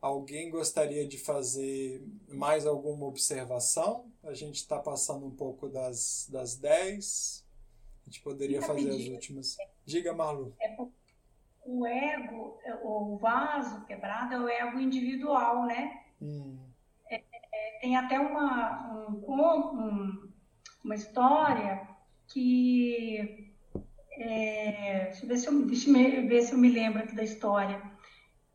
Alguém gostaria de fazer mais alguma observação? A gente está passando um pouco das, das 10. A gente poderia fazer as últimas. Diga, Malu. É o ego, o vaso quebrado é o ego individual, né? Hum. Tem até uma, um, um, uma história que. É, deixa, eu ver se eu, deixa eu ver se eu me lembro aqui da história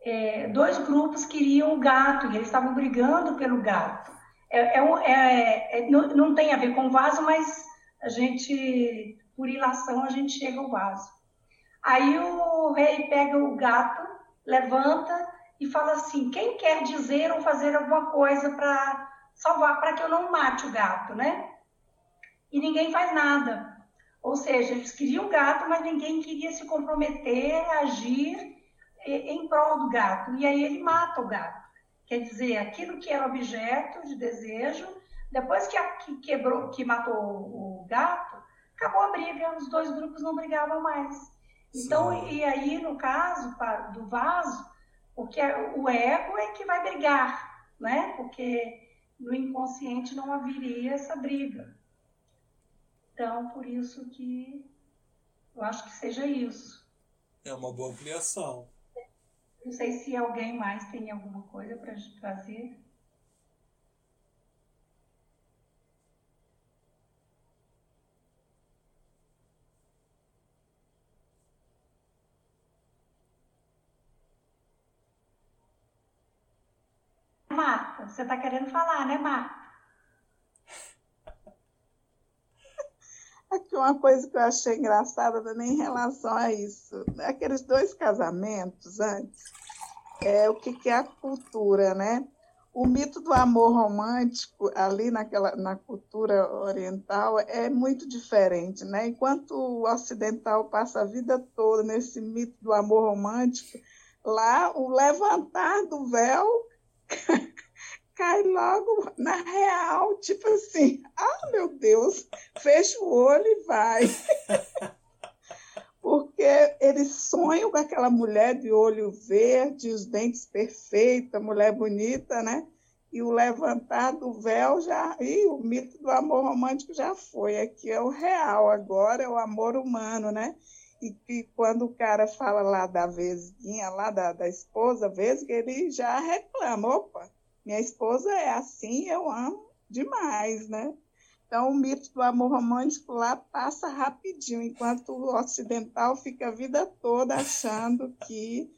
é, dois grupos queriam o gato e eles estavam brigando pelo gato. É, é, é, é, não, não, tem a ver com o vaso, mas a gente, por ilação, a gente chega ao vaso. Aí o rei pega o gato, levanta e fala assim: quem quer dizer ou fazer alguma coisa para salvar, para que eu não mate o gato, né? E ninguém faz nada. Ou seja, eles queriam o gato, mas ninguém queria se comprometer, agir em prol do gato. E aí ele mata o gato. Quer dizer, aquilo que era objeto de desejo, depois que, a, que quebrou, que matou o gato, acabou a briga, os dois grupos não brigavam mais. Então, Sim. e aí, no caso do vaso, o, que é, o ego é que vai brigar, né? Porque no inconsciente não haveria essa briga. Então, por isso que eu acho que seja isso. É uma boa ampliação. Não sei se alguém mais tem alguma coisa para trazer. Marta, você está querendo falar, né, Marta? Aqui uma coisa que eu achei engraçada também em relação a isso. Aqueles dois casamentos antes, é o que, que é a cultura, né? O mito do amor romântico ali naquela na cultura oriental é muito diferente, né? Enquanto o ocidental passa a vida toda nesse mito do amor romântico, lá o levantar do véu cai logo na real, tipo assim, ah, meu Deus, fecha o olho e vai. Porque eles sonham com aquela mulher de olho verde, os dentes perfeitos, mulher bonita, né? E o levantar do véu já. E o mito do amor romântico já foi. Aqui é o real, agora é o amor humano, né? E que quando o cara fala lá da vesguinha, lá da, da esposa, vesga, ele já reclama: opa, minha esposa é assim, eu amo demais, né? Então, o mito do amor romântico lá passa rapidinho, enquanto o ocidental fica a vida toda achando que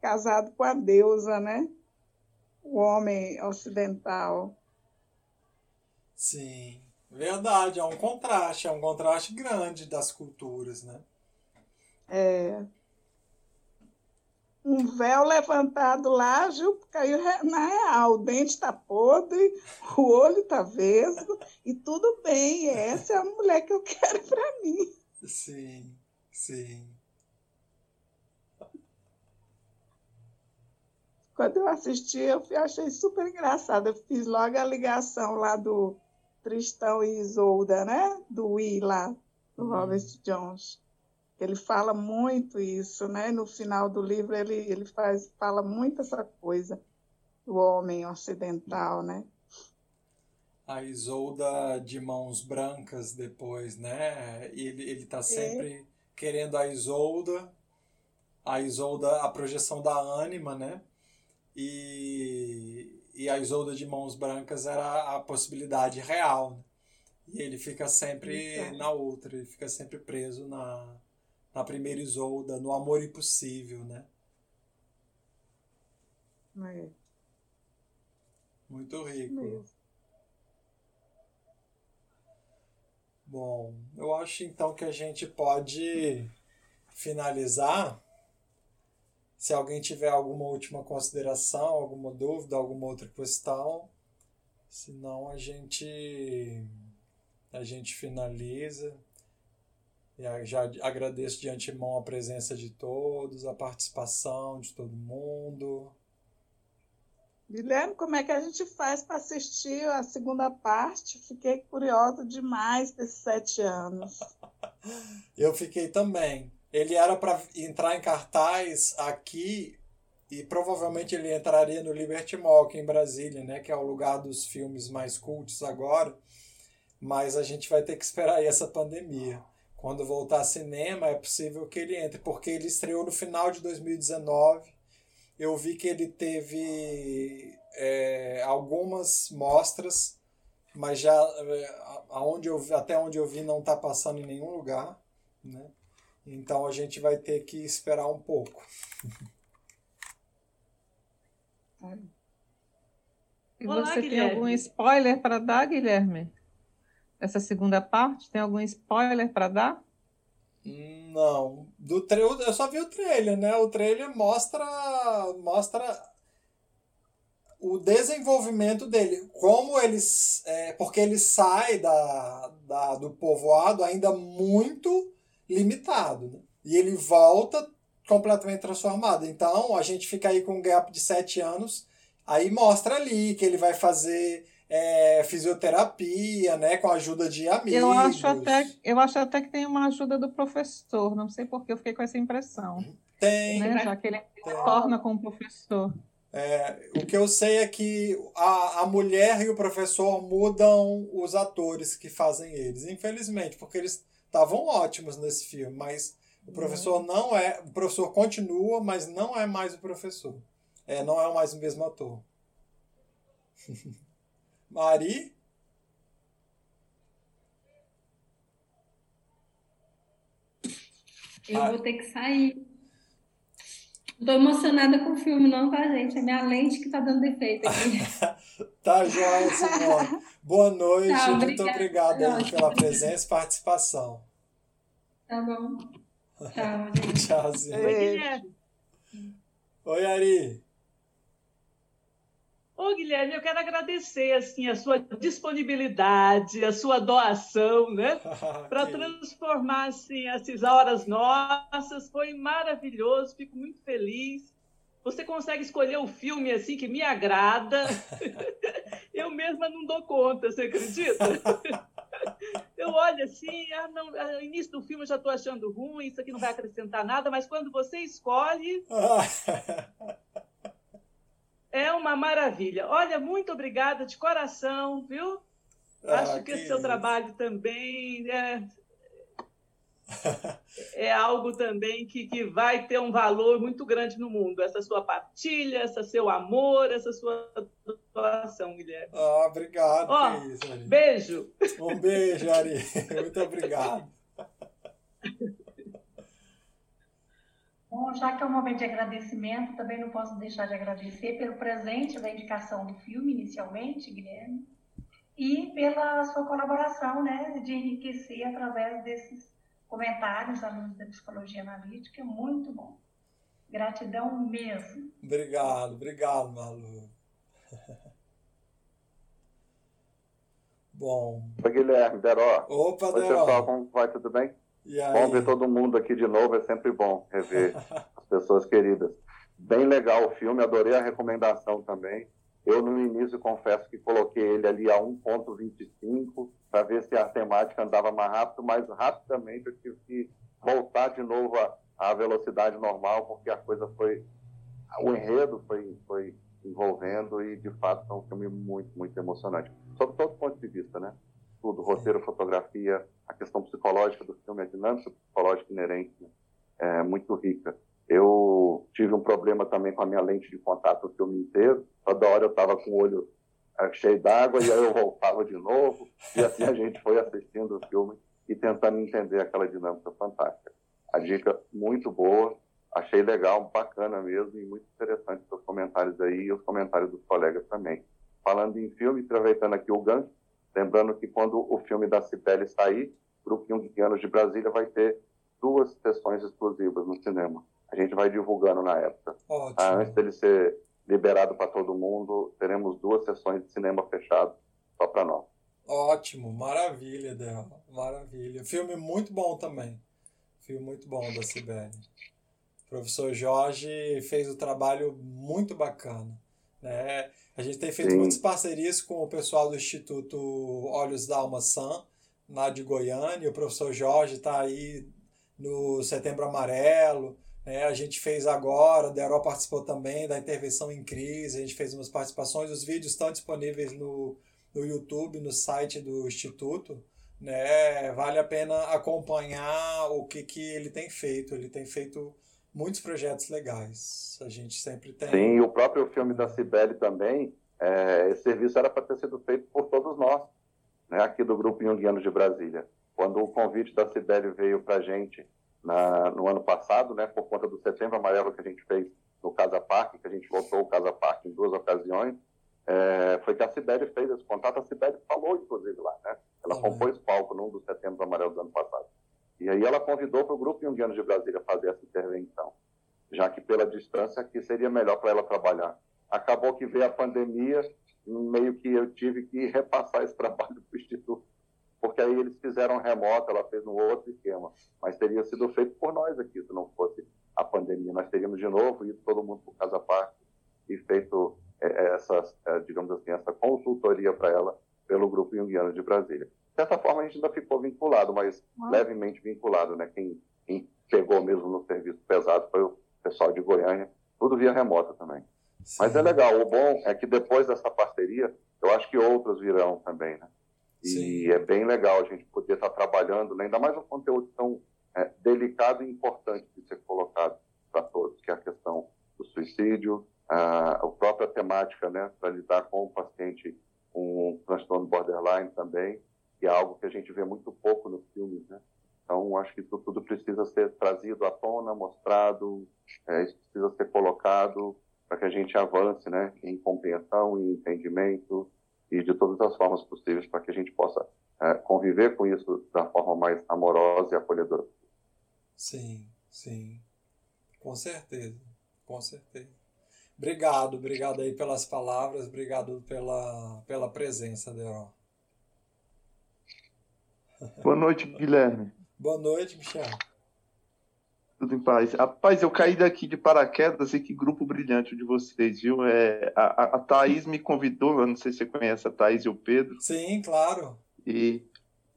casado com a deusa, né? O homem ocidental. Sim, verdade, é um contraste, é um contraste grande das culturas, né? É um véu levantado lá, Ju caiu na real. O dente está podre, o olho está vesgo, e tudo bem. Essa é a mulher que eu quero para mim. Sim, sim. Quando eu assisti, eu achei super engraçado. Eu fiz logo a ligação lá do Tristão e Isolda, né? Do I lá, do hum. Robert Jones. Ele fala muito isso, né? No final do livro ele, ele faz, fala muito essa coisa do homem ocidental, né? A Isolda de mãos brancas depois, né? Ele, ele tá sempre é. querendo a Isolda, a Isolda, a projeção da ânima, né? E, e a Isolda de mãos brancas era a possibilidade real. E ele fica sempre na outra, ele fica sempre preso na, na primeira Isolda, no Amor Impossível, né? É. Muito rico. Bom, eu acho então que a gente pode finalizar Se alguém tiver alguma última consideração, alguma dúvida, alguma outra questão, senão a gente a gente finaliza. Já agradeço de antemão a presença de todos, a participação de todo mundo. Guilherme, como é que a gente faz para assistir a segunda parte? Fiquei curiosa demais desses sete anos. Eu fiquei também. Ele era para entrar em cartaz aqui e provavelmente ele entraria no Liberty Mall aqui em Brasília, né, que é o lugar dos filmes mais cultos agora. Mas a gente vai ter que esperar aí essa pandemia. Quando voltar a cinema, é possível que ele entre, porque ele estreou no final de 2019. Eu vi que ele teve é, algumas mostras, mas já é, aonde eu, até onde eu vi não está passando em nenhum lugar, né? Então a gente vai ter que esperar um pouco. E Olá, você Guilherme. tem algum spoiler para dar, Guilherme? Essa segunda parte, tem algum spoiler para dar? Não. Do tra... Eu só vi o trailer, né? O trailer mostra, mostra o desenvolvimento dele. Como eles. É, porque ele sai da, da, do povoado ainda muito limitado. Né? E ele volta completamente transformado. Então a gente fica aí com um gap de sete anos. Aí mostra ali que ele vai fazer é, fisioterapia, né, com a ajuda de amigos. Eu acho, até, eu acho até que tem uma ajuda do professor, não sei porque eu fiquei com essa impressão. Tem. Né? Já que ele torna com o professor. É, o que eu sei é que a, a mulher e o professor mudam os atores que fazem eles, infelizmente, porque eles estavam ótimos nesse filme, mas o uhum. professor uhum. não é. O professor continua, mas não é mais o professor. É, não é mais o mesmo ator. Mari? Eu vou ter que sair. Estou emocionada com o filme, não, tá, gente? É minha lente que tá dando defeito aqui. tá joia, Simone. Boa noite, Tchau, muito obrigado aí pela presença e participação. Tá bom. Tchau, gente. Oi, Oi, Ari. Ô, Guilherme, eu quero agradecer assim a sua disponibilidade, a sua doação, né, para transformar assim essas horas nossas. Foi maravilhoso, fico muito feliz. Você consegue escolher o filme assim que me agrada. eu mesma não dou conta, você acredita? eu olho assim, ah, não, no início do filme eu já estou achando ruim, isso aqui não vai acrescentar nada, mas quando você escolhe, é uma maravilha. Olha, muito obrigada de coração, viu? Ah, Acho que, que seu trabalho também é, é algo também que, que vai ter um valor muito grande no mundo. Essa sua partilha, esse seu amor, essa sua doação, Guilherme. Ah, obrigado. Oh, isso, beijo. Um beijo, Ari. Muito obrigado. Bom, já que é um momento de agradecimento, também não posso deixar de agradecer pelo presente da indicação do filme, inicialmente, Guilherme, e pela sua colaboração, né, de enriquecer através desses comentários luz da psicologia analítica. Muito bom. Gratidão mesmo. Obrigado, obrigado, Malu. Bom. Oi, Guilherme, Deró. Opa, Oi, Deró. pessoal, como vai? Tudo bem? Bom ver todo mundo aqui de novo, é sempre bom rever as pessoas queridas. Bem legal o filme, adorei a recomendação também. Eu, no início, confesso que coloquei ele ali a 1,25 para ver se a temática andava mais rápido, mas rapidamente eu tive que voltar de novo à velocidade normal, porque a coisa foi. O enredo foi, foi envolvendo e, de fato, é um filme muito, muito emocionante. Sob todos os pontos de vista, né? Tudo, roteiro, fotografia, a questão psicológica do filme, a dinâmica psicológica inerente, né? é muito rica. Eu tive um problema também com a minha lente de contato o filme inteiro. Toda hora eu estava com o olho é, cheio d'água e aí eu voltava de novo. E assim a gente foi assistindo o filme e tentando entender aquela dinâmica fantástica. A dica muito boa, achei legal, bacana mesmo e muito interessante os comentários aí e os comentários dos colegas também. Falando em filme, aproveitando aqui o gancho, Lembrando que quando o filme da Cibele sair, o Grupinho de Brasília vai ter duas sessões exclusivas no cinema. a gente vai divulgando na época. Ah, antes dele ser liberado para todo mundo, teremos duas sessões de cinema fechado só para nós. Ótimo, maravilha, Del. Maravilha. Filme muito bom também. Filme muito bom da Sibeli. O professor Jorge fez o um trabalho muito bacana. Né? A gente tem feito Sim. muitas parcerias com o pessoal do Instituto Olhos da Alma Sam, lá de Goiânia. O professor Jorge está aí no Setembro Amarelo. Né? A gente fez agora, o Deró participou também da intervenção em crise, a gente fez umas participações. Os vídeos estão disponíveis no, no YouTube, no site do Instituto né? Vale a pena acompanhar o que, que ele tem feito. Ele tem feito muitos projetos legais. A gente sempre tem. Sim, o próprio filme da Cibele também, é, esse serviço era para ter sido feito por todos nós, né, aqui do Grupo Jungianos de Brasília. Quando o convite da Cibele veio para a gente na, no ano passado, né, por conta do Setembro Amarelo que a gente fez no Casa Parque, que a gente voltou o Casa Parque em duas ocasiões, é, foi que a Cibele fez esse contato. A Cibele falou, inclusive, lá, né? Ela uhum. compôs palco num dos setembros amarelos do ano passado. E aí ela convidou para o Grupo Jungiano de Brasília fazer essa intervenção, já que pela distância aqui seria melhor para ela trabalhar. Acabou que veio a pandemia, meio que eu tive que repassar esse trabalho para o Instituto, porque aí eles fizeram remoto, ela fez um outro esquema, mas teria sido feito por nós aqui, se não fosse a pandemia. Nós teríamos de novo ido todo mundo para Casa Parque e feito é, é, essa, é, digamos assim, essa consultoria para ela pelo Grupo Jungiano de Brasília. De certa forma, a gente ainda ficou vinculado, mas ah. levemente vinculado, né? Quem, quem, pegou mesmo no serviço pesado foi o pessoal de Goiânia, tudo via remota também. Sim. Mas é legal, o bom é que depois dessa parceria, eu acho que outros virão também, né? E Sim. é bem legal a gente poder estar trabalhando, né? ainda mais um conteúdo tão é, delicado e importante de ser colocado para todos, que é a questão do suicídio, a, a própria temática, né, para lidar com o paciente um transtorno borderline também, que é algo que a gente vê muito pouco nos filmes, né? Então, acho que isso tudo precisa ser trazido à tona, mostrado, é, isso precisa ser colocado para que a gente avance, né, em compreensão e entendimento e de todas as formas possíveis para que a gente possa é, conviver com isso da forma mais amorosa e acolhedora. Sim, sim, com certeza, com certeza. Obrigado, obrigado aí pelas palavras, obrigado pela, pela presença, Deron. Boa noite, Guilherme. Boa noite, Michel. Tudo em paz. Rapaz, eu caí daqui de paraquedas e que grupo brilhante de vocês, viu? É, a, a Thaís me convidou, eu não sei se você conhece a Thaís e o Pedro. Sim, claro. E,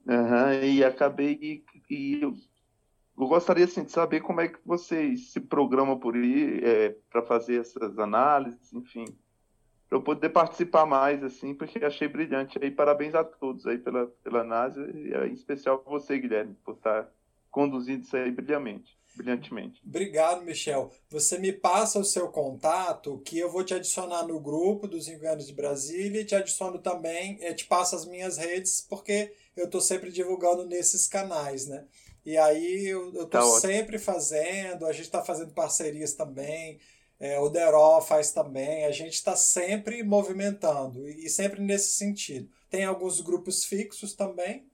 uhum, e acabei e, e eu gostaria assim, de saber como é que vocês se programam por aí é, para fazer essas análises, enfim, eu poder participar mais, assim, porque achei brilhante. Aí, parabéns a todos aí pela, pela análise, e em especial você, Guilherme, por estar conduzindo isso aí brilhantemente. Brilhantemente. Obrigado, Michel. Você me passa o seu contato, que eu vou te adicionar no grupo dos Enganos de Brasília e te adiciono também, eu te passo as minhas redes, porque eu estou sempre divulgando nesses canais, né? E aí eu, tô tá sempre fazendo, a gente está fazendo parcerias também, é, o Deró faz também, a gente está sempre movimentando e, sempre nesse sentido. Tem alguns grupos fixos também,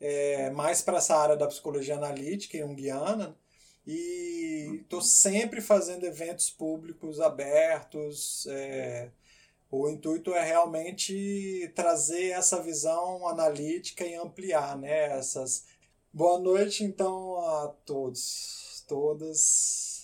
é, mais para essa área da psicologia analítica e junguiana, e estou sempre fazendo eventos públicos abertos. É, o intuito é realmente trazer essa visão analítica e ampliar né, essas Boa noite, então, a todos, todas.